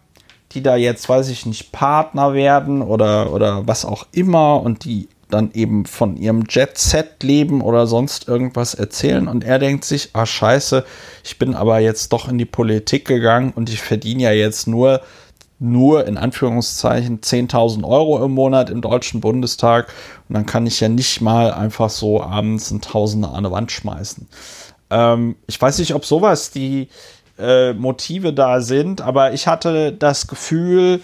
die da jetzt, weiß ich nicht, Partner werden oder, oder was auch immer und die dann eben von ihrem Jet-Set leben oder sonst irgendwas erzählen. Und er denkt sich, ah scheiße, ich bin aber jetzt doch in die Politik gegangen und ich verdiene ja jetzt nur nur in Anführungszeichen 10.000 Euro im Monat im Deutschen Bundestag und dann kann ich ja nicht mal einfach so abends ein Tausender an eine Wand schmeißen. Ähm, ich weiß nicht, ob sowas die äh, Motive da sind, aber ich hatte das Gefühl,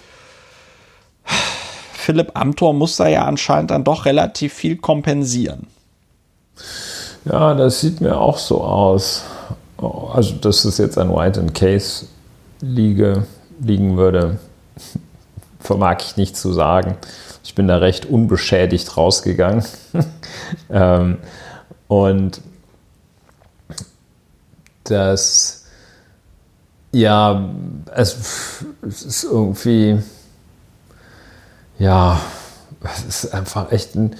Philipp Amthor muss da ja anscheinend dann doch relativ viel kompensieren. Ja, das sieht mir auch so aus. Also, dass es jetzt an White and Case liege, liegen würde, *laughs* vermag ich nicht zu sagen. Ich bin da recht unbeschädigt rausgegangen. *laughs* ähm, und das, ja, es, ist irgendwie, ja, es ist einfach echt ein,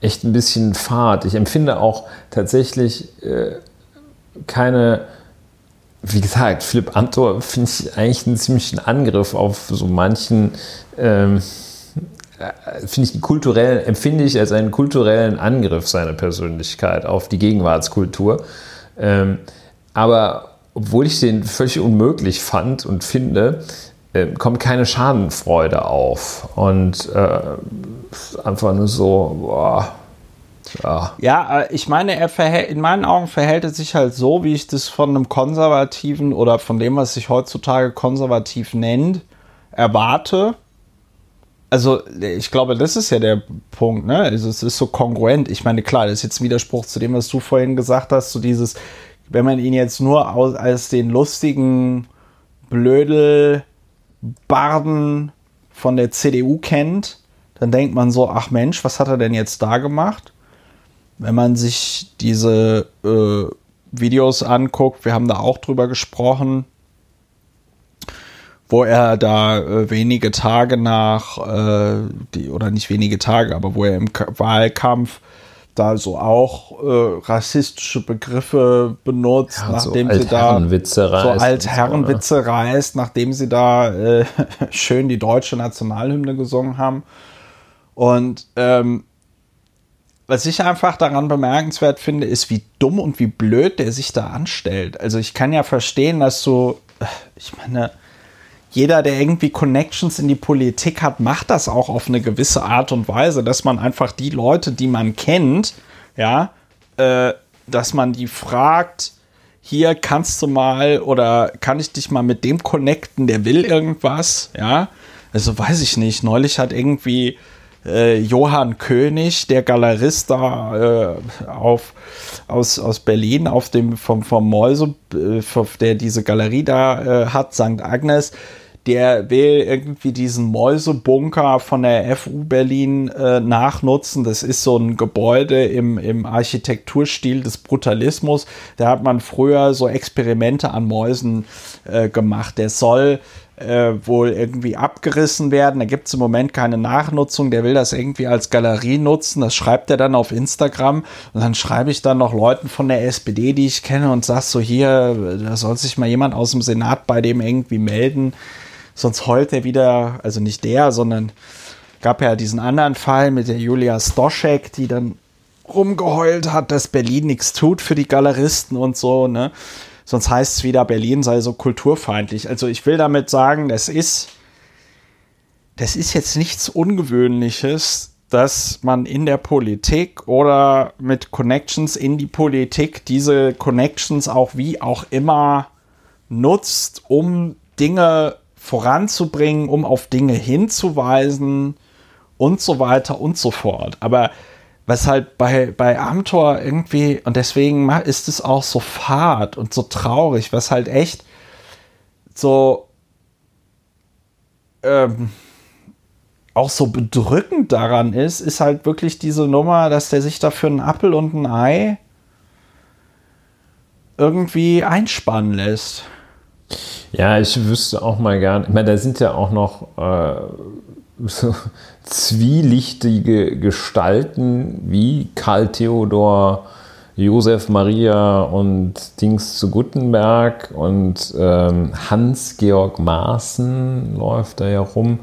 echt ein bisschen fad. Ich empfinde auch tatsächlich äh, keine wie gesagt, Philipp Amthor finde ich eigentlich einen ziemlichen Angriff auf so manchen, ähm, äh, finde ich kulturell, empfinde ich als einen kulturellen Angriff seiner Persönlichkeit auf die Gegenwartskultur. Ähm, aber obwohl ich den völlig unmöglich fand und finde, äh, kommt keine Schadenfreude auf. Und äh, einfach nur so, boah, ja. ja, äh, ich meine, er in meinen Augen verhält er sich halt so, wie ich das von einem Konservativen oder von dem, was sich heutzutage konservativ nennt, erwarte. Also, ich glaube, das ist ja der Punkt, ne? Also, es ist so kongruent. Ich meine, klar, das ist jetzt ein Widerspruch zu dem, was du vorhin gesagt hast, so dieses, wenn man ihn jetzt nur als den lustigen Blödel Barden von der CDU kennt, dann denkt man so, ach Mensch, was hat er denn jetzt da gemacht? Wenn man sich diese äh, Videos anguckt, wir haben da auch drüber gesprochen, wo er da äh, wenige Tage nach, äh, die, oder nicht wenige Tage, aber wo er im K Wahlkampf da so auch äh, rassistische Begriffe benutzt, ja, nachdem so sie da so Altherrenwitze so, ne? reißt, nachdem sie da äh, *laughs* schön die deutsche Nationalhymne gesungen haben. Und ähm, was ich einfach daran bemerkenswert finde, ist, wie dumm und wie blöd der sich da anstellt. Also ich kann ja verstehen, dass so, ich meine, jeder, der irgendwie Connections in die Politik hat, macht das auch auf eine gewisse Art und Weise, dass man einfach die Leute, die man kennt, ja, äh, dass man die fragt, hier kannst du mal oder kann ich dich mal mit dem connecten, der will irgendwas, ja. Also weiß ich nicht. Neulich hat irgendwie äh, Johann König, der Galerist da äh, auf, aus, aus Berlin, auf dem vom, vom Mäuse, äh, der diese Galerie da äh, hat, St. Agnes, der will irgendwie diesen Mäusebunker von der FU Berlin äh, nachnutzen. Das ist so ein Gebäude im, im Architekturstil des Brutalismus. Da hat man früher so Experimente an Mäusen äh, gemacht. Der soll äh, wohl irgendwie abgerissen werden. Da gibt es im Moment keine Nachnutzung. Der will das irgendwie als Galerie nutzen. Das schreibt er dann auf Instagram. Und dann schreibe ich dann noch Leuten von der SPD, die ich kenne, und sag so: Hier, da soll sich mal jemand aus dem Senat bei dem irgendwie melden. Sonst heult er wieder, also nicht der, sondern gab ja diesen anderen Fall mit der Julia Stoschek, die dann rumgeheult hat, dass Berlin nichts tut für die Galeristen und so, ne? Sonst heißt es wieder, Berlin sei so kulturfeindlich. Also ich will damit sagen, das ist, das ist jetzt nichts Ungewöhnliches, dass man in der Politik oder mit Connections in die Politik diese Connections auch wie auch immer nutzt, um Dinge voranzubringen, um auf Dinge hinzuweisen und so weiter und so fort. Aber was halt bei, bei Amtor irgendwie, und deswegen ist es auch so fad und so traurig, was halt echt so ähm, auch so bedrückend daran ist, ist halt wirklich diese Nummer, dass der sich dafür einen Appel und ein Ei irgendwie einspannen lässt. Ja, ich wüsste auch mal gern, ich meine, da sind ja auch noch äh, so *laughs* zwielichtige Gestalten wie Karl Theodor, Josef Maria und Dings zu Guttenberg und ähm, Hans-Georg Maaßen läuft da ja rum.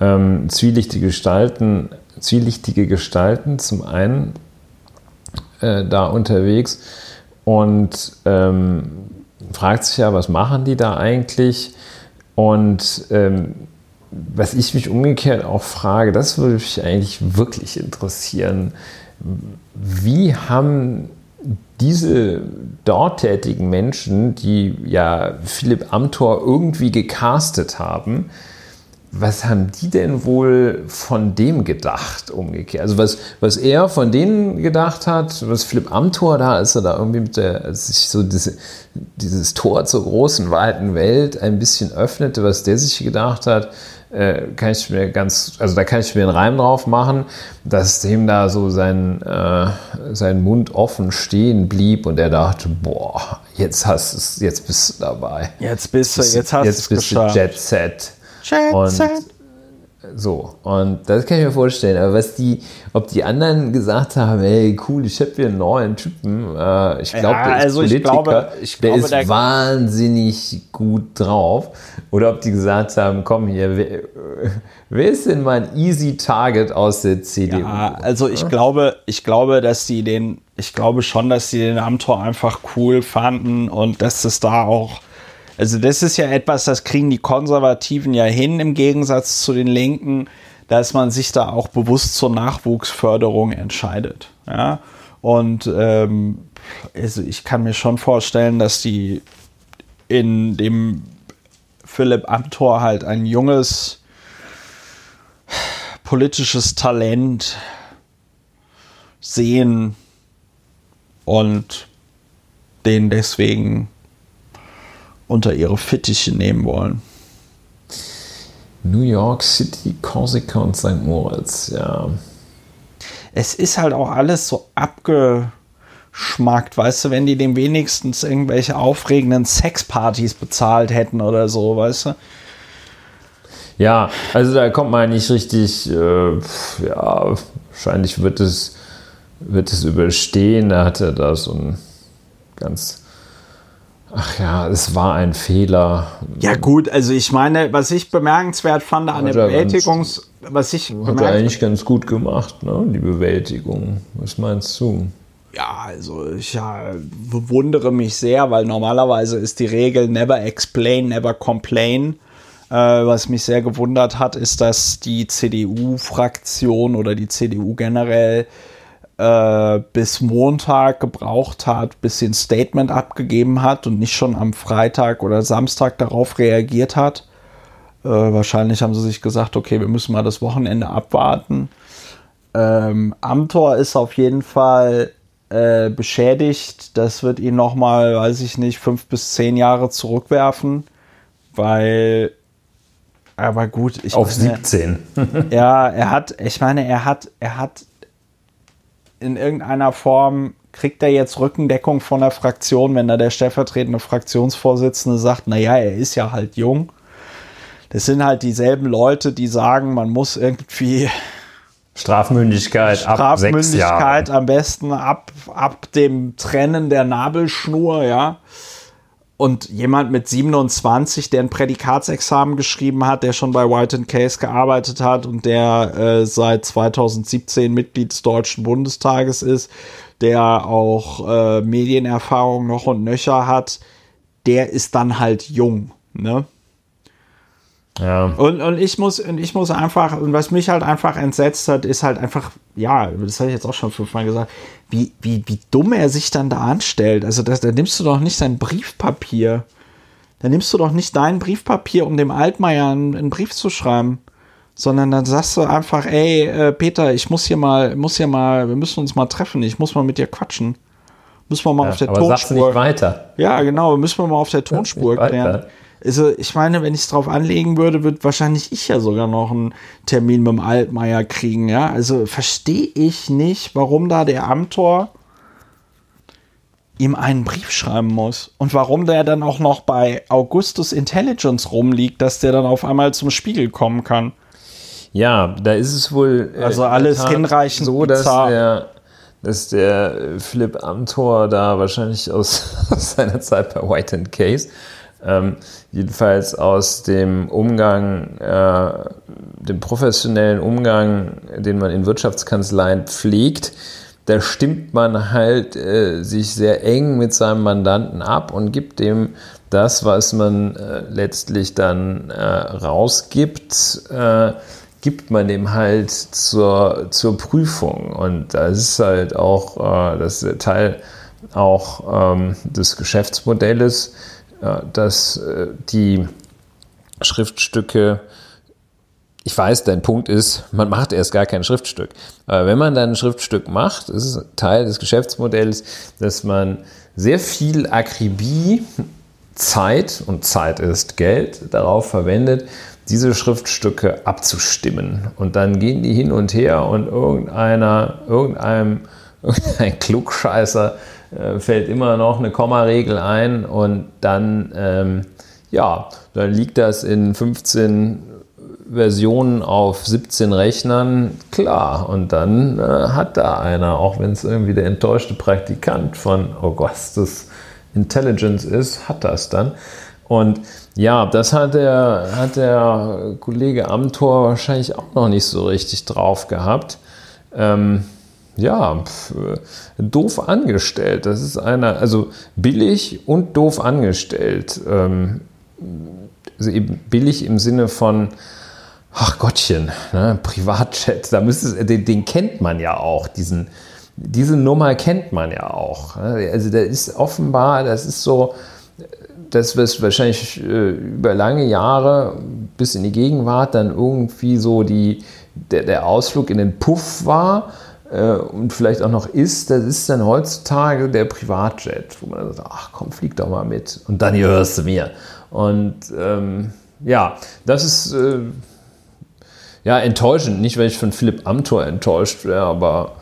Ähm, zwielichtige Gestalten, zwielichtige Gestalten zum einen äh, da unterwegs und ähm, fragt sich ja, was machen die da eigentlich? Und ähm, was ich mich umgekehrt auch frage, das würde mich eigentlich wirklich interessieren. Wie haben diese dort tätigen Menschen, die ja Philipp Amthor irgendwie gecastet haben, was haben die denn wohl von dem gedacht, umgekehrt? Also was, was er von denen gedacht hat, was Philipp Amthor da, als er da irgendwie mit der, als sich so diese, dieses Tor zur großen, weiten Welt ein bisschen öffnete, was der sich gedacht hat, äh, kann ich mir ganz, also da kann ich mir einen Reim drauf machen, dass dem da so sein, äh, sein Mund offen stehen blieb und er dachte, boah, jetzt hast es, jetzt bist du dabei. Jetzt bist du, jetzt hast du Jetzt bist du Jet Set. Und Set. So, und das kann ich mir vorstellen. Aber was die, ob die anderen gesagt haben, ey, cool, ich habe hier einen neuen Typen. Äh, ich glaube, ja, der ist also Politiker, ich glaube, ich der glaube, ist der wahnsinnig gut drauf. Oder ob die gesagt haben, komm hier, wer, wer ist denn mal ein easy Target aus der CDU? Ja, also ich ja? glaube, ich glaube, dass die den, ich glaube schon, dass die den Amtor einfach cool fanden und dass es da auch Also das ist ja etwas, das kriegen die Konservativen ja hin im Gegensatz zu den Linken, dass man sich da auch bewusst zur Nachwuchsförderung entscheidet. Ja? Und ähm, also ich kann mir schon vorstellen, dass die in dem Philipp Amthor halt ein junges politisches Talent sehen und den deswegen unter ihre Fittiche nehmen wollen. New York City, Korsika und St. Moritz, ja. Es ist halt auch alles so abgeschmackt, weißt du, wenn die dem wenigstens irgendwelche aufregenden Sexpartys bezahlt hätten oder so, weißt du. Ja, also da kommt man nicht richtig, äh, ja, wahrscheinlich wird es, wird es überstehen. Da hat er da so ein ganz Ach ja, es war ein Fehler. Ja gut, also ich meine, was ich bemerkenswert fand an der Bewältigungs... Was ich hat er eigentlich ganz gut gemacht, ne? die Bewältigung. Was meinst du? Ja, also ich ja, bewundere mich sehr, weil normalerweise ist die Regel never explain, never complain. Äh, was mich sehr gewundert hat, ist, dass die CDU-Fraktion oder die CDU generell äh, bis Montag gebraucht hat, bis sie ein Statement abgegeben hat und nicht schon am Freitag oder Samstag darauf reagiert hat. Äh, wahrscheinlich haben sie sich gesagt, okay, wir müssen mal das Wochenende abwarten. Ähm, Amtor ist auf jeden Fall äh, beschädigt. Das wird ihn nochmal, weiß ich nicht, fünf bis zehn Jahre zurückwerfen, weil aber gut, ich auf meine, 17. *laughs* ja, er hat, ich meine, er hat, er hat in irgendeiner Form kriegt er jetzt Rückendeckung von der Fraktion, wenn da der stellvertretende Fraktionsvorsitzende sagt, naja, er ist ja halt jung. Das sind halt dieselben Leute, die sagen, man muss irgendwie Strafmündigkeit, Strafmündigkeit am besten ab, ab dem Trennen der Nabelschnur, ja. Und jemand mit 27, der ein Prädikatsexamen geschrieben hat, der schon bei White Case gearbeitet hat und der äh, seit 2017 Mitglied des Deutschen Bundestages ist, der auch äh, Medienerfahrung noch und nöcher hat, der ist dann halt jung, ne? Ja. Und, und ich muss, und ich muss einfach, und was mich halt einfach entsetzt hat, ist halt einfach, ja, das habe ich jetzt auch schon fünfmal gesagt, wie, wie, wie dumm er sich dann da anstellt. Also das, da nimmst du doch nicht sein Briefpapier. Da nimmst du doch nicht dein Briefpapier, um dem Altmaier einen, einen Brief zu schreiben. Sondern dann sagst du einfach, ey, äh, Peter, ich muss hier mal, muss hier mal, wir müssen uns mal treffen, ich muss mal mit dir quatschen. Müssen wir mal ja, auf der aber Tonspur. Sagst du nicht weiter. Ja, genau, müssen wir mal auf der Tonspur klären. Also, ich meine, wenn ich es drauf anlegen würde, würde wahrscheinlich ich ja sogar noch einen Termin mit dem Altmaier kriegen, ja. Also verstehe ich nicht, warum da der Amtor ihm einen Brief schreiben muss. Und warum der dann auch noch bei Augustus Intelligence rumliegt, dass der dann auf einmal zum Spiegel kommen kann. Ja, da ist es wohl. Äh, also alles hinreichend so, dass der, dass der Philipp Amthor da wahrscheinlich aus, *laughs* aus seiner Zeit bei White and Case ähm, jedenfalls aus dem Umgang, äh, dem professionellen Umgang, den man in Wirtschaftskanzleien pflegt, da stimmt man halt äh, sich sehr eng mit seinem Mandanten ab und gibt dem das, was man äh, letztlich dann äh, rausgibt, äh, gibt man dem halt zur, zur Prüfung. Und das ist halt auch äh, das ist Teil auch ähm, des Geschäftsmodells dass äh, die Schriftstücke, ich weiß, dein Punkt ist, man macht erst gar kein Schriftstück. Aber wenn man dann ein Schriftstück macht, ist es Teil des Geschäftsmodells, dass man sehr viel Akribie, Zeit, und Zeit ist Geld, darauf verwendet, diese Schriftstücke abzustimmen. Und dann gehen die hin und her und irgendeiner, irgendeinem, *laughs* irgendein Klugscheißer äh, fällt immer noch eine Kommaregel ein und dann, ähm, ja, dann liegt das in 15 Versionen auf 17 Rechnern, klar. Und dann äh, hat da einer, auch wenn es irgendwie der enttäuschte Praktikant von Augustus Intelligence ist, hat das dann. Und ja, das hat der, hat der Kollege Amtor wahrscheinlich auch noch nicht so richtig drauf gehabt. Ähm, ja, pf, äh, doof angestellt. Das ist einer, also billig und doof angestellt. Ähm, also eben billig im Sinne von, ach Gottchen, ne, Privatchat, da müsste den, den kennt man ja auch, diesen, diese Nummer kennt man ja auch. Ne? Also da ist offenbar, das ist so, das was wahrscheinlich äh, über lange Jahre bis in die Gegenwart dann irgendwie so die, der, der Ausflug in den Puff war äh, und vielleicht auch noch ist, das ist dann heutzutage der Privatjet, wo man dann sagt, ach komm, flieg doch mal mit und dann hörst du mir. Und ähm, ja, das ist äh, ja enttäuschend, nicht weil ich von Philipp Amthor enttäuscht wäre, aber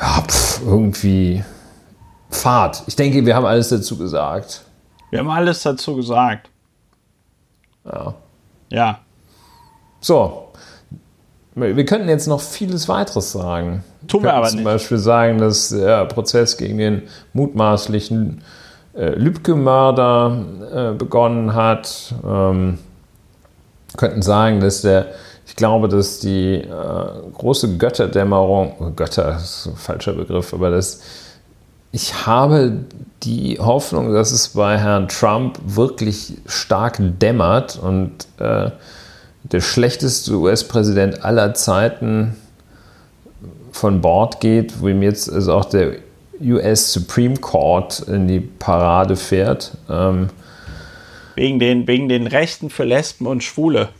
ja, pf, irgendwie Fahrt. Ich denke, wir haben alles dazu gesagt. Wir haben alles dazu gesagt. Ja. Ja. So. Wir könnten jetzt noch vieles weiteres sagen. Tun wir könnten aber zum nicht. Beispiel sagen, dass der Prozess gegen den mutmaßlichen äh, Lübcke-Mörder äh, begonnen hat. Ähm, könnten sagen, dass der, ich glaube, dass die äh, große Götterdämmerung, oh, Götter ist ein falscher Begriff, aber das, ich habe die Hoffnung, dass es bei Herrn Trump wirklich stark dämmert und äh, der schlechteste US-Präsident aller Zeiten von Bord geht, wo ihm jetzt also auch der US Supreme Court in die Parade fährt. Ähm, Wegen den, wegen den Rechten für Lesben und Schwule.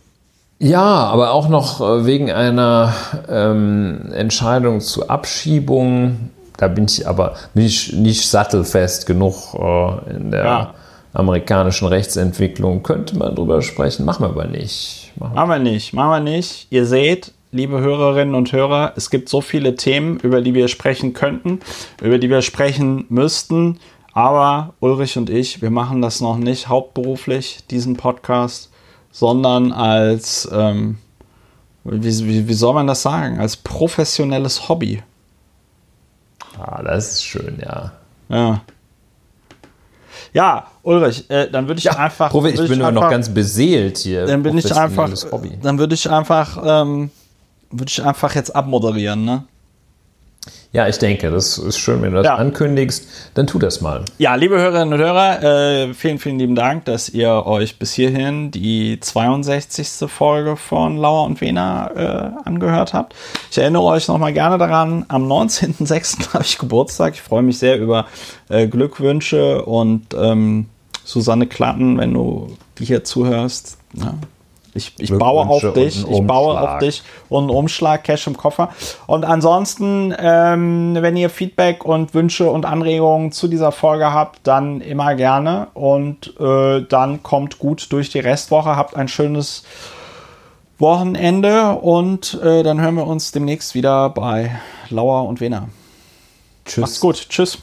ja, aber auch noch äh, wegen einer ähm, Entscheidung zur Abschiebung. Da bin ich aber bin ich nicht sattelfest genug äh, in der Ja. Amerikanischen Rechtsentwicklung. Könnte man drüber sprechen, machen wir aber nicht. Machen wir Machen wir nicht, machen wir nicht. Ihr seht, liebe Hörerinnen und Hörer, es gibt so viele Themen, über die wir sprechen könnten, über die wir sprechen müssten. Aber Ulrich und ich, wir machen das noch nicht hauptberuflich, diesen Podcast, sondern als, ähm, wie, wie, wie soll man das sagen, als professionelles Hobby. Ah, das ist schön, ja. Ja. Ja, Ulrich, äh, dann würde ich einfach. Profi, ich würd bin immer noch einfach- ganz beseelt hier. Dann bin ich einfach, dann würde ich einfach, ähm, würde ich einfach jetzt abmoderieren, ne? Ja, ich denke, das ist schön, wenn du das Ja. ankündigst. Dann tu das mal. Ja, liebe Hörerinnen und Hörer, äh, vielen, vielen lieben Dank, dass ihr euch bis hierhin die 62. Folge von Lauer und Wena äh, angehört habt. Ich erinnere euch nochmal gerne daran, am 19.06. *laughs* habe ich Geburtstag. Ich freue mich sehr über äh, Glückwünsche und ähm, Susanne Klatten, wenn du die hier zuhörst. Ja. Ich, ich baue auf dich, ich baue auf dich und einen Umschlag, Cash im Koffer. Und ansonsten, ähm, wenn ihr Feedback und Wünsche und Anregungen zu dieser Folge habt, dann immer gerne. Und äh, dann kommt gut durch die Restwoche, habt ein schönes Wochenende und äh, dann hören wir uns demnächst wieder bei Lauer und Wena. Tschüss. Macht's gut. Tschüss.